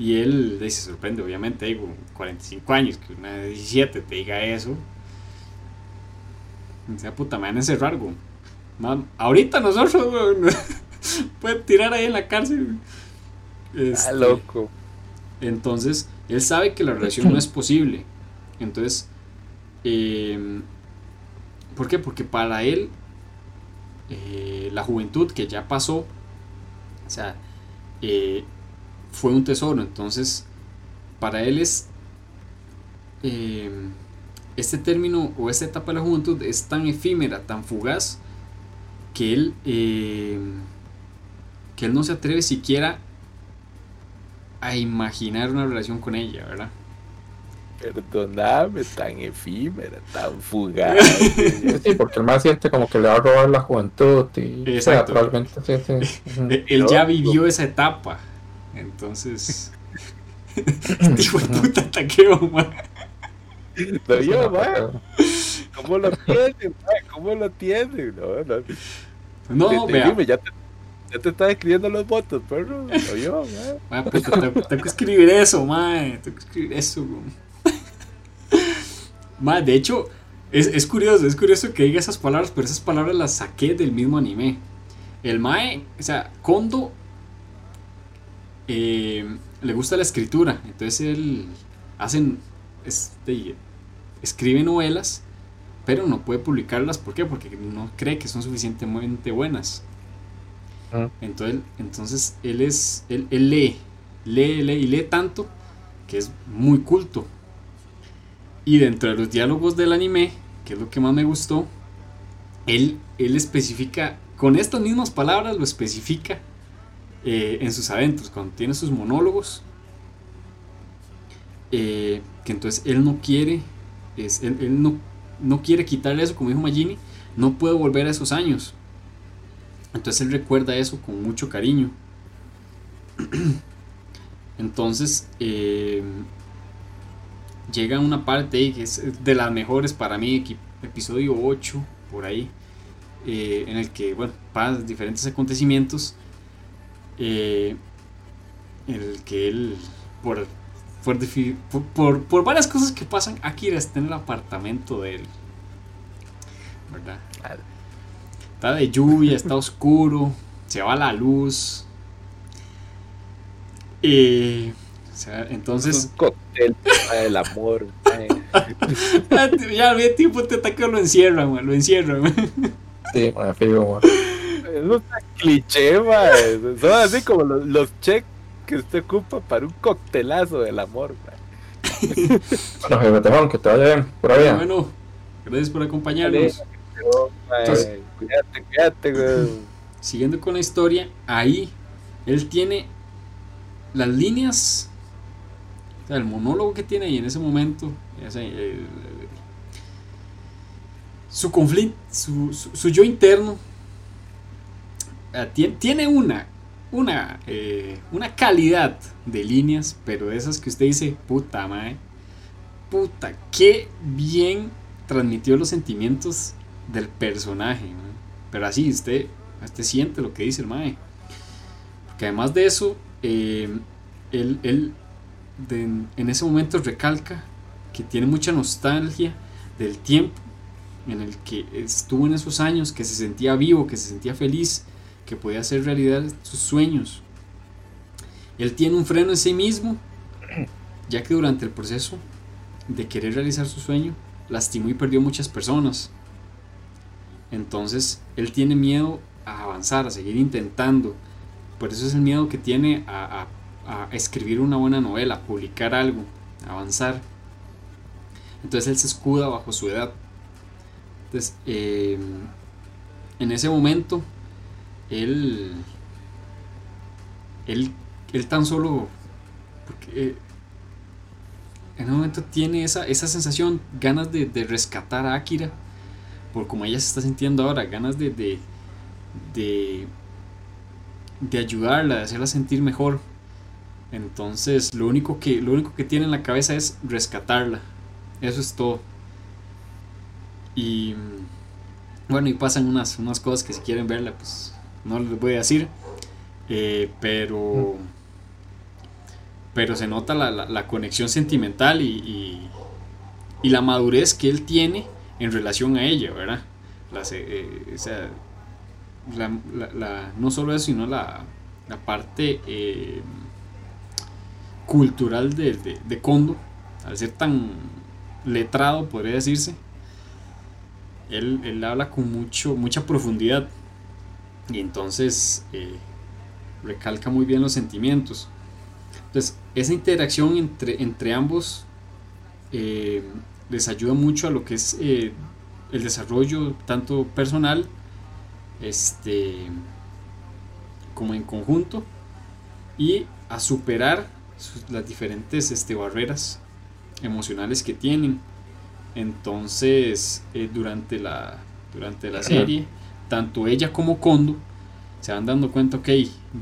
Speaker 3: y él se sorprende, obviamente, digo, 45 años, que una de 17 te diga eso. Dice, puta, me van a encerrar, güey. ahorita nosotros, güey, pueden tirar ahí en la cárcel.
Speaker 1: Este, loco.
Speaker 3: Entonces, él sabe que la relación no es posible. Entonces, eh, ¿por qué? Porque para él, eh, la juventud que ya pasó, o sea, eh, fue un tesoro. Entonces, para él es eh, este término o esta etapa de la juventud es tan efímera, tan fugaz, que él, eh, que él no se atreve siquiera a imaginar una relación con ella, ¿verdad?
Speaker 1: Perdóname, tan efímera, tan fugaz.
Speaker 2: sí, porque el más siente como que le va a robar la juventud y
Speaker 3: Exacto. Él ya vivió esa etapa. Entonces. este hijo de puta taqueo, man.
Speaker 1: Lo yo, man. ¿Cómo lo tiene, man? ¿Cómo lo tiene? No, no.
Speaker 3: No, vea.
Speaker 1: Dime, ya te, ya te estás escribiendo los votos, perro. Lo yo,
Speaker 3: man. pues tengo, tengo, que escribir eso, man. Tengo que escribir eso, man. Man de hecho, es, es curioso, es curioso que diga esas palabras, pero esas palabras las saqué del mismo anime. El Mae, o sea, Kondo eh, le gusta la escritura, entonces él hacen, este, escribe novelas, pero no puede publicarlas, ¿por qué? Porque no cree que son suficientemente buenas. Ah. Entonces, entonces él es, él, lee, lee, lee y lee tanto que es muy culto. Y dentro de los diálogos del anime, que es lo que más me gustó, él, él especifica, con estas mismas palabras lo especifica eh, en sus adentros, cuando tiene sus monólogos, eh, que entonces él no quiere, es, él, no, no, quiere quitarle eso, como dijo Magini, no puede volver a esos años. Entonces él recuerda eso con mucho cariño. Entonces eh, llega una parte que es de las mejores para mí, episodio 8, por ahí, en el que, bueno, pasan diferentes acontecimientos eh, en el que él, por, por, por, varias cosas que pasan, Akira está en el apartamento de él. ¿Verdad? Está de lluvia, está oscuro, se va la luz. Eh, o sea, entonces.
Speaker 1: Un cóctel del amor.
Speaker 3: ya al tiempo te ataca lo encierra, lo encierra.
Speaker 2: Sí, me fijo,
Speaker 1: es un cliché, man. Son así como los, los cheques que usted ocupa para un coctelazo del amor,
Speaker 2: man. bueno, jefe que te vaya bien, por ahí.
Speaker 3: Bueno, gracias por acompañarnos.
Speaker 1: cuídate, cuídate, güey.
Speaker 3: Siguiendo con la historia, ahí él tiene las líneas, el monólogo que tiene ahí en ese momento, su conflicto, su, su yo interno Ah, tiene una, una, eh, una calidad de líneas, pero de esas que usted dice, puta madre, puta, qué bien transmitió los sentimientos del personaje. Pero así, usted, usted siente lo que dice el mae. Porque además de eso, eh, él en ese momento recalca que tiene mucha nostalgia del tiempo en el que estuvo en esos años, que se sentía vivo, que se sentía feliz que podía hacer realidad sus sueños. Él tiene un freno en sí mismo, ya que durante el proceso de querer realizar su sueño, lastimó y perdió muchas personas. Entonces, él tiene miedo a avanzar, a seguir intentando. Por eso es el miedo que tiene a, escribir una buena novela, a publicar algo, a avanzar. Entonces él se escuda bajo su edad. Entonces, em, en ese momento, él, él, él tan solo, porque eh, en un momento tiene esa, esa sensación, ganas de, rescatar a Akira, por como ella se está sintiendo ahora, ganas de, de, de, ayudarla, de hacerla sentir mejor. Entonces, lo único, que, lo único que tiene en la cabeza es rescatarla. Eso es todo. Y bueno, y pasan unas, unas cosas que si quieren verla, pues no les voy a decir. Eh, pero pero se nota la, conexión sentimental y, la madurez que él tiene en relación a ella, ¿verdad? Eh, no solo eso, sino la, parte eh, cultural de, de, Kondo, al ser tan letrado, podría decirse, él, habla con mucho, mucha profundidad y entonces eh, recalca muy bien los sentimientos. Entonces, esa interacción entre, entre ambos eh, les ayuda mucho a lo que es eh, el desarrollo tanto personal este, como en conjunto y a superar las diferentes este, barreras emocionales que tienen. Entonces, eh, durante, la, durante la serie, tanto ella como Kondo se van dando cuenta, ok,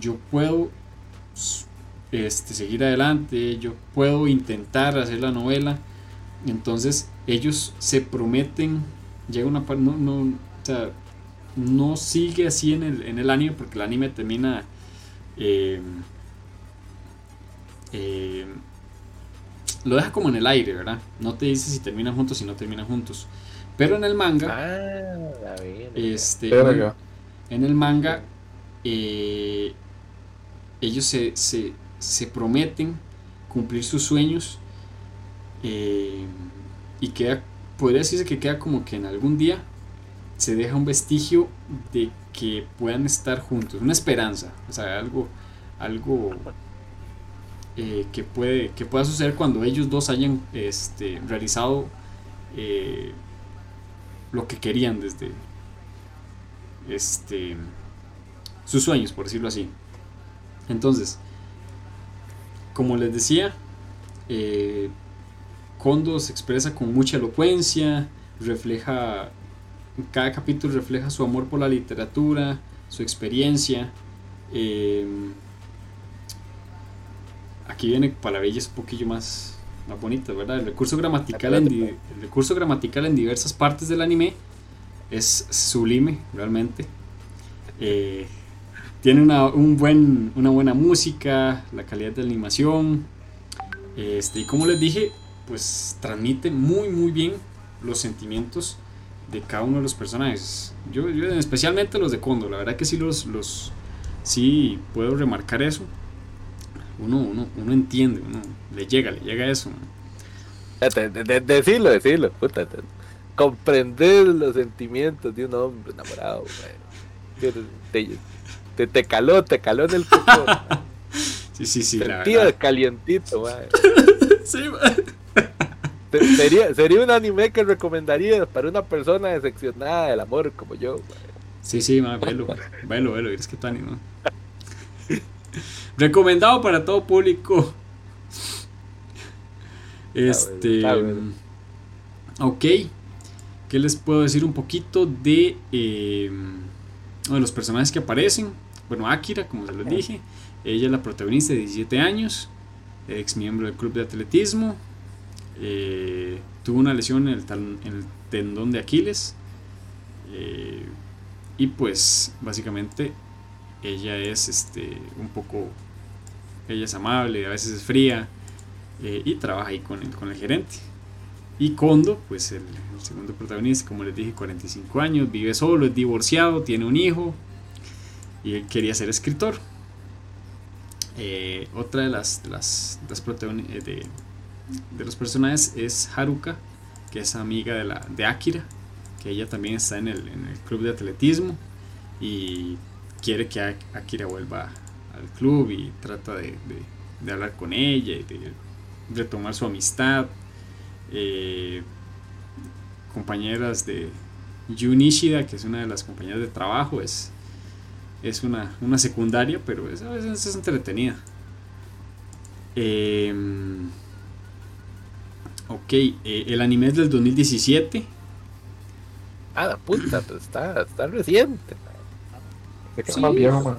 Speaker 3: yo puedo este, seguir adelante, yo puedo intentar hacer la novela. Entonces ellos se prometen, llega una parte, no, no, no sigue así en el, en el anime porque el anime termina... Eh, eh, lo deja como en el aire, ¿verdad? No te dice si terminan juntos, si no terminan juntos. Pero en el manga, ah, este, en el manga, eh, ellos se, se prometen cumplir sus sueños eh, y queda, podría decirse que queda como que en algún día se deja un vestigio de que puedan estar juntos, una esperanza, o sea, algo, algo eh, que, puede, que pueda suceder cuando ellos dos hayan este, realizado eh, lo que querían desde este, sus sueños, por decirlo así. Entonces, como les decía, eh, Kondo se expresa con mucha elocuencia, refleja, cada capítulo refleja su amor por la literatura, su experiencia. Eh, aquí viene palabrillas un poquillo más, más bonitas, ¿verdad? El recurso, gramatical en, el recurso gramatical en diversas partes del anime es sublime, realmente. Eh, tiene una, un buen, una buena música, la calidad de animación. Este, y como les dije, pues transmite muy muy bien los sentimientos de cada uno de los personajes. Yo, especialmente los de Kondo, la verdad que sí los, los sí puedo remarcar eso. Uno, uno, uno entiende, uno le llega, le llega eso.
Speaker 1: decirlo, decirlo, comprender los sentimientos de un hombre enamorado. Te, te caló, te caló en el cuerpo.
Speaker 3: sí, sí, sí.
Speaker 1: Sentía calientito, sí, Sería, sería un anime que recomendaría para una persona decepcionada del amor como yo.
Speaker 3: Sí, sí, ma, velo, velo, velo, es que tu anime. Recomendado para todo público. Este. Ok. ¿Qué les puedo decir un poquito de, eh, de los personajes que aparecen? bueno, Akira, como se les dije, ella es la protagonista de 17 años, ex miembro del club de atletismo, eh, tuvo una lesión en el, tendón de Aquiles eh, y pues básicamente ella es este, un poco, ella es amable, a veces es fría eh, y trabaja ahí con el, con el gerente. Y Kondo, pues el, el, segundo protagonista, como les dije, 45 años, vive solo, es divorciado, tiene un hijo, y él quería ser escritor. Eh, otra de las, de, las, eh, de, de, los personajes es Haruka, que es amiga de, la, de Akira, que ella también está en el, en el club de atletismo. y quiere que Akira vuelva al club y trata de, hablar con ella y de retomar su amistad. Eh, compañeras de Jun Ishida, que es una de las compañeras de trabajo, es, es una, secundaria, pero es, a veces es entretenida. Em, ok, eh, el anime es del 2017.
Speaker 1: Ah, la puta, pues está, está reciente.
Speaker 2: Sí. Más viejo,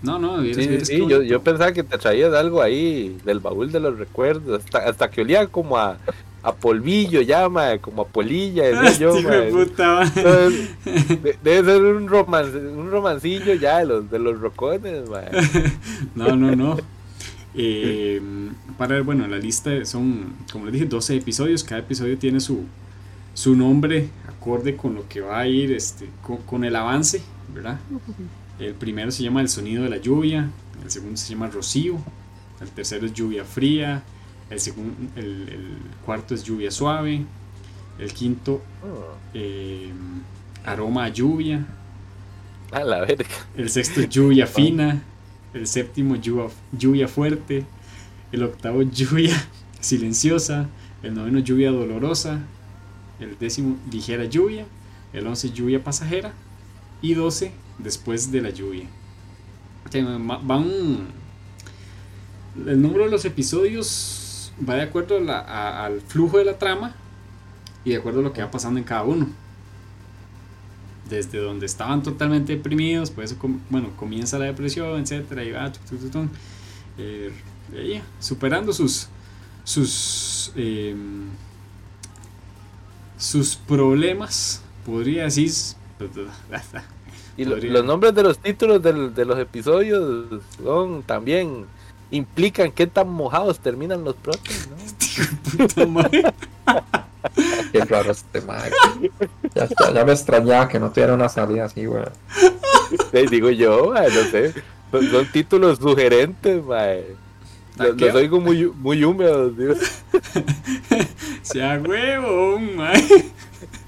Speaker 3: No, no,
Speaker 1: sí, yo, yo, pensaba que te traías algo ahí del baúl de los recuerdos, hasta, hasta que olía como a, a polvillo ya, como a polilla, yo, debe ser un, roman, un romancillo ya de los, de los rocones,
Speaker 3: no, no, no. Eh, para ver, bueno, la lista son, como les dije, 12 episodios. Cada episodio tiene su, su nombre acorde con lo que va a ir este, con, el avance, ¿verdad? El primero se llama El sonido de la lluvia, el segundo se llama Rocío, el tercero es Lluvia fría, el, segundo, el, cuarto es Lluvia suave, el quinto eh, Aroma a lluvia,
Speaker 1: a la verga.
Speaker 3: el sexto Lluvia fina, el séptimo lluvia, lluvia fuerte, el octavo lluvia silenciosa, el noveno lluvia dolorosa, el décimo ligera lluvia, el once lluvia pasajera y doce después de la lluvia. Van el número de los episodios va de acuerdo al flujo de la trama y de acuerdo a lo que va pasando en cada uno desde donde estaban totalmente deprimidos, pues bueno, comienza la depresión, etcétera, y va, eh, superando sus sus em, sus problemas, podría decir.
Speaker 1: y los nombres de los títulos de los episodios son también implican qué tan mojados terminan los protos, ¿no?
Speaker 2: Qué raro este mae. Ya, ya, me extrañaba que no tuviera una salida así, weón.
Speaker 1: digo yo, no sé. Son, títulos sugerentes, mae. Los, oigo muy, muy húmedos, Dios.
Speaker 3: Sea huevo, mae.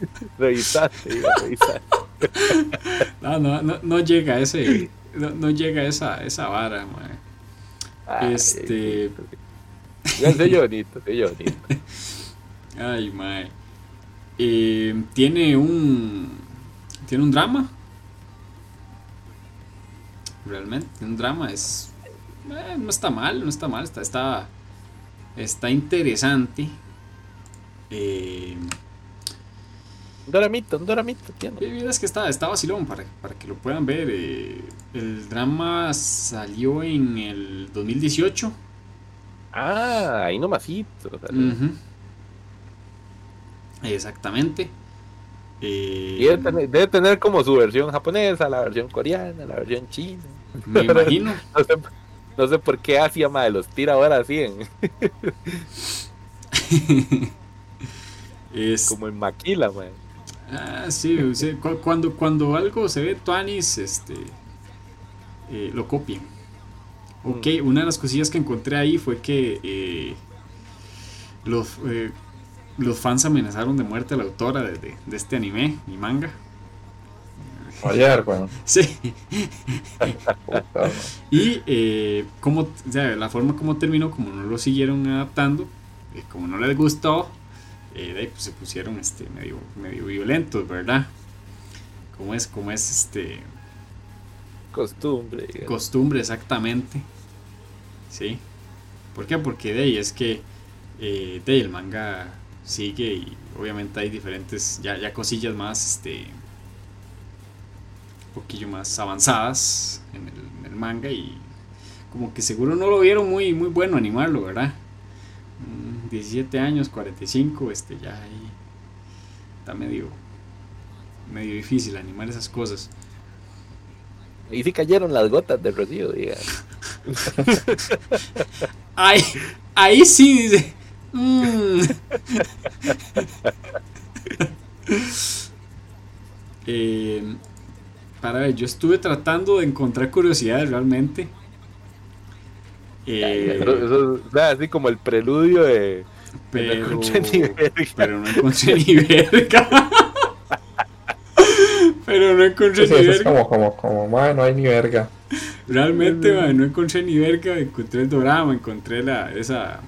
Speaker 1: Revisaste, revisaste.
Speaker 3: No, no, no, no llega ese. No, no llega esa, esa vara, mae. este.
Speaker 1: Ya soy bonito, soy bonito.
Speaker 3: Ay, mae. Eh, tiene un. Tiene un drama. Realmente, un drama. Es. Eh, no está mal, no está mal. Está, está, está interesante. Eh,
Speaker 1: un doramito, un doramito.
Speaker 3: Es que está, está vacilón para, para que lo puedan ver. Eh, el drama salió en el 2018.
Speaker 1: Ah, ahí nomasito.
Speaker 3: Exactamente.
Speaker 1: Eh, debe, tener, como su versión japonesa, la versión coreana, la versión china.
Speaker 3: Me imagino.
Speaker 1: no, sé, por qué Asia madre, los tira ahora así en.
Speaker 3: es...
Speaker 1: Como en Maquila, man.
Speaker 3: Ah, sí, cuando, cuando algo se ve Tuanis, este, eh, lo copian. Ok, mm. una de las cosillas que encontré ahí fue que eh, los, los fans amenazaron de muerte a la autora de, este anime y manga.
Speaker 2: Ayer, bueno.
Speaker 3: Sí. y eh, como, la forma como terminó, como no lo siguieron adaptando, eh, como no les gustó, eh, pues se pusieron este, medio, medio violentos, ¿verdad? Como es, como es este.
Speaker 1: Costumbre.
Speaker 3: Costumbre, exactamente. Sí. ¿Por qué? Porque de ahí es que de ahí el manga sigue y obviamente hay diferentes, ya, ya cosillas más, este, un poquillo más avanzadas en el, manga y como que seguro no lo vieron muy, muy bueno animarlo, ¿verdad? 17 mm, años, 45, este, ya ahí está medio, medio difícil animar esas cosas.
Speaker 1: Y si cayeron las gotas de rocío, diga.
Speaker 3: ahí, ahí sí dice. Mm. Eh, para ver, yo estuve tratando de encontrar curiosidades realmente.
Speaker 1: Eh, así como el preludio de.
Speaker 3: Pero no encontré ni verga. pero Pero no encontré ni
Speaker 2: eso es
Speaker 3: verga.
Speaker 2: como, como, como, madre, no hay ni verga.
Speaker 3: Realmente, no encontré ni verga. Encontré el drama, encontré la, esa.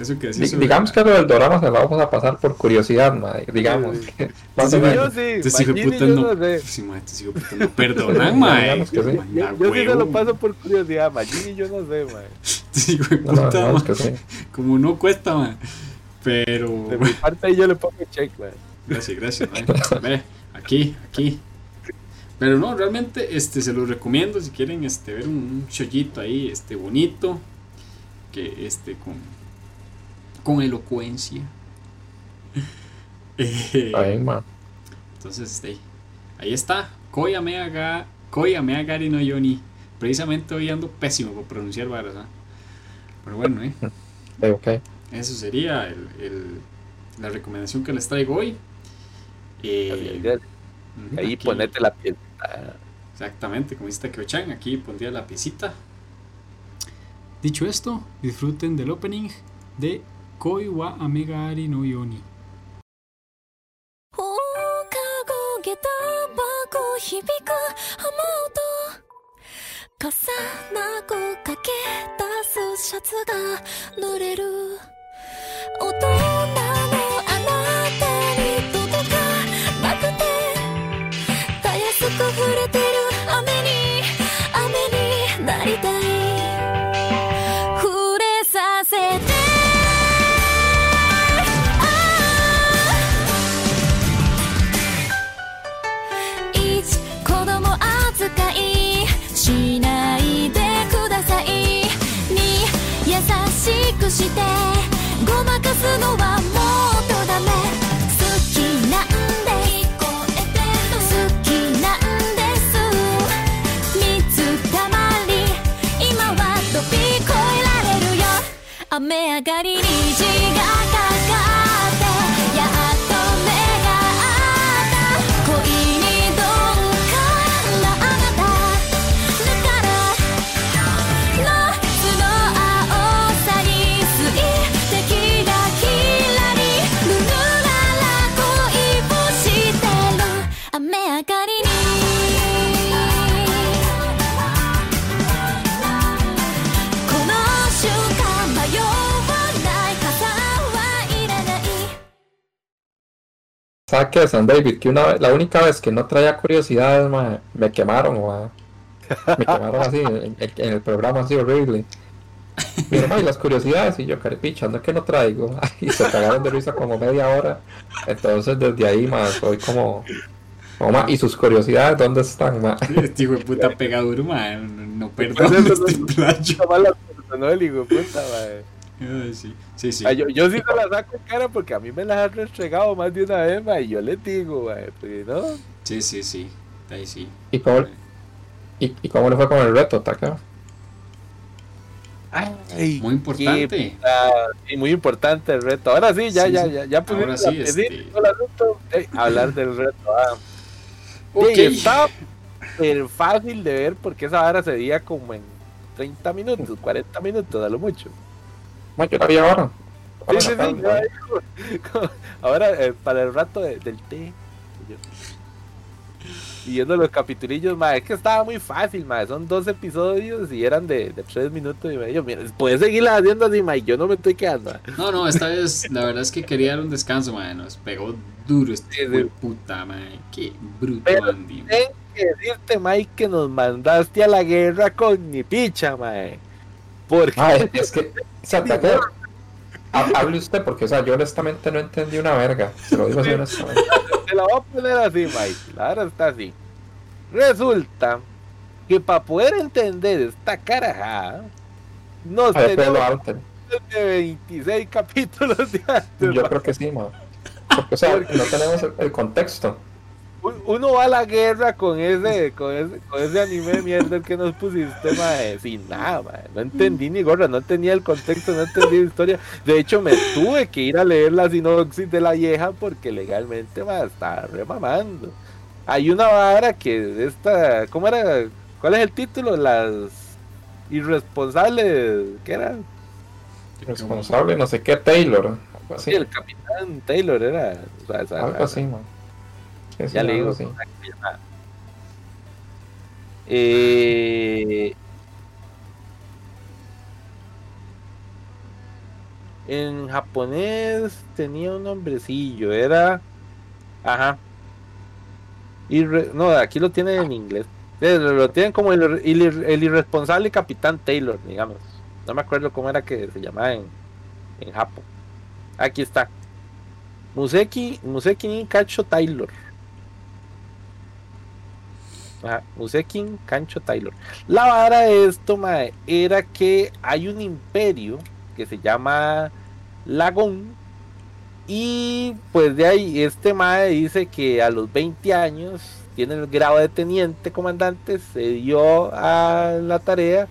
Speaker 3: Eso que sobre-
Speaker 2: digamos que lo del dorama se lo vamos a pasar por curiosidad, madre. Digamos. que más
Speaker 3: Sí,
Speaker 2: o
Speaker 3: mae.
Speaker 2: menos.
Speaker 1: Yo sí,
Speaker 3: puta
Speaker 1: yo
Speaker 3: no.
Speaker 1: no sé.
Speaker 3: Sí, de puta no perdonan,
Speaker 2: sí.
Speaker 1: Yo,
Speaker 3: Manda
Speaker 1: yo sí se lo paso por curiosidad, Magini yo no sé,
Speaker 3: de
Speaker 2: No, no,
Speaker 3: puta,
Speaker 2: que sí.
Speaker 3: Como no cuesta, mae. Pero.
Speaker 1: De mi parte ahí yo le pongo check, mae.
Speaker 3: Gracias, gracias. mae. Ve, aquí, aquí. Pero no, realmente este, se los recomiendo si quieren este, ver un, un shoyito ahí este, bonito. Que este, con, con elocuencia. Eh,
Speaker 2: Ahí, man.
Speaker 3: entonces, este, ahí está. Koya Meaga, Koya Meagari no Yoni. Precisamente hoy ando pésimo por pronunciar varas. ¿ah? Pero bueno, eh.
Speaker 2: Ok, ok.
Speaker 3: Eso sería el, el- la recomendación que les traigo hoy. Eh,
Speaker 1: Ahí
Speaker 3: aquí-
Speaker 1: ponete la piel.
Speaker 3: Exactamente, como dice Takeo-chan, aquí pondría la piecita. Dicho esto, disfruten del opening de 恋は雨がありのように
Speaker 4: 放課後下駄箱響く雨音重なごかけ出すシャツが濡れる。大人雨上がりに
Speaker 2: ¿Sabes qué, San David? Que una la única vez que no traía curiosidades, me quemaron. Me quemaron así en, el programa, así horrible. Pero, mae, las curiosidades, y yo, caripicha, no es que no traigo. Y se cagaron de risa como media hora. Entonces, desde ahí, mae, soy como. como, ¿Y sus curiosidades dónde están, mae?
Speaker 3: Este hijo de puta pegaduro, man. No, no
Speaker 1: Pues
Speaker 3: perdona
Speaker 1: eso
Speaker 3: este
Speaker 1: no-
Speaker 3: playo.
Speaker 1: Esa mala persona, el hijo de puta, mae.
Speaker 3: Sí, sí.
Speaker 1: yo, yo sí se la saco en cara porque a mí me las han restregado más de una vez, mae, y yo les digo, mae, porque no.
Speaker 3: Sí, sí, sí. Ahí sí.
Speaker 2: ¿Y cómo, y, y cómo le fue con el reto, Taka?
Speaker 1: Ay,
Speaker 3: Muy importante.
Speaker 1: qué sí, muy importante el reto. Ahora sí, ya,
Speaker 3: Sí,
Speaker 1: ya, ya, ya
Speaker 3: Ahora sí,
Speaker 1: piecita
Speaker 3: este-
Speaker 1: hablar del reto. Ah.
Speaker 3: Ok.
Speaker 1: Sí, está fácil de ver porque esa vara se veía como en 30 minutos, 40 minutos a lo mucho.
Speaker 2: Yo la vi ahora.
Speaker 1: Sí, sí, ya, eh, para el rato de- del té. Y viendo los capitulillos, ma, es que estaba muy fácil, ma. Son dos episodios y eran de, de tres minutos y medio. Mira, puedes seguirla haciendo así, ma, y yo no me estoy quedando.
Speaker 3: No, no, esta vez la verdad es que quería dar un descanso, man. Nos pegó duro este de
Speaker 1: sí.
Speaker 3: puta, man. Qué bruto,
Speaker 1: Pero-
Speaker 3: Andy.
Speaker 1: Tengo que decirte, Mike, que nos mandaste a la guerra con mi picha, ma. Porque
Speaker 2: es que, Taka, ha- hable usted, porque, o sea, yo honestamente no entendí una verga. Se lo digo así honestamente.
Speaker 1: te la voy a poner así, Mike. La verdad está así. Resulta que para poder entender esta carajada, nos
Speaker 2: A ver,
Speaker 1: tenemos de 26 capítulos de antes.
Speaker 2: Yo creo que sí, ma. Porque, o sea, no tenemos el, el contexto.
Speaker 1: Un- Uno va a la guerra con ese, con ese, con ese anime de mierda que nos pusiste, mae, sin nada, mae. No entendí ni gorra, no tenía el contexto, no entendí la historia. De hecho, me tuve que ir a leer la sinopsis de la vieja porque legalmente, mae, estaba remamando. Hay una vara que esta, ¿cómo era? ¿Cuál es el título? Las irresponsables, ¿qué era?
Speaker 2: Responsable, no sé qué, Taylor. Así.
Speaker 1: Sí, el capitán Taylor era. o sea,
Speaker 2: Algo así, ma. Sí, sí,
Speaker 1: Ya le digo.
Speaker 2: así.
Speaker 1: Eh, en japonés tenía un nombrecillo, era... Ajá. no, aquí lo tienen en inglés. Eh, lo tienen como el, el, irresponsable Capitán Taylor, digamos. No me acuerdo cómo era que se llamaba en, en Japón. Aquí está. Museki, Museki Kacho Taylor. Museki Kancho Taylor. La vara de esto, mae, era que hay un imperio que se llama Lagón. Y pues de ahí, este mae dice que a los 20 años tiene el grado de teniente comandante, se dio a la tarea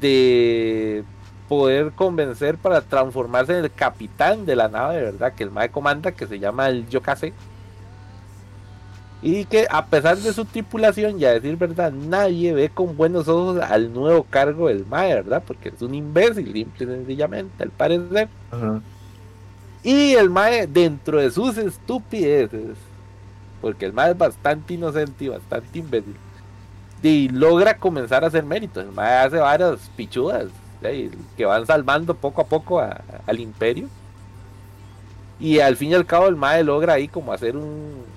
Speaker 1: de poder convencer para transformarse en el capitán de la nave, ¿verdad? Que el mae comanda, que se llama el Yokase. Y que a pesar de su tripulación, ya decir verdad, nadie ve con buenos ojos al nuevo cargo del mae, ¿verdad? Porque es un imbécil, simple y sencillamente, al parecer. Y el mae, dentro de sus estupideces, porque el mae es bastante inocente y bastante imbécil, y logra comenzar a hacer méritos. El mae hace varias pichudas que van salvando poco a poco al imperio. Y al fin y al cabo el mae logra ahí como hacer un...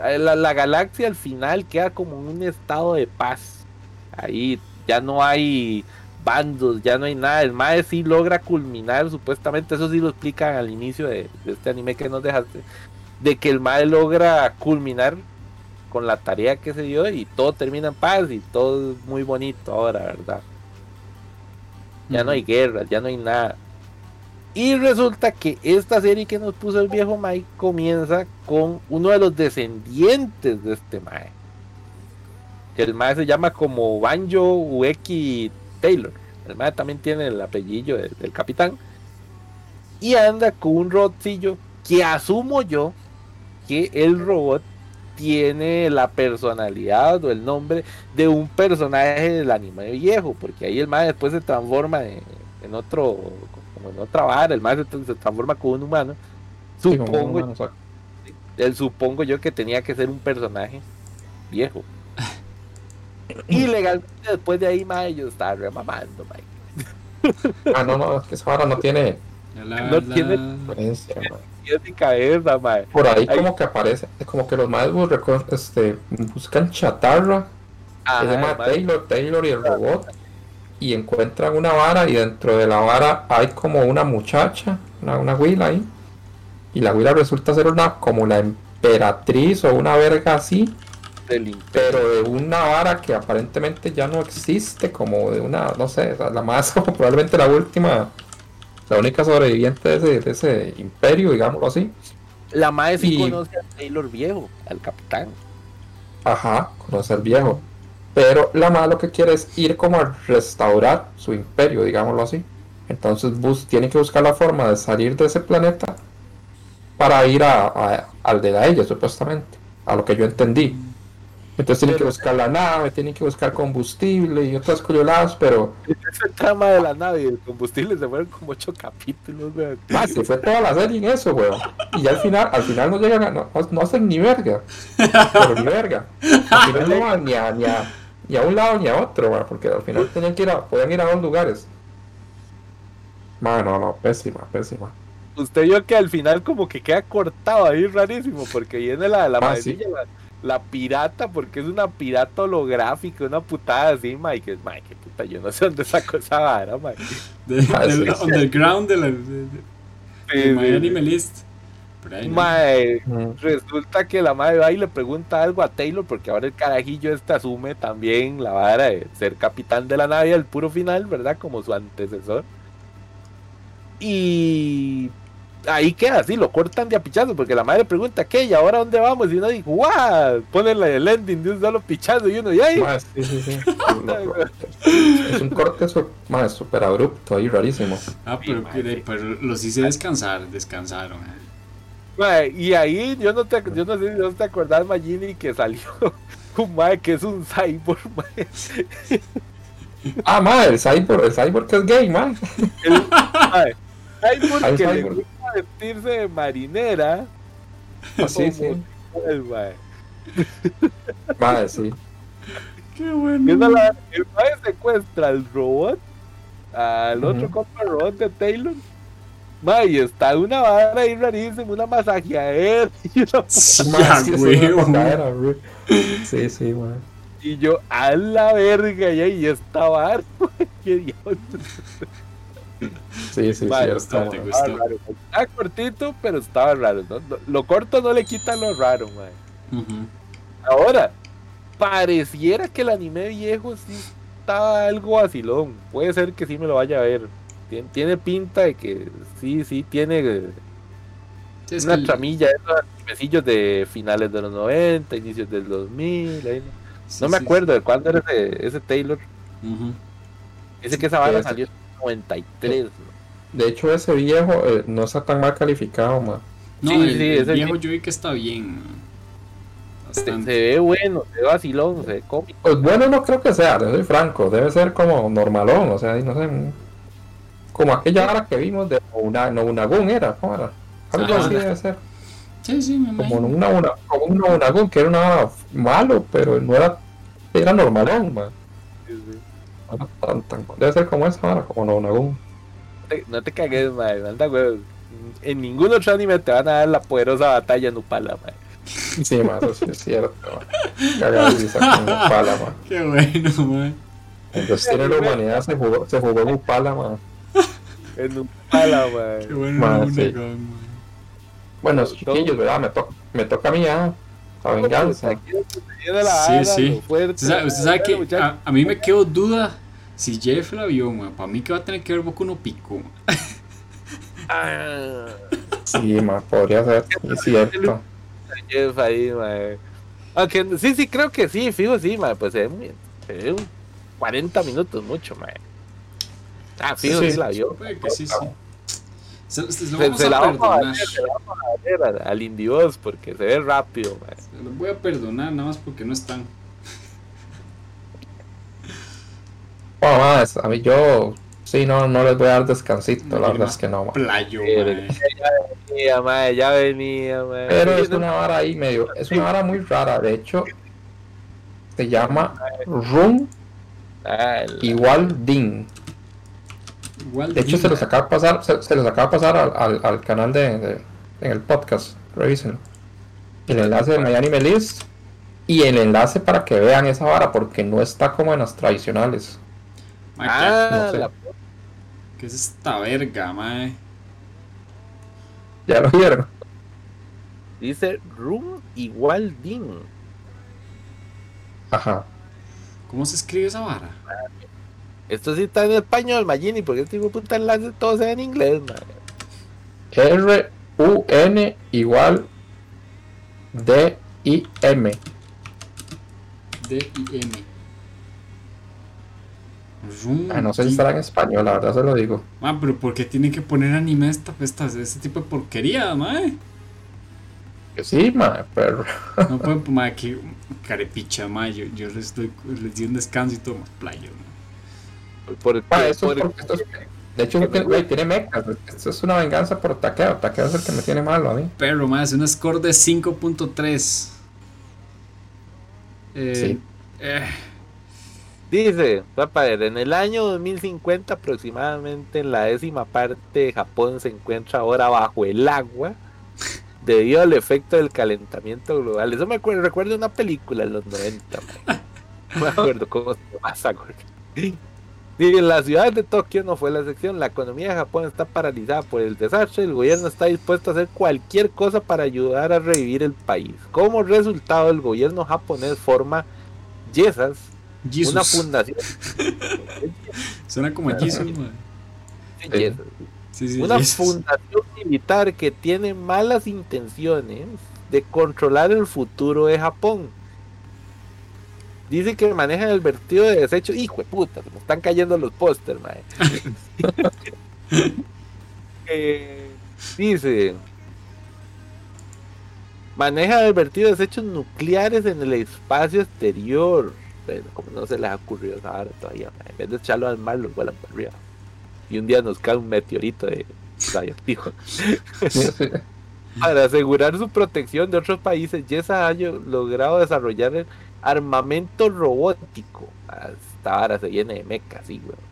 Speaker 1: La, galaxia al final queda como en un estado de paz. Ahí ya no hay bandos, ya no hay nada. El mae sí logra culminar, supuestamente, eso sí lo explican al inicio de, este anime que nos dejaste, de que el mae logra culminar con la tarea que se dio y todo termina en paz y todo es muy bonito ahora, ¿verdad? ya no hay guerras, ya no hay nada. Y resulta que esta serie que nos puso el viejo Mike comienza con uno de los descendientes de este Mae. El Mae se llama como Banjo Ueki Taylor. El Mae también tiene el apellido del, capitán. Y anda con un robotcillo que asumo yo que el robot tiene la personalidad o el nombre de un personaje del anime viejo, porque ahí el más después se transforma en, otro, como en otra vara, el más se, transforma como un humano. Supongo, el supongo yo que tenía que ser un personaje viejo. y legalmente después de ahí, más yo estaba remamando,
Speaker 2: ah, no, no, es que esa vara no tiene.
Speaker 1: no tiene cabeza,
Speaker 2: Por ahí, como que aparece, es como que los maestros este, buscan chatarra, se llama Taylor, Taylor y el robot, y encuentran una vara y dentro de la vara hay como una muchacha, una, una huila ahí, y la huila resulta ser una como la emperatriz o una verga así, pero de una vara que aparentemente ya no existe, como de una, no sé, la más, probablemente la última la única sobreviviente de ese, imperio, digámoslo así.
Speaker 1: La madre sí conoce a Taylor viejo, al capitán.
Speaker 2: Ajá, conoce al viejo. Pero la madre lo que quiere es ir como a restaurar su imperio, digámoslo así. Entonces Bus tiene que buscar la forma de salir de ese planeta para ir a, al de ella, supuestamente. A lo que yo entendí. Entonces tienen que buscar la nave, tienen que buscar combustible y otras curiosas, pero...
Speaker 1: Ese trama de la nave y el combustible se fueron como ocho capítulos, weón.
Speaker 2: Ah, se fue toda la serie en eso, weón. Y al final, al final no llegan a... No, hacen ni verga. Pero ni verga. Al final no van ni a, ni a, ni a un lado ni a otro. Porque al final tenían que ir a... Podían ir a dos lugares. Mano, no, pésima, pésima
Speaker 1: usted vio que al final como que queda cortado ahí rarísimo porque viene la, la ah, la pirata, porque es una pirata holográfica, una putada así, Mike. Mike, qué puta, yo no sé dónde sacó esa vara, Mike.
Speaker 3: De, ah, del underground de la de,
Speaker 1: Mae, resulta que la madre va y le pregunta algo a Taylor, porque ahora el carajillo este asume también la vara de ser capitán de la nave al puro final, ¿verdad? Como su antecesor. Y ahí queda así, lo cortan de apichazo, porque la madre pregunta, ¿qué? ¿Y ahora dónde vamos? Y uno dice, ¡guau! Ponen el ending de un solo pichazo y uno, ¡y ahí!
Speaker 2: sí, sí, sí. es un corte súper abrupto ahí, rarísimo.
Speaker 3: Ah, pero, pero, los hice descansar, descansaron.
Speaker 1: Eh. Y ahí yo no, te, yo no sé si no te acordás, Magini, que salió un madre que es un cyborg.
Speaker 2: Ah, madre, el cyborg, el cyborg que es gay, madre. El,
Speaker 1: cyborg que le gusta vestirse de marinera.
Speaker 2: Ah, sí, sí. Madre, sí.
Speaker 3: Qué bueno.
Speaker 1: el mae secuestra al robot, al otro compa robot de Taylor. Mae, y está una vara ahí rarísima, una masajeadera y una
Speaker 2: Sí, sí, güey.
Speaker 1: Y yo, a la verga, y ahí estaba qué diablos.
Speaker 2: Sí, sí, sí,
Speaker 1: estaba, raro. Estaba cortito, pero estaba raro. Lo corto no le quita lo raro, mae. Ahora, pareciera que el anime viejo sí estaba algo vacilón. Puede ser que sí me lo vaya a ver. Tiene, pinta de que sí, sí, tiene una tramilla, esos de finales de los 90, inicios del 2000. no me acuerdo de cuándo era ese, ese Taylor. Dice que esa bala salió en 93.
Speaker 2: De hecho, ese viejo eh, no está tan mal calificado, man.
Speaker 3: No, sí, el, ese viejo yo vi que está bien.
Speaker 1: Se, ve bueno, se ve vacilón, se ve cómico.
Speaker 2: Pues bueno, no creo que sea, soy franco. Debe ser como normalón, o sea, no sé. Como aquella hora que vimos de una, no, una gun era, ¿cómo era? Algo así debe ser.
Speaker 3: Sí, sí, me
Speaker 2: Como una, una, como una, una gun que era una malo, pero no era, era normalón, man. debe ser como esa hora, como una, una gun.
Speaker 1: No te, no te cagues, man, anda, güey. En ningún otro anime te van a dar la poderosa batalla en Upala, man.
Speaker 2: Sí, más eso sí es cierto. Cagadiza con Upala, man.
Speaker 3: Qué bueno, man.
Speaker 2: Destino de la humanidad se jugó, se jugó en Upala, man.
Speaker 1: En Upala, man.
Speaker 3: Qué bueno, sí.
Speaker 2: Bueno, chiquillos, ¿verdad? Me, to me toca a mí ya. La venganza.
Speaker 3: Sí, sí. Usted sabe, usted sabe que a, a, mí me quedó duda si Jeff la vio, man. Para mí que va a tener que ver Boku no Pico.
Speaker 1: Ah.
Speaker 2: Sí, man, podría ser. Es cierto.
Speaker 1: Jeff ahí, man. Aunque sí, sí, creo que sí, fijo, sí, man. Pues es, es 40 minutos, mucho, man. Ah, fijo, sí, sí, la vio.
Speaker 3: Que sí, sí. Se, se,
Speaker 1: se, se la vamos a ver, se la vamos a ver al Indios porque se ve rápido, man.
Speaker 3: Se lo voy a perdonar nada más porque no están.
Speaker 2: Bueno, más, a mí yo Sí, no, no les voy a dar descansito, la verdad es que no,
Speaker 3: Playo,
Speaker 1: Ya venía, mae, ya venía, mae.
Speaker 2: Pero es una vara ahí medio, es una vara muy rara, de hecho, se llama Room igual De hecho, se los acaba de pasar, se, se los acaba de pasar al, al, al canal de, de, en el podcast, revísenlo. El enlace de Miami Melis y el enlace para que vean esa vara, porque no está como en las tradicionales.
Speaker 1: Ah, no sé. la
Speaker 3: ¿Qué es esta verga, mae?
Speaker 2: Ya lo vieron.
Speaker 1: Dice Room igual Din.
Speaker 2: Ajá.
Speaker 3: ¿Cómo se escribe esa vara?
Speaker 1: Esto sí está en español, Magini, porque este tipo de puta enlace todo sea en inglés, mae.
Speaker 2: R-U-N igual D-I-M.
Speaker 3: D-I-M.
Speaker 2: Ah, no sé si estará en español, la verdad se lo digo.
Speaker 3: Ah, pero ¿por qué tienen que poner anime esta, esta, este tipo de porquería, mae?
Speaker 2: Que sí, mae, pero.
Speaker 3: No pueden, mae, que carepicha, mae. Yo, yo les, doy, les di un descanso y todo más playo,
Speaker 1: mae.
Speaker 2: Ah, eso por... es porque esto es, de hecho, que, tiene mechas. Esto es una venganza por Takeo. Takeo es el que me tiene malo a mí.
Speaker 3: Pero, es un score de 5.3. Eh,
Speaker 2: sí.
Speaker 3: Eh.
Speaker 1: Dice, papá, en el año 2050 aproximadamente en la décima parte de Japón se encuentra ahora bajo el agua debido al efecto del calentamiento global. Eso me acuerdo, recuerdo una película en los 90. No me acuerdo cómo se pasa. En la ciudad de Tokio no fue la excepción. La economía de Japón está paralizada por el desastre. El gobierno está dispuesto a hacer cualquier cosa para ayudar a revivir el país. Como resultado, el gobierno japonés forma yesas
Speaker 3: Jesus.
Speaker 1: una fundación.
Speaker 3: Suena como Jesus, man. Sí, sí,
Speaker 1: una fundación militar que tiene malas intenciones de controlar el futuro de Japón. Dice que manejan el vertido de desechos. Hijo de puta, se me están cayendo los pósters, mae. Eh, dice. Maneja el vertido de desechos nucleares en el espacio exterior. Pero como no se les ha ocurrido esa todavía, mae. en vez de echarlo al mar, lo vuelan para arriba. Y un día nos cae un meteorito de radioactivo. Para asegurar su protección de otros países, Yesa ha logrado desarrollar armamento robótico. Esta vara se viene de meca, sí, weón.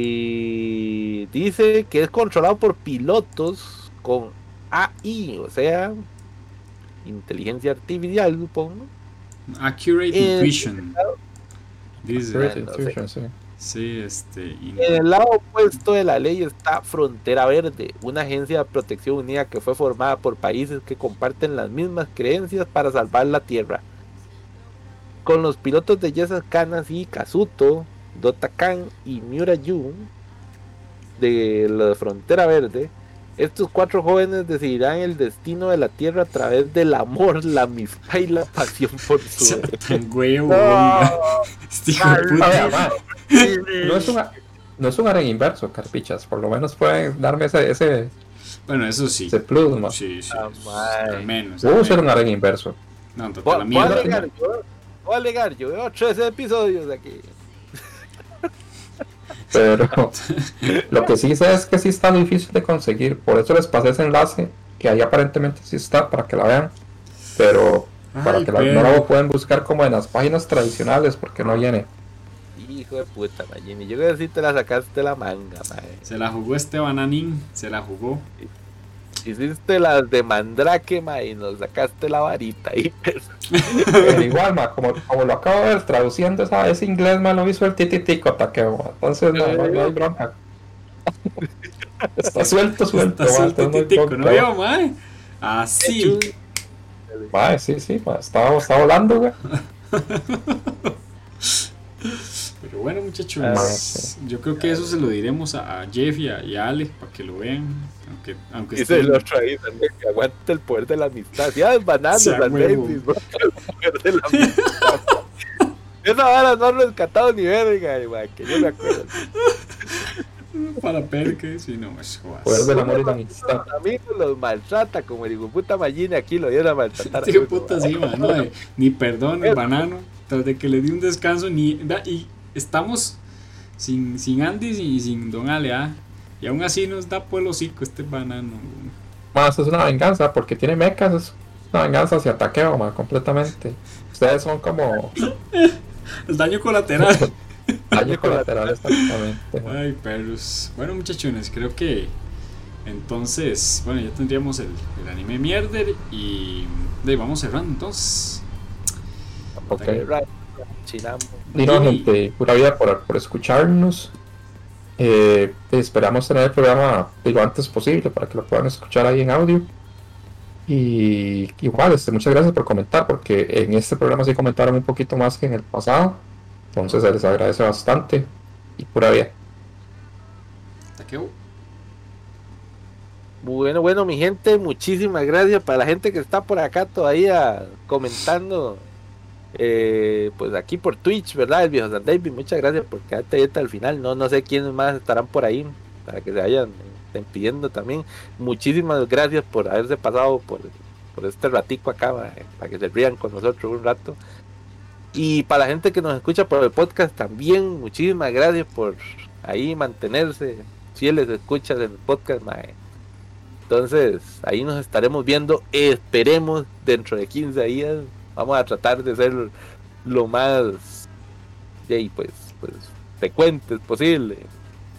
Speaker 1: Eh, dice que es controlado por pilotos con AI, o sea, inteligencia artificial, supongo.
Speaker 3: Accurate
Speaker 1: Eh,
Speaker 3: Intuition. Dice.
Speaker 2: Accurate. Intuition, sí.
Speaker 3: Este.
Speaker 1: En el lado opuesto de la ley está Frontera Verde, una agencia de protección unida que fue formada por países que comparten las mismas creencias para salvar la Tierra. Con los pilotos de Yesas Kanas y Kazuto, Dota Kan y Miura Yu de la Frontera Verde, estos cuatro jóvenes decidirán el destino de la Tierra a través del amor, la amistad y la pasión por su
Speaker 3: huevo,
Speaker 1: No.
Speaker 3: Este
Speaker 2: no es un, no es un aren inverso, carpichas. Por lo menos pueden darme ese, ese,
Speaker 3: Bueno, eso sí.
Speaker 2: ese plus, ma.
Speaker 3: Sí, sí. Sí,
Speaker 1: madre.
Speaker 3: Al menos.
Speaker 2: Puedo usar un aren inverso.
Speaker 3: No, total,
Speaker 1: Voy
Speaker 3: la
Speaker 1: voy a
Speaker 3: mierda.
Speaker 1: alegar yo, voy a alegar yo, veo tres episodios aquí.
Speaker 2: Pero lo que sí sé es que sí está difícil de conseguir. Por eso les pasé ese enlace, que ahí aparentemente sí está, para que la vean. Pero para
Speaker 3: Ay,
Speaker 2: que la,
Speaker 3: pero-
Speaker 2: no la pueden buscar como en las páginas tradicionales, porque no viene.
Speaker 1: Hijo de puta, Magini. Yo creo que sí te la sacaste la manga, mae.
Speaker 3: Se la jugó este bananín. Se la jugó.
Speaker 1: Hiciste las de Mandrake, mae, y nos sacaste la varita ahí. pero-
Speaker 2: igual, ma, como, como lo acabo de ver traduciendo esa, ese inglés, ma, lo hizo el tititico taqueo, ma. Entonces no, no, no hay bronca. Está suelto, suelto,
Speaker 3: Está
Speaker 2: ma,
Speaker 3: suelto
Speaker 2: no
Speaker 3: titico, ¿no vio, mae? Así.
Speaker 2: Ma, sí, sí, ma, está, está volando, güey.
Speaker 3: Pero bueno, muchachos,
Speaker 2: Ah,
Speaker 3: yo creo que eso se lo diremos a, a Jeff y a, y a Ale para que lo vean. Aunque, aunque
Speaker 1: Dice el
Speaker 3: estén-
Speaker 1: otro ahí también que aguante el poder de la amistad. Ya desbanando
Speaker 3: Sea
Speaker 1: las babies, bro, el poder de la amistad. Esa vara no han rescatado ni verga, que yo me acuerdo.
Speaker 3: para perque, si no, es.
Speaker 2: Poder del amor y la amistad.
Speaker 1: Los amigos los maltrata, como el hijo puta Magini aquí lo dieron a maltratar. a uno,
Speaker 3: puta, sí, man, no, eh, ni perdón, el banano. Tras de que le di un descanso, ni. Y estamos sin, sin Andy y sin Don Ale, ¿ah? Y aún así nos da por el hocico este banano.
Speaker 2: eso es una venganza, porque tiene mecas, es una venganza hacia taqueo, ma, completamente. Ustedes son como
Speaker 3: El daño colateral.
Speaker 2: daño colateral, exactamente.
Speaker 3: Ay, perros. Bueno, muchachones, creo que entonces, bueno, ya tendríamos el, el anime mierder y de ahí vamos cerrando entonces.
Speaker 2: Ok.
Speaker 1: Right, Chinamo.
Speaker 2: Y no,
Speaker 3: Jimmy.
Speaker 2: gente, pura vida por, por escucharnos. Eh, esperamos tener el programa lo antes posible para que lo puedan escuchar ahí en audio. Y igual, este, muchas gracias por comentar, porque en este programa sí comentaron un poquito más que en el pasado. Entonces se les agradece bastante. Y pura vida.
Speaker 1: Bueno, bueno, mi gente, muchísimas gracias para la gente que está por acá todavía comentando. Eh, pues aquí por Twitch, ¿verdad? El viejo San David, muchas gracias por quedarte hasta el final. No, no sé quiénes más estarán por ahí para que se vayan estén pidiendo también. Muchísimas gracias por haberse pasado por, por este ratico acá, ma, para que se rían con nosotros un rato. Y para la gente que nos escucha por el podcast también, muchísimas gracias por ahí mantenerse fieles escuchas del podcast, mae. Entonces, ahí nos estaremos viendo. Esperemos dentro de 15 días. Vamos a tratar de ser lo más y pues, pues frecuentes posible.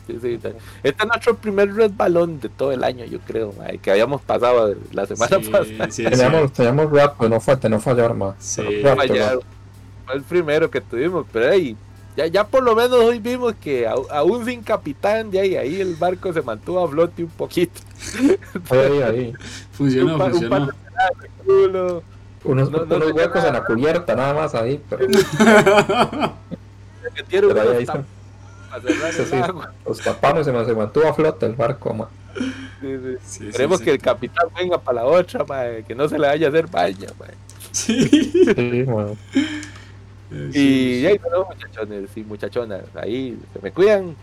Speaker 1: Sí, sí, Este es nuestro primer red balón de todo el año, yo creo, que habíamos pasado la semana
Speaker 3: Sí,
Speaker 1: pasada.
Speaker 2: Teníamos, teníamos rato de no, fue, no fallar más. Pero.
Speaker 1: Fue el primero que tuvimos, pero ahí, ya, ya por lo menos hoy vimos que aún sin capitán, de ahí, ahí el barco se mantuvo a flote un poquito.
Speaker 2: Ahí, ahí.
Speaker 3: Funcionó,
Speaker 1: Un par- un
Speaker 2: Unos,
Speaker 1: No, no
Speaker 2: unos huecos en la cubierta, nada más ahí. Pero, pero ahí, sí, sí. los tapamos y se, se mantuvo a flote el barco. ma.
Speaker 1: Sí, sí.
Speaker 3: Sí,
Speaker 1: Esperemos
Speaker 3: sí,
Speaker 1: que
Speaker 3: sí.
Speaker 1: el capitán venga para la otra, mae, que no se le vaya a hacer baña. mae.
Speaker 3: Sí.
Speaker 2: Sí, ma.
Speaker 1: Y ahí no, muchachones y muchachonas, ahí se me cuidan.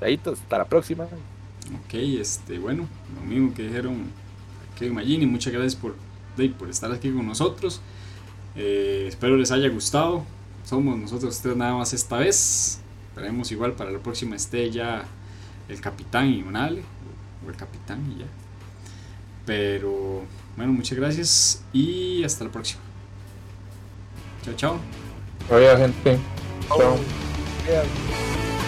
Speaker 1: Ahí, hasta la próxima.
Speaker 3: Ok, este, bueno, lo mismo que dijeron Kevin Magini, muchas gracias por, por estar aquí con nosotros. Eh, espero les haya gustado. Somos nosotros tres nada más esta vez. Esperemos igual para la próxima esté ya el capitán y un Ale, o el capitán y ya. Pero bueno, muchas gracias y hasta la próxima. Chao, chao.
Speaker 2: Oye, gente. Chao.
Speaker 1: Yeah.